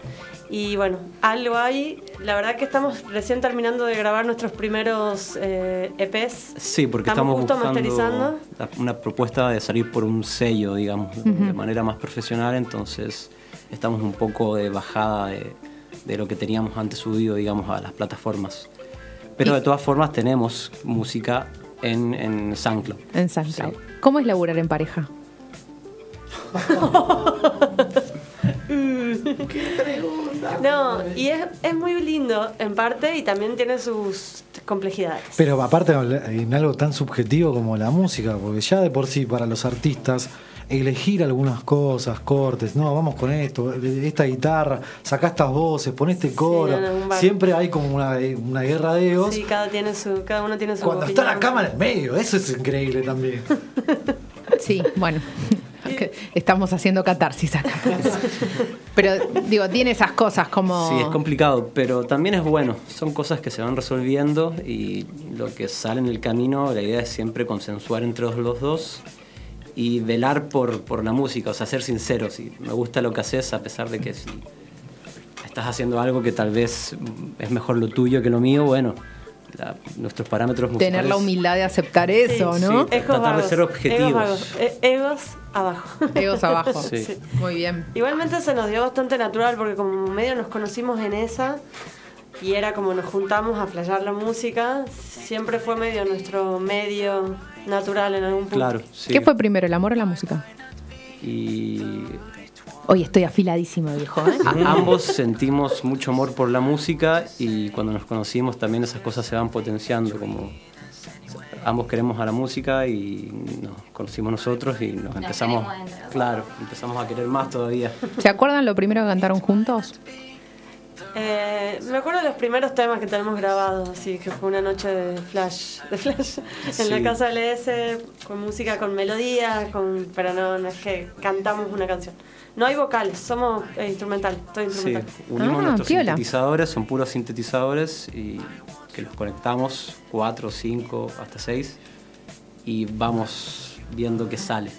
y bueno, algo hay. La verdad que estamos recién terminando de grabar nuestros primeros eh, EPs. Sí, porque Estamos estamos, justo buscando masterizando. la- una propuesta de salir por un sello, digamos, de- Ujú. de manera más profesional, entonces estamos un poco de bajada de, de lo que teníamos antes subido, digamos, a las plataformas. Pero de todas formas tenemos música en, en SoundCloud. en SoundCloud. ¿Cómo es laburar en pareja? No, y es, es muy lindo en parte y también tiene sus complejidades. Pero aparte en algo tan subjetivo como la música, porque ya de por sí para los artistas elegir algunas cosas, cortes, no, vamos con esto, esta guitarra, sacá estas voces, pon este coro, no, no, siempre hay como una, una guerra de egos. Sí, cada, tiene su, cada uno tiene su Cuando está la cámara en medio, eso es increíble también. Sí, bueno. Estamos haciendo catarsis acá. Pero digo, tiene esas cosas como... Sí, es complicado, pero también es bueno. Son cosas que se van resolviendo y lo que sale en el camino, la idea es siempre consensuar entre los- dos y velar por, por la música, o sea, ser sinceros. Si me gusta lo que haces, a pesar de que si estás haciendo algo que tal vez es mejor lo tuyo que lo mío, bueno, la- nuestros parámetros musicales... Tener la humildad de aceptar eso, ¿no? sí, tratar de ser objetivos. Egos, vagos. E- egos abajo. Egos abajo. Sí. Muy bien. Igualmente se nos dio bastante natural porque como medio nos conocimos en esa y era como nos juntamos a flashear la música, siempre fue medio nuestro medio natural en algún punto. Claro, sí. ¿Qué fue primero, el amor o la música? Y Hoy estoy afiladísimo, viejo. ¿eh? Ambos sentimos mucho amor por la música y cuando nos conocimos también esas cosas se van potenciando como ambos queremos a la música y nos conocimos nosotros y nos empezamos, claro, empezamos a querer más todavía. ¿Se acuerdan lo primero que cantaron juntos? Eh, me acuerdo de los primeros temas que tenemos grabados, así que fue una noche de flash, de flash en Sí. la casa LS, con música, con melodías, con, pero no, no es que cantamos una canción. No hay vocales, somos eh, instrumental, todo Sí, instrumental. unimos Ah, nuestros piola. sintetizadores, son puros sintetizadores y que los conectamos, cuatro, cinco, hasta seis, y vamos viendo qué sale.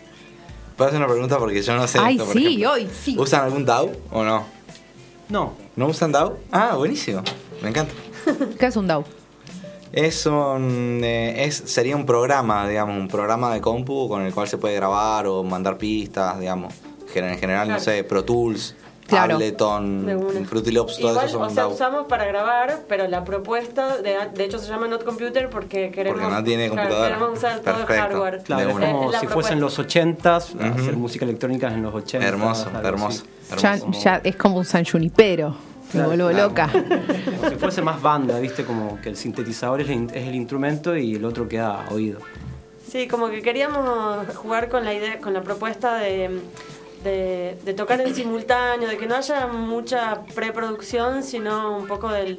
¿Puedo hacer una pregunta? Porque yo no sé. Ay, esto, sí, hoy sí. ¿Usan algún DAW o no? No. ¿No usan DAW? Ah, buenísimo. Me encanta. ¿Qué es un DAW? Es un, eh, es, sería un programa, digamos, un programa de compu con el cual se puede grabar o mandar pistas, digamos. En general, no Claro. sé, Pro Tools, Claro. Ableton. Fruity Loops, todo Igual, eso o son sea, DAW. usamos para grabar, pero la propuesta, de, de hecho se llama Not Computer porque queremos, Porque no tiene claro, computadora. queremos usar todo el Perfecto. hardware. Claro, es como la si propuesta. fuesen los 80s, Ujú. hacer música electrónica en los 80s. Hermoso, hermoso. Ya, hermoso. ya es como un San Junipero. Me Claro, vuelvo claro. loca. Como si fuese más banda, ¿viste? Como que el sintetizador es el, es el instrumento y el otro queda oído. Sí, como que queríamos jugar con la idea, con la propuesta de, de, de tocar en simultáneo, de que no haya mucha preproducción, sino un poco del,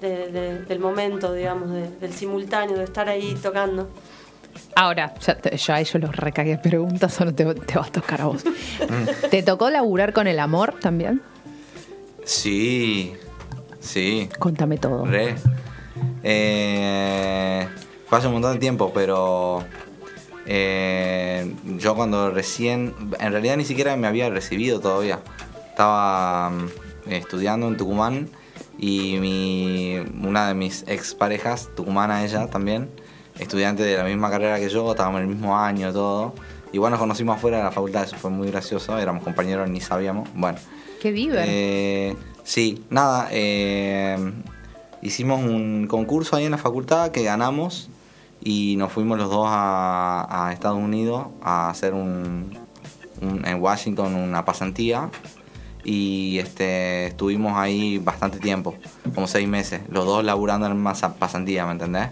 de- de- del momento, digamos, de- del simultáneo, de estar ahí tocando. Ahora, ya, ya a ellos los recagué preguntas o no te, te va a tocar a vos. ¿Te tocó laburar con el amor también? Sí, sí. Contame todo. Re. Eh, fue hace un montón de tiempo, pero eh, yo cuando recién, en realidad ni siquiera me había recibido todavía. Estaba mm, estudiando en Tucumán y mi, una de mis exparejas, tucumana ella también, estudiante de la misma carrera que yo, estábamos en el mismo año, todo. Igual nos conocimos afuera de la facultad, eso fue muy gracioso, éramos compañeros, ni sabíamos. Bueno, Qué diver. eh, sí, nada. eh, hicimos un concurso ahí en la facultad que ganamos y nos fuimos los dos a, a Estados Unidos a hacer un, un- en Washington una pasantía y este estuvimos ahí bastante tiempo, como seis meses, los dos laburando en una pasantía, ¿me entendés?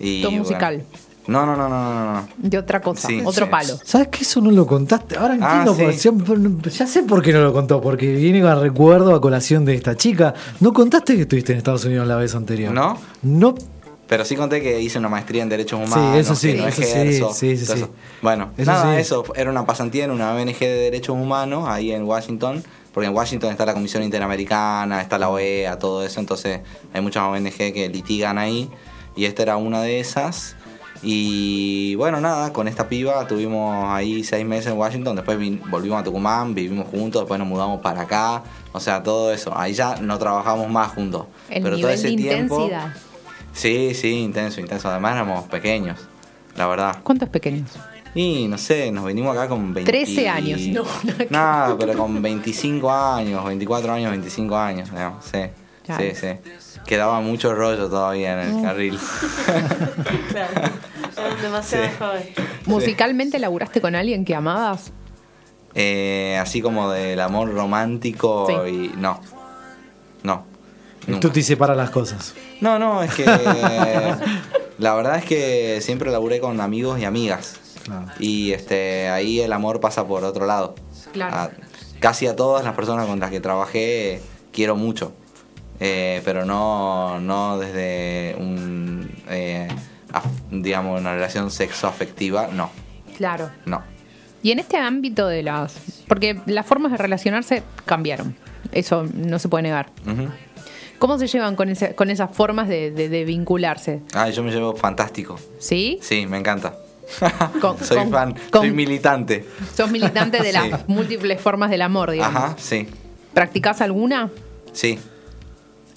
Y, Todo musical. No, no, no, no, no, no. De otra cosa, Sí, otro sí. palo. ¿Sabes que eso no lo contaste? Ahora Ah, entiendo, sí. por- siempre- ya sé por qué no lo contó, porque viene a recuerdo a colación de esta chica. ¿No contaste que estuviste en Estados Unidos la vez anterior? ¿No? No. Pero sí conté que hice una maestría en Derechos Sí, Humanos. eso sí, que no eso sí, ejerzo, sí, sí, sí. eso. Bueno, Eso nada, sí. eso. Era una pasantía en una ONG de Derechos Humanos ahí en Washington. Porque en Washington está la Comisión Interamericana, está la OEA, todo eso. Entonces hay muchas ONG que litigan ahí. Y esta era una de esas. Y bueno, nada, con esta piba tuvimos ahí seis meses en Washington. Después volvimos a Tucumán, vivimos juntos. Después nos mudamos para acá. O sea, todo eso. Ahí ya no trabajamos más juntos. El Pero todo ese de tiempo. intensidad. Sí, sí, intenso, intenso. Además éramos pequeños, la verdad. ¿Cuántos pequeños? Y no sé, nos venimos acá con 20... 13 años. No, Nada, pero con 25 años, 24 años, 25 años, digamos, sí. Sí, sí. Quedaba mucho rollo todavía en el Mm. carril. Claro, demasiado Sí. jóvenes. ¿Musicalmente laburaste con alguien que amabas? Eh, así como del amor romántico y... No. No. El Tuti separa las cosas. No, no, es que la verdad es que siempre laburé con amigos y amigas. Y este ahí el amor pasa por otro lado. Claro. A- casi a todas las personas con las que trabajé quiero mucho. Eh, pero no, no desde un eh, af- digamos una relación sexo afectiva, no, Claro. no. Y en este ámbito de las... Porque las formas de relacionarse cambiaron. Eso no se puede negar. Ujú. ¿Cómo se llevan con, ese- con esas formas de, de- de vincularse? Ay, yo me llevo fantástico. ¿Sí? Sí, me encanta. Con- soy con- fan, con- soy militante. Sos militante de las Sí. múltiples formas del amor, digamos. Ajá, sí, ¿Practicás alguna? sí.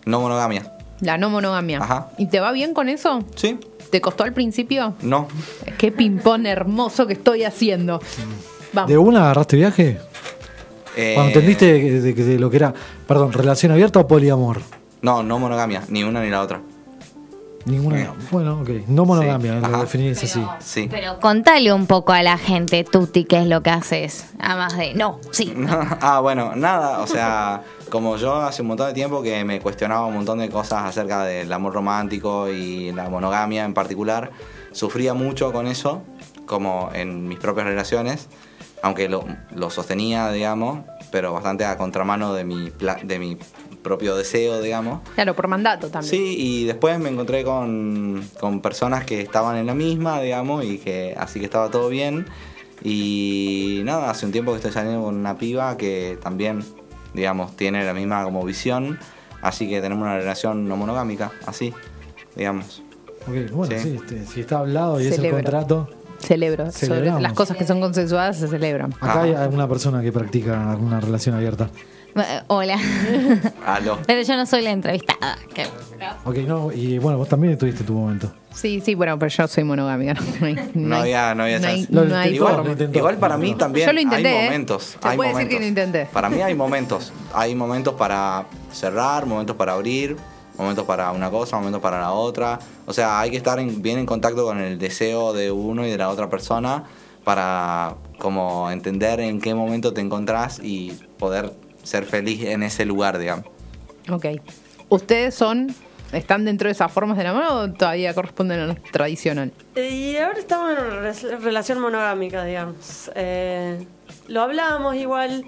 No monogamia. La no monogamia. Ajá. ¿Y te va bien con eso? Sí. ¿Te costó al principio? No. Qué ping-pong hermoso que estoy haciendo. Vamos. ¿De una agarraste viaje? Eh, Cuando entendiste de, de- de lo que era, perdón, relación abierta o poliamor. No, no monogamia, ni una ni la otra. Ninguna. Bueno, ok. No monogamia, lo Ajá. definís así. Sí. Pero contale un poco a la gente, Tuti, qué es lo que haces. Además de, no, sí. ah, bueno, nada, o sea, como yo hace un montón de tiempo que me cuestionaba un montón de cosas acerca del amor romántico y la monogamia en particular, sufría mucho con eso, como en mis propias relaciones, aunque lo, lo sostenía, digamos, pero bastante a contramano de mi, pla- de mi propio deseo, digamos. Claro, por mandato también. Sí, y después me encontré con, con personas que estaban en la misma, digamos, y que así que estaba todo bien. Y nada, hace un tiempo que estoy saliendo con una piba que también, digamos, tiene la misma como visión, así que tenemos una relación no monogámica, así, digamos. Ok, bueno, Sí. sí, este, si está hablado y es el Celebro. contrato. Celebro. Sobre Celebramos. las cosas que son consensuadas se celebran. Acá hay alguna persona que practica alguna relación abierta. Eh, Hola. Aló. Pero yo no soy la entrevistada. que- Ok, no, y bueno, vos también tuviste tu momento. Sí, sí, bueno, pero yo soy monogámica. No, hay- No hay- había, no había no hay- chance. no hay igual, forma. igual para mí también Yo lo intenté, hay ¿eh? momentos. Se hay puede momentos. decir que lo intenté. Para mí hay momentos. Hay momentos para cerrar, momentos para abrir, momentos para una cosa, momentos para la otra. O sea, hay que estar en- bien en contacto con el deseo de uno y de la otra persona para como entender en qué momento te encontrás y poder ser feliz en ese lugar, digamos. Ok. ¿Ustedes son, están dentro de esas formas de amor o todavía corresponden a lo tradicional? Y ahora estamos en una re- relación monogámica, digamos. Eh, lo hablamos igual,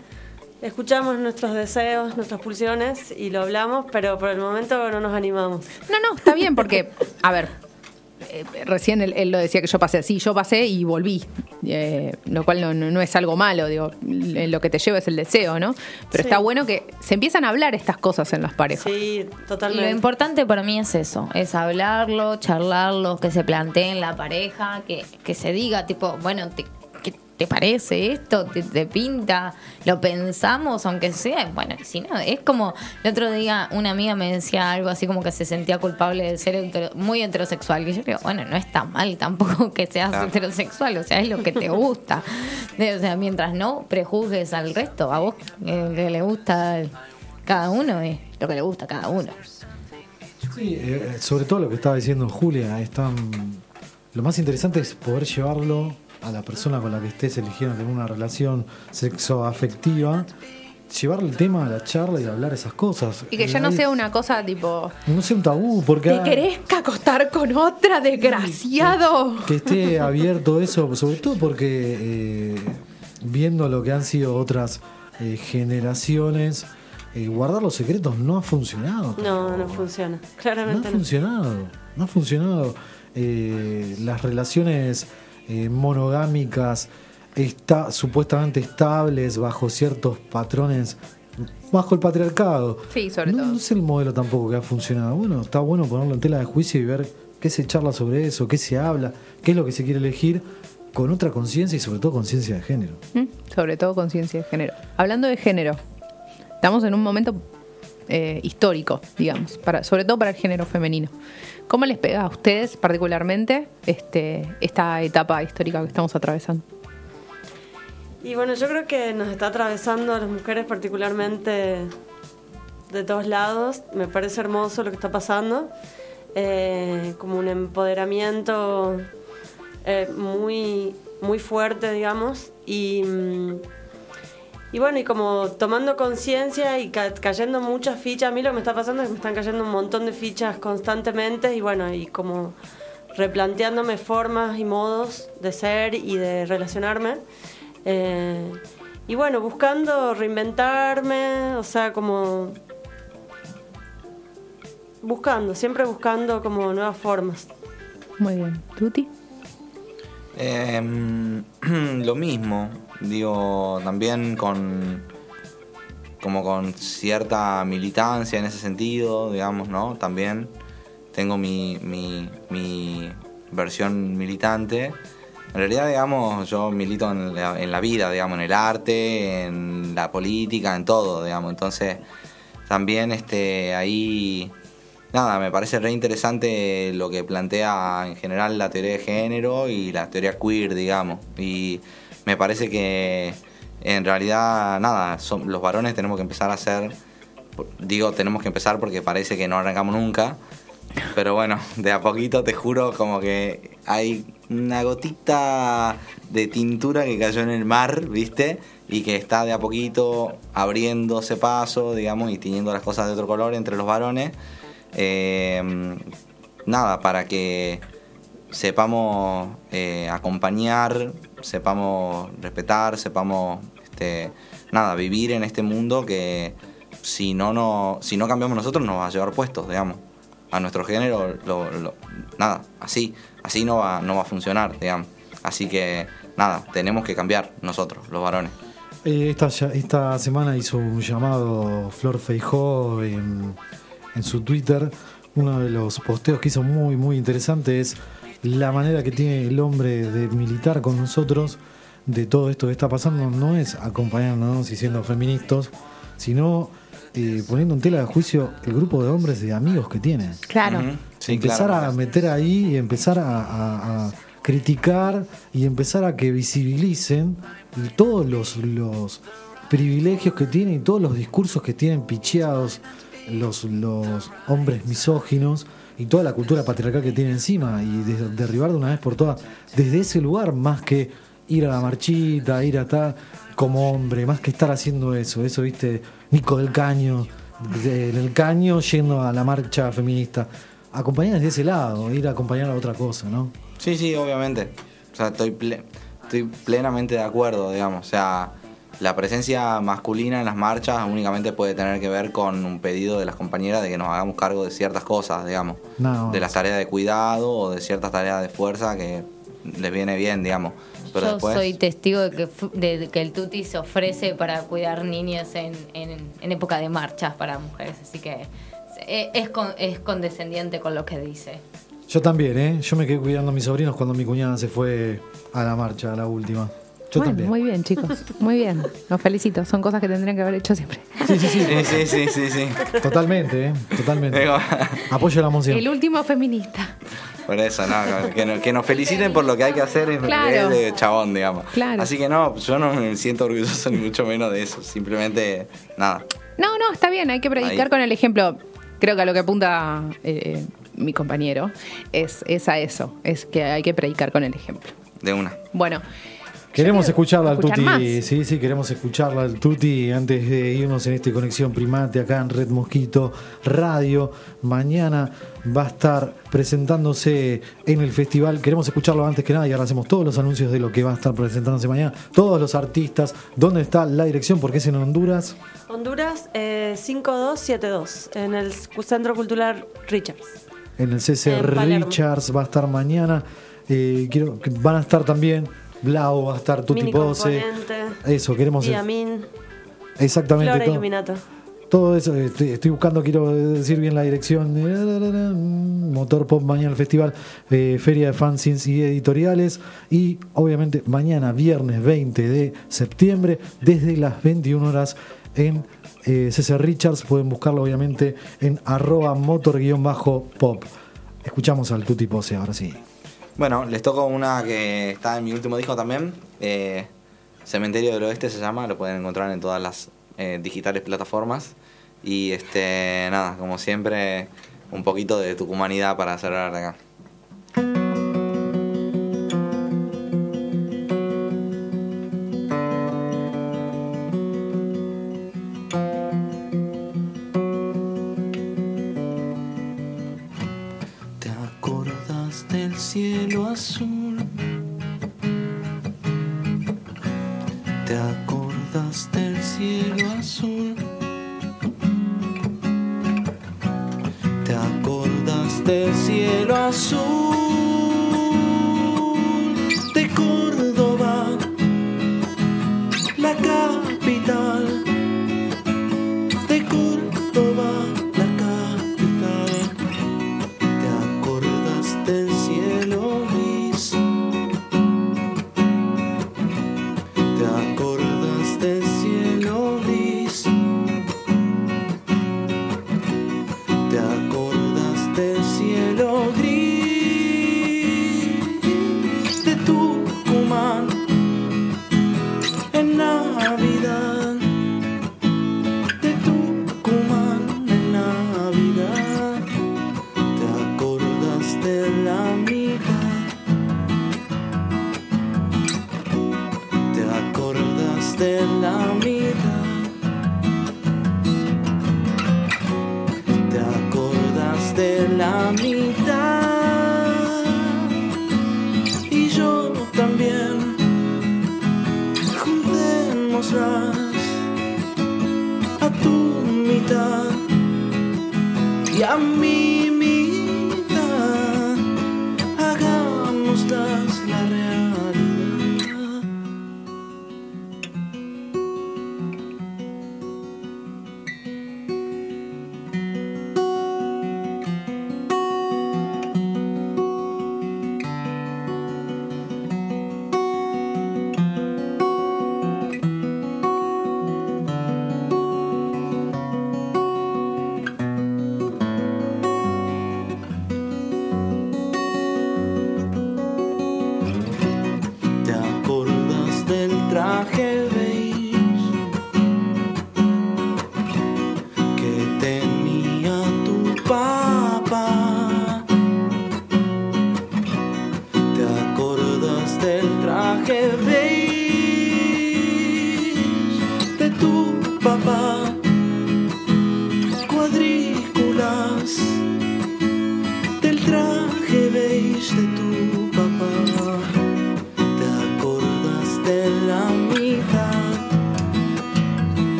escuchamos nuestros deseos, nuestras pulsiones y lo hablamos, pero por el momento no nos animamos. No, no, está bien porque, a ver, eh, recién él, él lo decía que yo pasé así, yo pasé y volví, eh, lo cual no, no- no es algo malo, digo, l- lo que te lleva es el deseo, ¿no? Pero Sí. está bueno que se empiezan a hablar estas cosas en las parejas. Sí, Lo importante para mí es eso, es hablarlo, charlarlo, que se plantee en la pareja, que, que se diga, tipo, bueno, te, ¿qué te parece esto? ¿Te, te pinta? ¿Lo pensamos? Aunque sea, bueno, si no, es como, el otro día una amiga me decía algo así como que se sentía culpable de ser hetero- muy heterosexual, que yo digo, bueno, no está mal tampoco que seas Claro. heterosexual, o sea, es lo que te gusta. O sea, mientras no prejuzgues al resto, a vos eh, que le gusta cada uno, es lo que le gusta a cada uno. Sí, eh, sobre todo lo que estaba diciendo Julia, es tan- lo más interesante es poder llevarlo a la persona con la que estés eligiendo tener una relación sexoafectiva, llevar el tema a la charla y hablar esas cosas. Y que ya no sea una cosa tipo, no sea un tabú, porque ¿te querés acostar con otra, desgraciado? que esté abierto eso, sobre todo porque eh, viendo lo que han sido otras eh, generaciones, eh, guardar los secretos no ha funcionado. No, no funciona. No ha Claramente no. funcionado, no ha funcionado. Eh, las relaciones eh, monogámicas está, supuestamente estables bajo ciertos patrones, bajo el patriarcado. Sí, sobre no, todo. no es el modelo tampoco que ha funcionado. Bueno, está bueno ponerlo en tela de juicio y ver qué se charla sobre eso, qué se habla, qué es lo que se quiere elegir con otra conciencia y sobre todo conciencia de género. ¿Mm? Sobre todo conciencia de género. Hablando de género, estamos en un momento eh, histórico, digamos, para, sobre todo para el género femenino. ¿Cómo les pega a ustedes particularmente este, esta etapa histórica que estamos atravesando? Y bueno, yo creo que nos está atravesando a las mujeres particularmente de todos lados. Me parece hermoso lo que está pasando. Eh, como un empoderamiento eh, muy, muy fuerte, digamos. Y, mm, y bueno, y como tomando conciencia y ca- cayendo muchas fichas. A mí lo que me está pasando es que me están cayendo un montón de fichas constantemente y bueno, y como replanteándome formas y modos de ser y de relacionarme. Eh, y bueno, buscando reinventarme, o sea, como buscando, siempre buscando como nuevas formas. Muy bien. ¿Tuti? Em, lo mismo, digo, también con como con cierta militancia en ese sentido, digamos, ¿no? También tengo mi, mi, mi versión militante. En realidad, digamos, yo milito en la, en la vida, digamos, en el arte, en la política, en todo, digamos. Entonces, también este, ahí Nada, me parece re interesante lo que plantea en general la teoría de género y la teoría queer, digamos. Y me parece que en realidad, nada, son, los varones tenemos que empezar a hacer, digo, tenemos que empezar porque parece que no arrancamos nunca. Pero bueno, de a poquito te juro como que hay una gotita de tintura que cayó en el mar, ¿viste? Y que está de a poquito abriéndose paso, digamos, y teniendo las cosas de otro color entre los varones. Eh, nada, para que sepamos eh, acompañar, sepamos respetar, sepamos este, nada, vivir en este mundo que si no, no, si no cambiamos nosotros nos va a llevar puestos, digamos. A nuestro género, lo- lo- nada, así, así no va, no va a funcionar, digamos. Así que nada, tenemos que cambiar nosotros, los varones. Eh, esta, esta semana hizo un llamado Flor Feijó en, en su Twitter. Uno de los posteos que hizo muy, muy interesante es la manera que tiene el hombre de militar con nosotros de todo esto que está pasando. No es acompañarnos y siendo feministas, sino eh, poniendo en tela de juicio el grupo de hombres y amigos que tiene. Claro. Sí, empezar claro. a meter ahí y empezar a, a- a criticar y empezar a que visibilicen todos los, los privilegios que tienen y todos los discursos que tienen picheados los, los hombres misóginos y toda la cultura patriarcal que tiene encima y de- derribar de una vez por todas desde ese lugar más que ir a la marchita, ir a estar como hombre, más que estar haciendo eso, eso viste, Nico del Caño, de- del Caño yendo a la marcha feminista. Acompañar desde ese lado, ir a acompañar a otra cosa, ¿no? Sí, sí, obviamente. O sea, estoy, ple- estoy plenamente de acuerdo, digamos. O sea, la presencia masculina en las marchas únicamente puede tener que ver con un pedido de las compañeras de que nos hagamos cargo de ciertas cosas, digamos. No. De las tareas de cuidado o de ciertas tareas de fuerza que les viene bien, digamos. Pero Yo después... soy testigo de que, de que el Tuti se ofrece para cuidar niñas en, en- en época de marchas para mujeres, así que es, es con- es condescendiente con lo que dice. Yo también, ¿eh? Yo me quedé cuidando a mis sobrinos cuando mi cuñada se fue a la marcha, a la última. Yo Bueno, también. muy bien, chicos. Muy bien. Los felicito. Son cosas que tendrían que haber hecho siempre. Sí, sí, sí. Sí, sí, sí, sí, sí. Totalmente, ¿eh? Totalmente. Apoyo la moción. El último feminista. Por eso, no, que, no- que nos feliciten por lo que hay que hacer es, Claro. de chabón, digamos. Claro. Así que no, yo no me siento orgulloso ni mucho menos de eso. Simplemente, nada. No, no, está bien. Hay que predicar Ahí. con el ejemplo. Creo que a lo que apunta eh, mi compañero es, es a eso. Es que hay que predicar con el ejemplo. De una. Bueno. Queremos escucharla al Tuti. más. Sí, sí, queremos escucharla al Tuti antes de irnos en este Conexión Primate acá en Red Mosquito Radio. Mañana va a estar presentándose en el festival. Queremos escucharlo antes que nada y ahora hacemos todos los anuncios de lo que va a estar presentándose mañana. Todos los artistas. ¿Dónde está la dirección? Porque es en Honduras. Honduras eh, 5272, en el Centro Cultural Richards. En el CC En. Richards va a estar mañana. Eh, quiero, van a estar también Blau, va a estar Tuti Mini Pose. Eso, queremos. Diamin, Exactamente. Flora todo. Illuminato. Todo eso, estoy, estoy buscando, quiero decir bien la dirección. Motor Pop mañana el festival, eh, Feria de Fanzines y Editoriales. Y obviamente mañana, viernes 20 de septiembre, desde las 21 horas en eh, CC Richards. Pueden buscarlo obviamente en arroba motor-pop. Escuchamos al Tuti Pose ahora sí. Bueno, les toco una que está en mi último disco también. eh, Cementerio del Oeste se llama, lo pueden encontrar en todas las eh, digitales plataformas. Y este, nada, como siempre, un poquito de tucumanidad para cerrar acá. ¿Te acordas del cielo azul? ¿Te acordas del cielo azul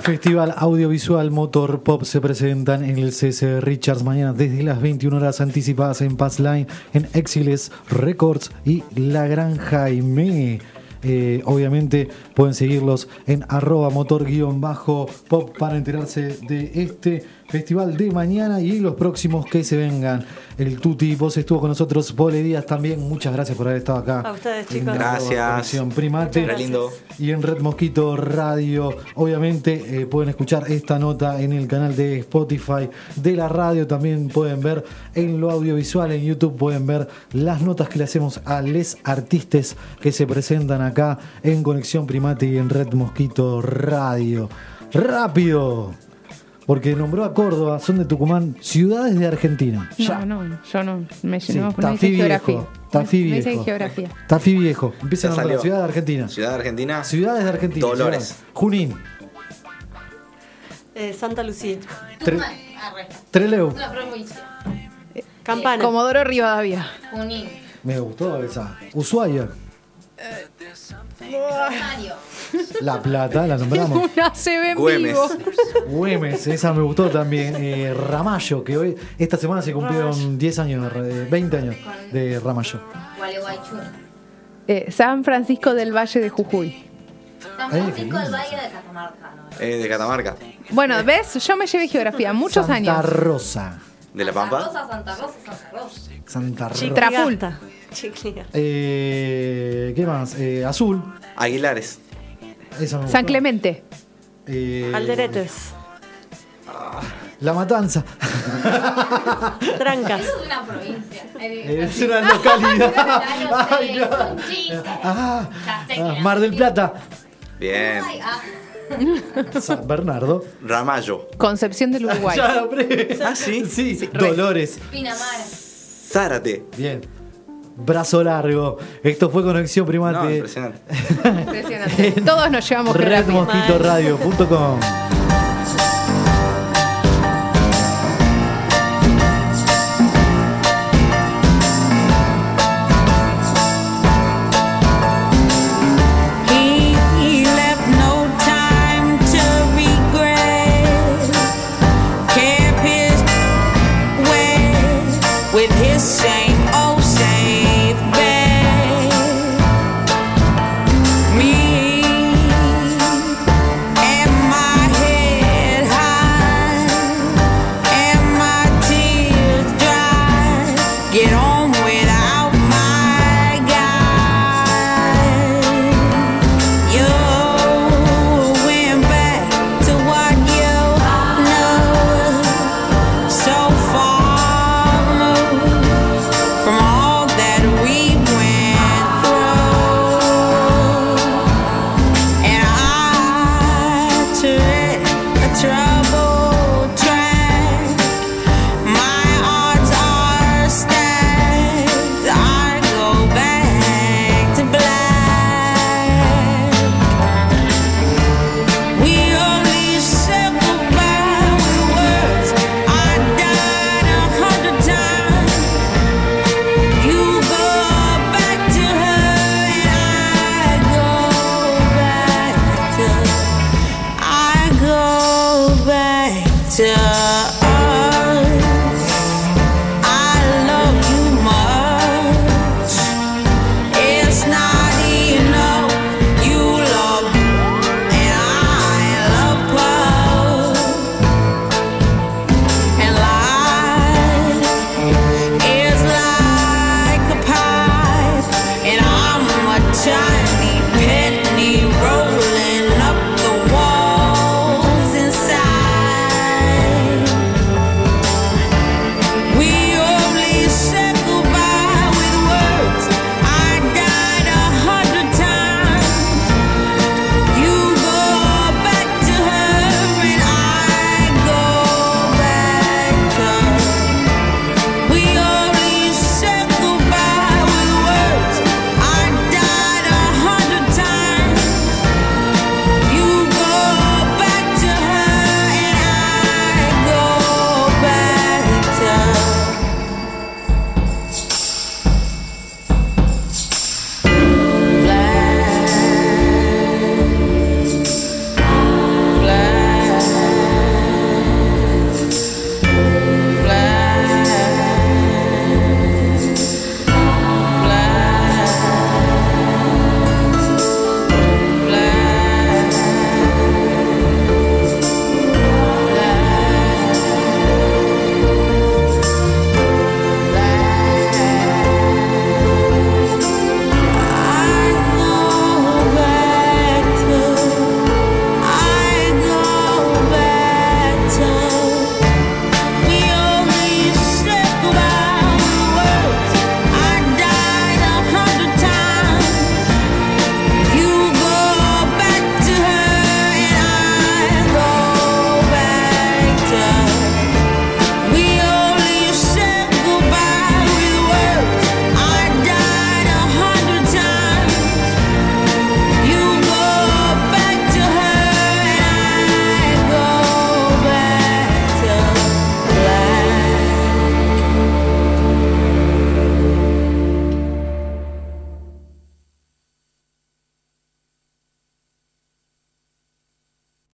Festival Audiovisual Motor Pop se presentan en el CC Richards mañana desde las 21 horas anticipadas en Passline, en Exiles Records y La Gran Jaime. Eh, obviamente pueden seguirlos en arroba motor-pop para enterarse de este festival de mañana y los próximos que se vengan. El Tuti, vos estuvo con nosotros, Pole Díaz también. Muchas gracias por haber estado acá. A ustedes, chicos. Gracias. Conexión Primate. Lindo. Y en Red Mosquito Radio, obviamente eh, pueden escuchar esta nota en el canal de Spotify de la radio. También pueden ver en lo audiovisual, en YouTube, pueden ver las notas que le hacemos a les artistas que se presentan acá en Conexión Primate y en Red Mosquito Radio. ¡Rápido! Porque nombró a Córdoba, son de Tucumán, ciudades de Argentina. No, no, yo no. Me, Sí, no, no Tafí geografía. viejo, Tafí Me geografía. Tafí viejo. Empieza a Ya nombrar ciudad de Argentina. Ciudad de Argentina. Ciudades de Argentina. Dolores. ciudades. Junín. Eh, Santa Lucía. Tre- Trelew. Campana. Comodoro Rivadavia. Junín. Me gustó esa. Ushuaia. La Plata, la nombramos. Una ve en Güemes. vivo. Güemes, esa me gustó también. Eh, Ramallo, que hoy, esta semana se cumplieron 10 años, eh, 20 años de Ramallo. Gualeguaychú. Eh, San Francisco del Valle de Jujuy. San Francisco del. Valle de Catamarca. ¿no? Eh, de Catamarca. Bueno, ¿ves? Yo me llevé geografía muchos Santa años. Rosa. ¿De La Santa Pampa? Rosa, Santa Rosa, Santa Rosa. Santa Rosa. Trafulta. Chicligasta. Eh, ¿Qué más? Eh, Azul. Aguilares. Me San. Clemente. Eh, Alderetes. La Matanza. Trancas. Eso es una provincia. Eh, Es una localidad. Ay, no. Ah, ah, Mar del. Plata. Bien. San Bernardo. Ramallo. Concepción del Uruguay. Ya, hombre. Ah, sí. Sí, Dolores. Pinamar. Zárate. Bien. Brazo largo. Esto fue Conexión No, Primate. impresionante. Impresionante. Todos nos llevamos. Redmosquitoradio.com